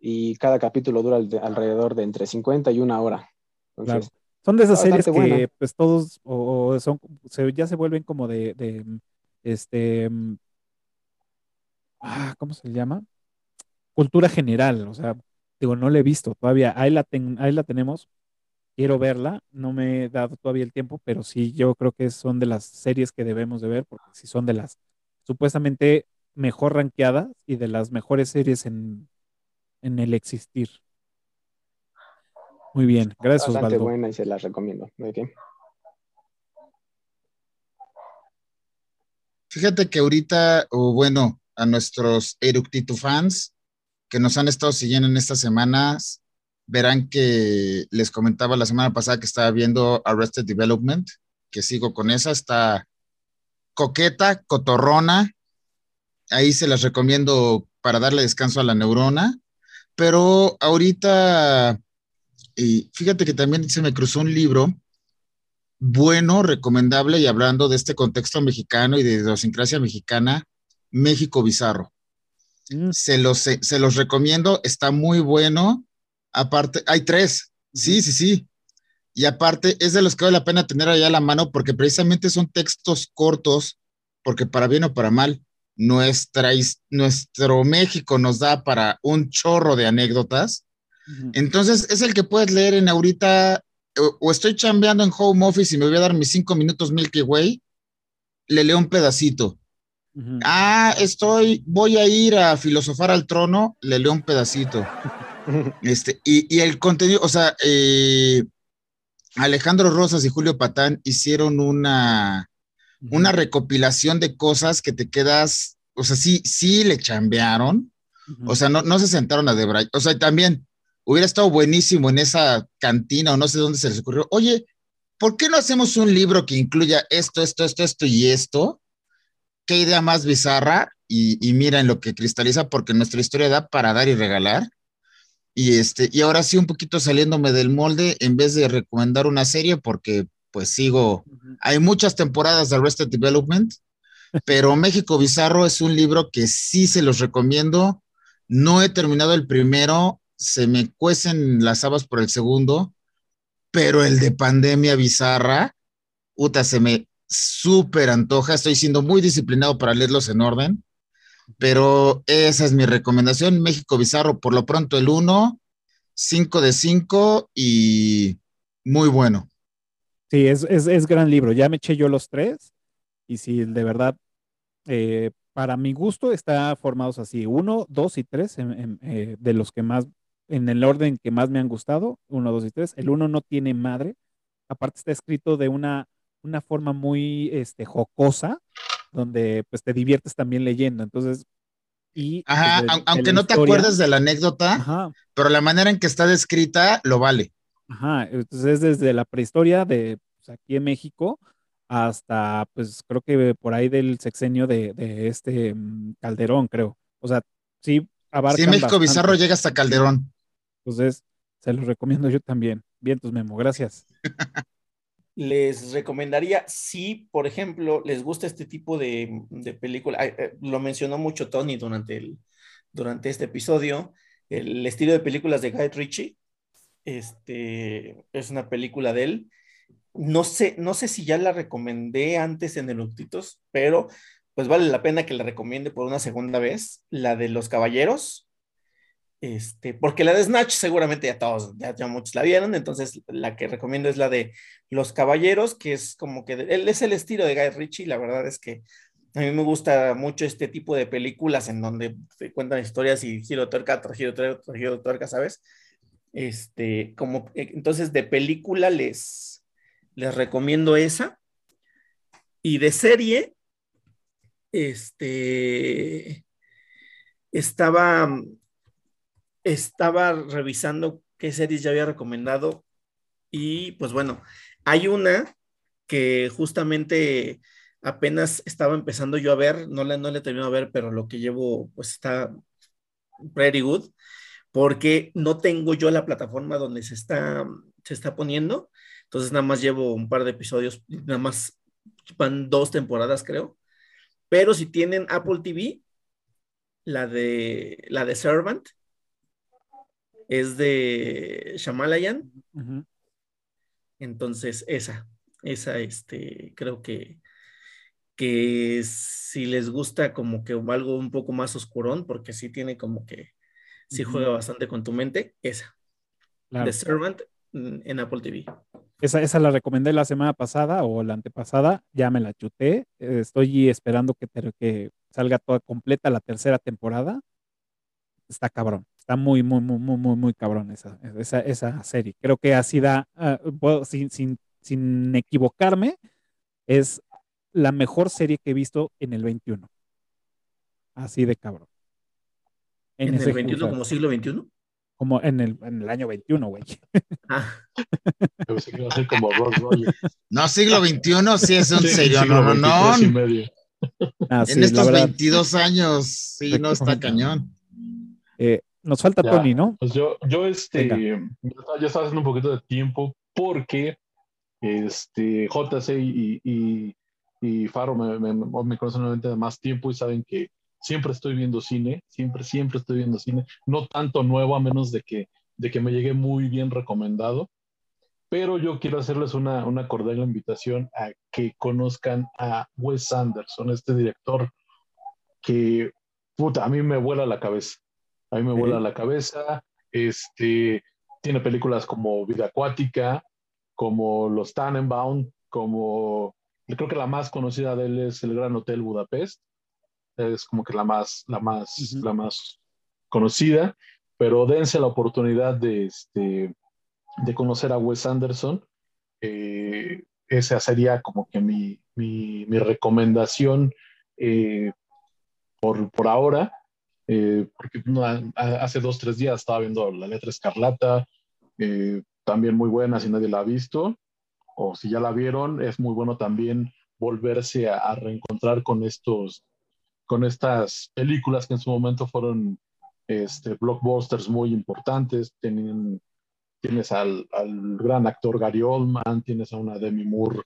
y cada capítulo dura al- alrededor de entre 50 y una hora. Entonces, Son de esas series que buena. pues todos o, o son se- ya se vuelven como de, de, este ah, ¿cómo se llama? Cultura general, o sea, digo, no la he visto todavía, ahí la ten- ahí la tenemos. Quiero verla, no me he dado todavía el tiempo, pero sí yo creo que son de las series que debemos de ver porque sí son de las supuestamente mejor rankeadas y de las mejores series en, en el existir. Muy bien, gracias bastante Osvaldo. buena y se las recomiendo. ¿De qué? Fíjate que ahorita, o bueno, a nuestros Eructito fans, que nos han estado siguiendo en estas semanas verán que les comentaba la semana pasada que estaba viendo Arrested Development, que sigo con esa, está coqueta, cotorrona, ahí se las recomiendo para darle descanso a la neurona, pero ahorita, y fíjate que también se me cruzó un libro bueno, recomendable y hablando de este contexto mexicano y de idiosincrasia mexicana, México Bizarro. Mm. Se los, se los recomiendo, está muy bueno. Aparte, hay tres. Sí, sí, sí. Y aparte, es de los que vale la pena tener allá a la mano porque precisamente son textos cortos, porque para bien o para mal, nuestra, nuestro México nos da para un chorro de anécdotas. Entonces, es el que puedes leer en ahorita, o, estoy chambeando en home office y me voy a dar mis cinco minutos Milky Way, le leo un pedacito. Ah, estoy, voy a ir a filosofar al trono, le leo un pedacito. este, y, y, el contenido, o sea, eh, Alejandro Rosas y Julio Patán hicieron una, una recopilación de cosas que te quedas, o sea, sí, sí le chambearon, o sea, no, no se sentaron a Debray, o sea, también hubiera estado buenísimo en esa cantina o no sé dónde se les ocurrió, oye, ¿por qué no hacemos un libro que incluya esto, esto, esto, esto y esto? ¿Qué idea más bizarra? Y, y mira en lo que cristaliza, porque nuestra historia da para dar y regalar. Y, este, y ahora sí, un poquito saliéndome del molde, en vez de recomendar una serie, porque pues sigo, hay muchas temporadas de Arrested Development, pero México Bizarro es un libro que sí se los recomiendo. No he terminado el primero, se me cuecen las habas por el segundo, pero el de Pandemia Bizarra, puta, se me súper antoja. Estoy siendo muy disciplinado para leerlos en orden, pero esa es mi recomendación. México Bizarro, por lo pronto el 1, 5 de 5 y muy bueno. Sí, es, es, es, gran libro. Ya me eché yo los tres. Y sí, de verdad, eh, para mi gusto, está formados así: uno, dos y tres, eh, de los que más, en el orden que más me han gustado: uno, dos y tres. El uno no tiene madre. Aparte, está escrito de una, una forma muy este, jocosa, donde pues te diviertes también leyendo. Entonces, y. Ajá, pues, de, aunque de no te acuerdes de la anécdota, Ajá. pero la manera en que está descrita lo vale. Ajá, entonces es desde la prehistoria de pues, aquí en México hasta, pues creo que por ahí del sexenio de, de este um, Calderón, creo. O sea, sí abarca. Sí, México bastante. Bizarro llega hasta Calderón. Entonces, se los recomiendo yo también. Bien, tus memo, gracias. les recomendaría, si por ejemplo les gusta este tipo de, de película, eh, lo mencionó mucho Tony durante, el, durante este episodio, el estilo de películas de Guy Ritchie, este, es una película de él. No sé, no sé si ya la recomendé antes en Eructitos, pero pues vale la pena que la recomiende por una segunda vez, la de los caballeros. Este, porque la de Snatch seguramente ya todos, ya, muchos la vieron, entonces la que recomiendo es la de Los Caballeros, que es como que es el estilo de Guy Ritchie, la verdad es que a mí me gusta mucho este tipo de películas en donde se cuentan historias y giro tuerca, giro tuerca, giro tuerca, ¿sabes? Este, como, entonces de película les, les recomiendo esa. Y de serie, este, estaba, estaba revisando qué series ya había recomendado y pues bueno, hay una que justamente apenas estaba empezando yo a ver, no la, no la he terminado a ver, pero lo que llevo pues está pretty good porque no tengo yo la plataforma donde se está, se está poniendo. Entonces nada más llevo un par de episodios, nada más van dos temporadas creo. Pero si tienen Apple TV, la de, la de Servant es de Shamalayan. Uh -huh. Entonces esa, esa este, creo que, que si les gusta como que algo un poco más oscurón, porque sí tiene como que sí juega bastante con tu mente, esa. Claro. The Servant mm, en Apple TV. Esa, esa la recomendé la semana pasada o la antepasada, ya me la chuté. Estoy esperando que, que salga toda completa la tercera temporada. Está cabrón, está muy, muy, muy, muy, muy, muy cabrón esa, esa, esa serie. Creo que así da, uh, puedo, sin, sin, sin equivocarme, es la mejor serie que he visto en el 21. Así de cabrón. ¿En, ese el 21 crossover. como siglo XXI? Como en el, en el año 21, güey. Ah, como. No, siglo XXI sí es un Sí, serio, no, no, no. Ah, sí, En estos verdad, 22 años, sí, no está cañón. eh, nos falta Ya. Tony, ¿no? Pues yo, yo este, Venga. yo estaba, haciendo un poquito de tiempo porque este, JC y, y, y Faro me, me, me conocen obviamente de más tiempo y saben que siempre estoy viendo cine, siempre, siempre estoy viendo cine, no tanto nuevo a menos de que, de que me llegue muy bien recomendado, pero yo quiero hacerles una, una cordial invitación a que conozcan a Wes Anderson, este director que, puta, a mí me vuela la cabeza, a mí me vuela la cabeza, este, tiene películas como Vida Acuática, como Los Tannenbaum, como creo que la más conocida de él es El Gran Hotel Budapest, es como que la más, la más, la más conocida, pero dense la oportunidad de, este, de conocer a Wes Anderson. Eh, esa sería como que mi, mi, mi recomendación eh, por, por ahora, eh, porque no, hace dos, tres días estaba viendo La Letra Escarlata, eh, también muy buena si nadie la ha visto, o si ya la vieron, es muy bueno también volverse a, a reencontrar con estos, con estas películas que en su momento fueron este, blockbusters muy importantes, tienen, tienes al, al gran actor Gary Oldman, tienes a una Demi Moore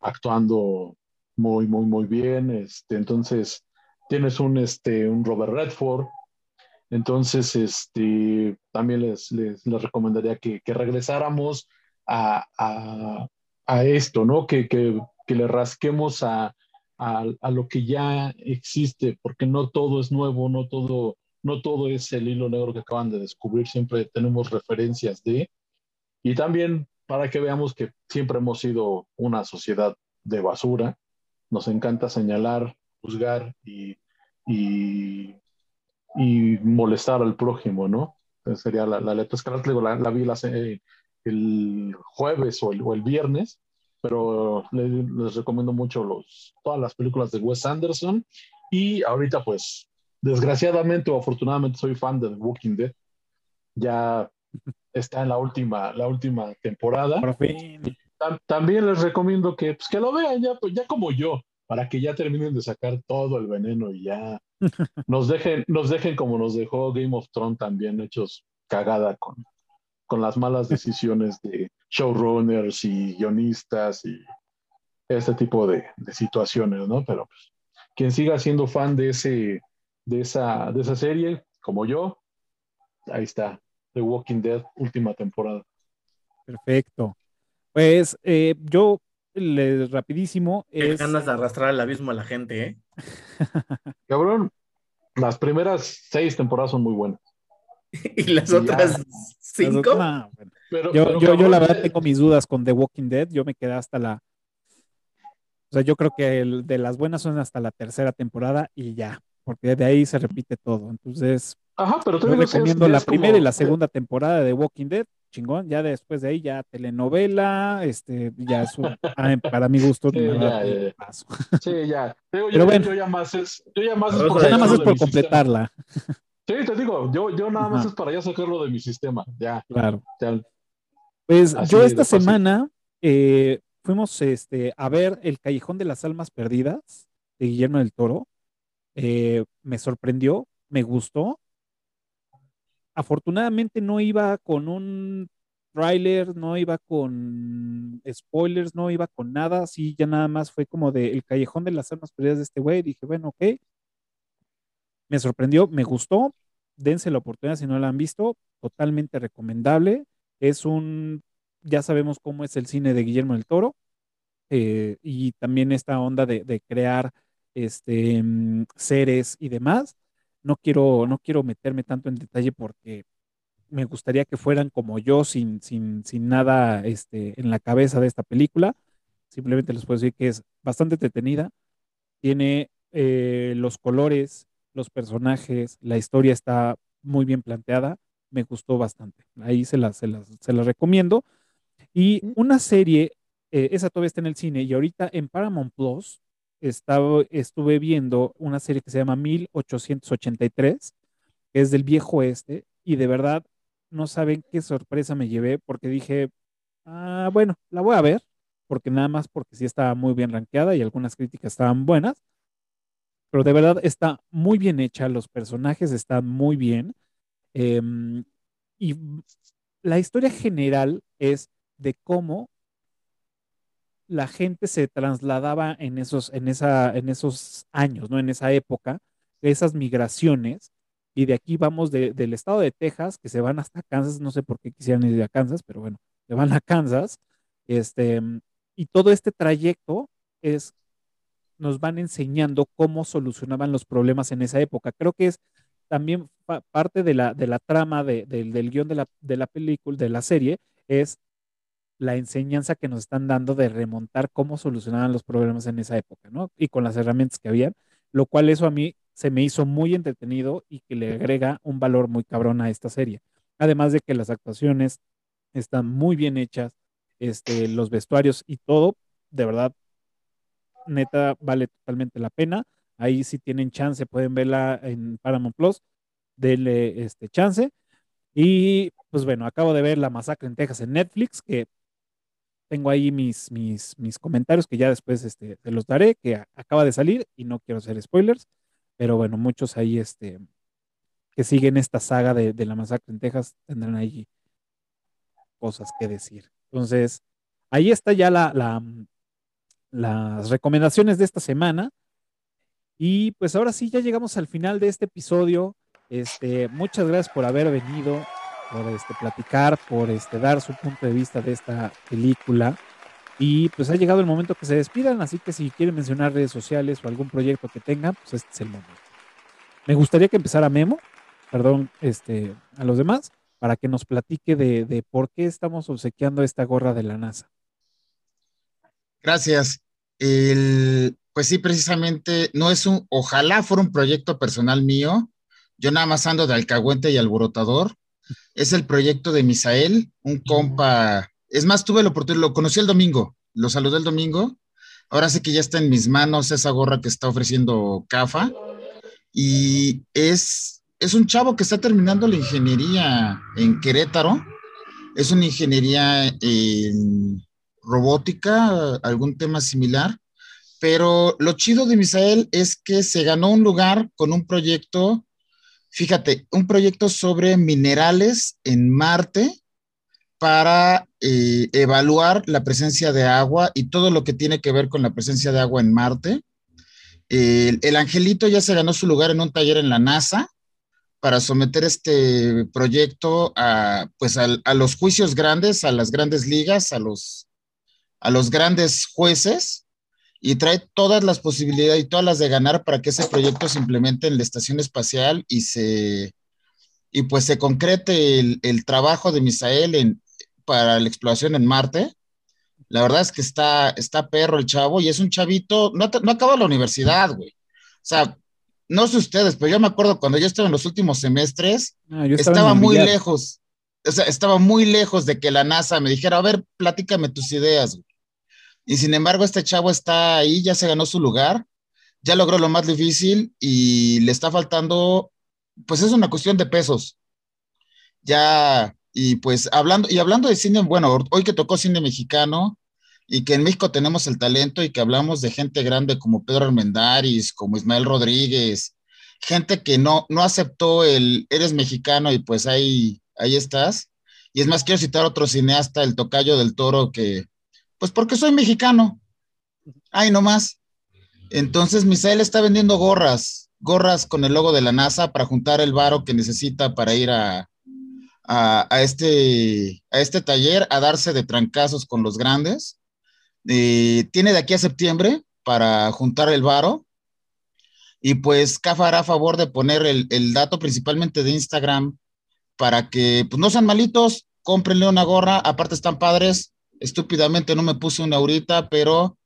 actuando muy, muy, muy bien, este, entonces tienes un, este, un Robert Redford, entonces este, también les, les, les recomendaría que, que regresáramos a, a, a esto, ¿no? Que, que, que le rasquemos a, a, lo que ya existe, porque no todo es nuevo, no todo, no todo es el hilo negro que acaban de descubrir, siempre tenemos referencias de, y también para que veamos que siempre hemos sido una sociedad de basura, nos encanta señalar, juzgar y, y, y molestar al prójimo, ¿no? Entonces sería la, la letra escarlata, la, la vi la, el jueves o el, o el viernes, pero les, les, recomiendo mucho los, todas las películas de Wes Anderson y ahorita pues desgraciadamente o afortunadamente soy fan de The Walking Dead. Ya está en la última, la última temporada. Por fin. Tam, también les recomiendo que, pues, que lo vean ya, pues, ya como yo, para que ya terminen de sacar todo el veneno y ya nos dejen, nos dejen como nos dejó Game of Thrones también hechos cagada con, con las malas decisiones de showrunners y guionistas y este tipo de, de situaciones, ¿no? Pero pues, quien siga siendo fan de, ese, de, esa, de esa serie, como yo, ahí está, The Walking Dead, última temporada. Perfecto. Pues eh, yo, les, rapidísimo, Qué es... ganas de arrastrar al abismo a la gente, ¿eh? Cabrón, las primeras seis temporadas son muy buenas. ¿Y las y otras ya. cinco? No, bueno. Pero, yo, pero, yo, cabrón, yo, la verdad eh, tengo mis dudas con The Walking Dead. Yo me quedé hasta la. O sea, yo creo que el, de las buenas son hasta la tercera temporada y ya, porque de ahí se repite todo. Entonces, Ajá, pero yo recomiendo es, la primera como... y la segunda temporada de The Walking Dead. Chingón, ya después de ahí ya telenovela, este, ya es un, para mi gusto, sí, ya, ya, paso. Sí, ya. Yo, pero yo, bueno, yo ya más es, yo ya más es por, nada más es por completarla. Sistema. Sí, te digo, yo, yo nada más Ajá. es para ya sacarlo de mi sistema, ya. Claro. Ya. Pues Así yo esta semana eh, fuimos este, a ver El Callejón de las Almas Perdidas de Guillermo del Toro. Eh, me sorprendió, me gustó. Afortunadamente no iba con un trailer, no iba con spoilers, no iba con nada, así ya nada más fue como de El Callejón de las Almas Perdidas de este güey. Dije, bueno, ok. Me sorprendió, me gustó. Dense la oportunidad si no la han visto, totalmente recomendable. Es un, ya sabemos cómo es el cine de Guillermo del Toro eh, y también esta onda de, de crear este, um, seres y demás. No quiero, no quiero meterme tanto en detalle porque me gustaría que fueran como yo, sin, sin, sin nada este, en la cabeza de esta película. Simplemente les puedo decir que es bastante entretenida. Tiene eh, los colores, los personajes, la historia está muy bien planteada me gustó bastante. Ahí se las, se las, se las recomiendo. Y una serie, eh, esa todavía está en el cine, y ahorita en Paramount Plus estaba, estuve viendo una serie que se llama 1883, que es del viejo oeste, y de verdad no saben qué sorpresa me llevé porque dije, ah, bueno, la voy a ver, porque nada más porque sí estaba muy bien rankeada y algunas críticas estaban buenas, pero de verdad está muy bien hecha, los personajes están muy bien, em, y la historia general es de cómo la gente se trasladaba en esos, en esa, en esos años, ¿no? En esa época, esas migraciones, y de aquí vamos del estado de Texas, que se van hasta Kansas, no sé por qué quisieran ir a Kansas, pero bueno, se van a Kansas, este, y todo este trayecto es, nos van enseñando cómo solucionaban los problemas en esa época. Creo que es también parte de la, de la trama del guion de la, de la película, de la serie, es la enseñanza que nos están dando de remontar cómo solucionaban los problemas en esa época, ¿no? Y con las herramientas que habían, lo cual eso a mí se me hizo muy entretenido y que le agrega un valor muy cabrón a esta serie. Además de que las actuaciones están muy bien hechas, este, los vestuarios y todo, de verdad, neta, vale totalmente la pena. Ahí si tienen chance, pueden verla en Paramount Plus, denle este chance. Y pues bueno, acabo de ver La Masacre en Texas en Netflix, que tengo ahí mis, mis, mis comentarios que ya después este, te los daré, que acaba de salir y no quiero hacer spoilers, pero bueno, muchos ahí este, que siguen esta saga de, la masacre en Texas tendrán ahí cosas que decir. Entonces, ahí está ya la, la, las recomendaciones de esta semana. Y pues ahora sí, ya llegamos al final de este episodio. Este, muchas gracias por haber venido por este, platicar, por este, dar su punto de vista de esta película. Y pues ha llegado el momento que se despidan, así que si quieren mencionar redes sociales o algún proyecto que tengan, pues este es el momento. Me gustaría que empezara Memo, perdón, este, a los demás, para que nos platique de, de por qué estamos obsequiando esta gorra de la NASA. Gracias. Pues sí, precisamente, no es un, ojalá fuera un proyecto personal mío. Yo nada más ando de alcahuente y alborotador es el proyecto de Misael, un compa. Es más, tuve la oportunidad, lo conocí el domingo, lo saludé el domingo. Ahora sé que ya está en mis manos esa gorra que está ofreciendo CAFA. Y es, es un chavo que está terminando la ingeniería en Querétaro. Es una ingeniería en robótica, algún tema similar. Pero lo chido de Misael es que se ganó un lugar con un proyecto Fíjate, un proyecto sobre minerales en Marte para eh, evaluar la presencia de agua y todo lo que tiene que ver con la presencia de agua en Marte. El, angelito ya se ganó su lugar en un taller en la NASA para someter este proyecto a, pues a, los juicios grandes, a las grandes ligas, a los, a los grandes jueces y trae todas las posibilidades y todas las de ganar para que ese proyecto se implemente en la estación espacial y se y pues se concrete el, el trabajo de Misael en, para la exploración en Marte. La verdad es que está, está perro el chavo y es un chavito, no, no acaba la universidad, güey. O sea, no sé ustedes, pero yo me acuerdo cuando yo estaba en los últimos semestres, ah, estaba, muy lejos, o sea, estaba muy lejos de que la NASA me dijera, a ver, platícame tus ideas. Güey. Y sin embargo, este chavo está ahí, ya se ganó su lugar, ya logró lo más difícil y le está faltando, pues es una cuestión de pesos. Ya, y pues hablando, y hablando de cine, bueno, hoy que tocó cine mexicano y que en México tenemos el talento y que hablamos de gente grande como Pedro Armendáriz, como Ismael Rodríguez, gente que no, no aceptó el eres mexicano y pues ahí, ahí estás. Y es más, quiero citar otro cineasta, el Tocayo del Toro, que pues porque soy mexicano. Ay, no más. Entonces Misael está vendiendo gorras, gorras con el logo de la NASA para juntar el varo que necesita para ir a, a, este, a este taller, a darse de trancazos con los grandes. Tiene de aquí a septiembre para juntar el varo. Y pues CAFA hará favor de poner el, el, dato principalmente de Instagram para que pues, no sean malitos, cómprenle una gorra, aparte están padres, estúpidamente no me puse una ahorita, pero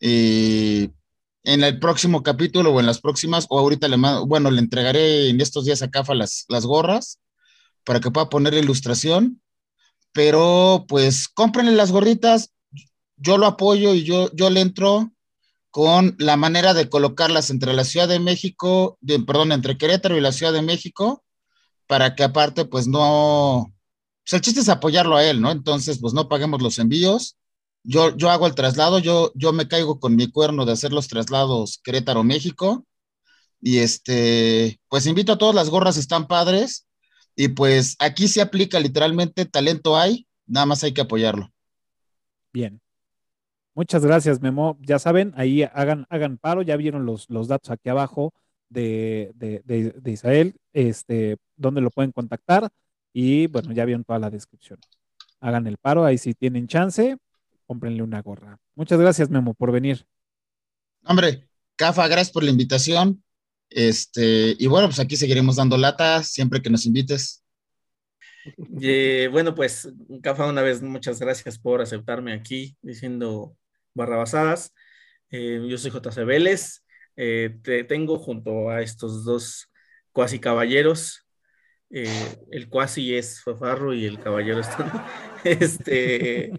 eh, en el próximo capítulo o en las próximas, o ahorita le mando, bueno, le entregaré en estos días a Cafa las, las gorras para que pueda poner ilustración, pero pues cómprenle las gorritas, yo lo apoyo y yo, yo le entro con la manera de colocarlas entre la Ciudad de México, de, perdón, entre Querétaro y la Ciudad de México, para que aparte, pues no, pues el chiste es apoyarlo a él, ¿no? Entonces, pues no paguemos los envíos. Yo, yo hago el traslado, yo, yo me caigo con mi cuerno de hacer los traslados Querétaro-México. Y este, pues invito a todas las gorras, están padres. Y pues aquí se aplica literalmente talento hay, nada más hay que apoyarlo. Bien. Muchas gracias, Memo. Ya saben, ahí hagan, hagan paro, ya vieron los, los datos aquí abajo de, de, de, de Israel, este, donde lo pueden contactar. Y bueno, ya vieron toda la descripción. Hagan el paro, ahí si tienen chance, cómprenle una gorra. Muchas gracias, Memo, por venir. Hombre, Cafa, gracias por la invitación. Este, y bueno, pues aquí seguiremos dando lata siempre que nos invites. Eh, bueno, pues, Cafa, una vez muchas gracias por aceptarme aquí diciendo barrabasadas. Eh, yo soy JC Vélez. Eh, te tengo junto a estos dos cuasi caballeros. Eh, el cuasi es Fafarro y el caballero es Este,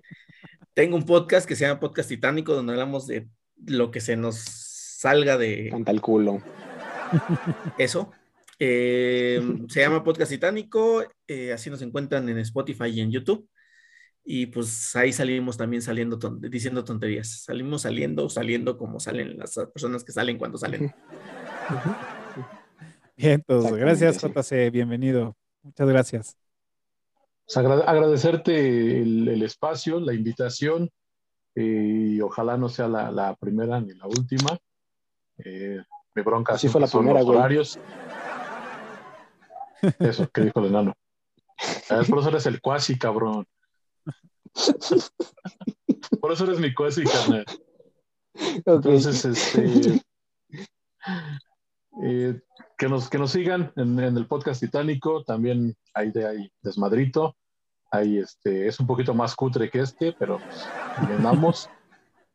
tengo un podcast que se llama Podcast Titánico, donde hablamos de lo que se nos salga de. Canta el culo. Eso. Eh, se llama Podcast Titánico, eh, así nos encuentran en Spotify y en YouTube. Y pues ahí salimos también saliendo, ton diciendo tonterías. Salimos saliendo, saliendo como salen las personas que salen cuando salen. Bien, gracias, JC, bienvenido. Muchas gracias. Pues agra agradecerte el, el, espacio, la invitación, eh, y ojalá no sea la, la, primera ni la última. Eh, mi bronca Así fue la primera, los horarios. Eso, que dijo el enano. Por eso eres el cuasi, cabrón. Por eso eres mi cuasi, carnal. Okay. Entonces, este. Eh, que, nos, que nos sigan en, en, el podcast titánico. También hay de ahí desmadrito. Ahí este, es un poquito más cutre que este, pero pues,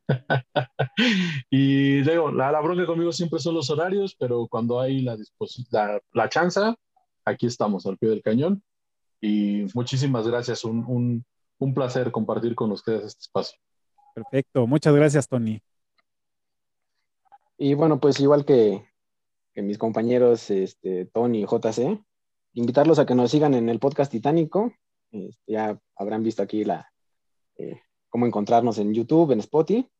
y digo, la, la, bronca conmigo siempre son los horarios, pero cuando hay la, la, la chanza, aquí estamos al pie del cañón. Y muchísimas gracias, un, un, un placer compartir con ustedes este espacio. Perfecto, muchas gracias, Tony. Y bueno, pues igual que, que mis compañeros este, Tony y JC, invitarlos a que nos sigan en el podcast Titánico. Este, ya habrán visto aquí la, eh, cómo encontrarnos en YouTube, en Spotify.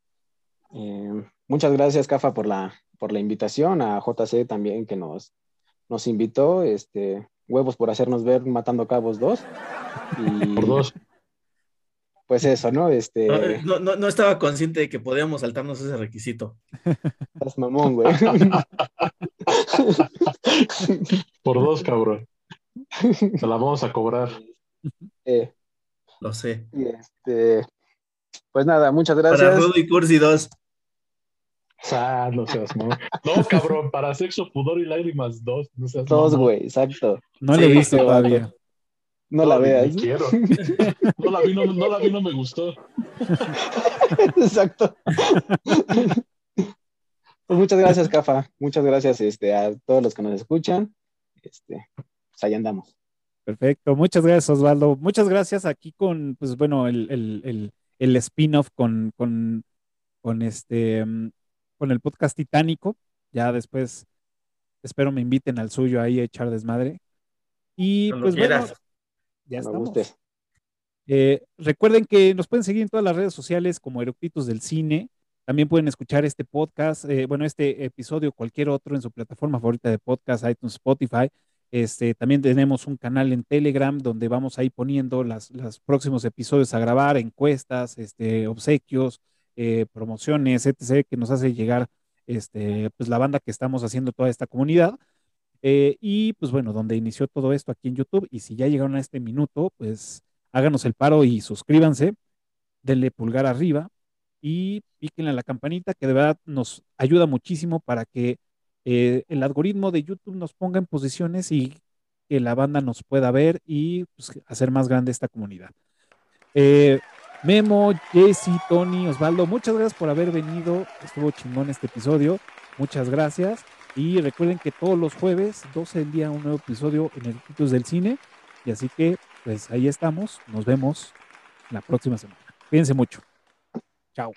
Eh, muchas gracias, Cafa, por la, por la invitación, a JC también que nos, nos invitó, este, huevos por hacernos ver Matando Cabos 2. Y, por dos. Pues eso, ¿no? Este... No, no, no estaba consciente de que podíamos saltarnos ese requisito. Estás mamón, güey. por dos, cabrón. Se la vamos a cobrar. Eh, Lo sé. Y este, pues nada, muchas gracias. Para Rudo y Cursi 2. Ah, no seas no. No, cabrón, para sexo, pudor y lágrimas 2. No seas Dos, güey, exacto. No sí, le he visto todavía. No, no, la veas. Quiero. No la vi, no, no la vi, no me gustó. Exacto. Pues muchas gracias, Cafa. Muchas gracias este, a todos los que nos escuchan. Este, pues ahí andamos. Perfecto, muchas gracias Osvaldo. Muchas gracias aquí con, pues bueno, el, el, el, el spin-off con, con, con, este, con el podcast titánico. Ya después espero me inviten al suyo ahí a echar desmadre. Y Cuando pues quieras. bueno, ya estamos. Eh, recuerden que nos pueden seguir en todas las redes sociales como Eructitos del Cine. También pueden escuchar este podcast, eh, bueno, este episodio, cualquier otro en su plataforma favorita de podcast, iTunes, Spotify. Este, también tenemos un canal en Telegram donde vamos ahí poniendo las, los próximos episodios a grabar, encuestas, este, obsequios, eh, promociones, etc., que nos hace llegar este, pues, la banda que estamos haciendo toda esta comunidad. Eh, y pues bueno, donde inició todo esto aquí en YouTube. Y si ya llegaron a este minuto, pues háganos el paro y suscríbanse, denle pulgar arriba y píquenle a la campanita que de verdad nos ayuda muchísimo para que eh, el algoritmo de YouTube nos ponga en posiciones y que la banda nos pueda ver y pues, hacer más grande esta comunidad. Eh, Memo, Jesse, Tony, Osvaldo, muchas gracias por haber venido. Estuvo chingón este episodio. Muchas gracias. Y recuerden que todos los jueves, 12 del día, un nuevo episodio en el Cultos del Cine. Y así que, pues ahí estamos. Nos vemos la próxima semana. Cuídense mucho. Chao.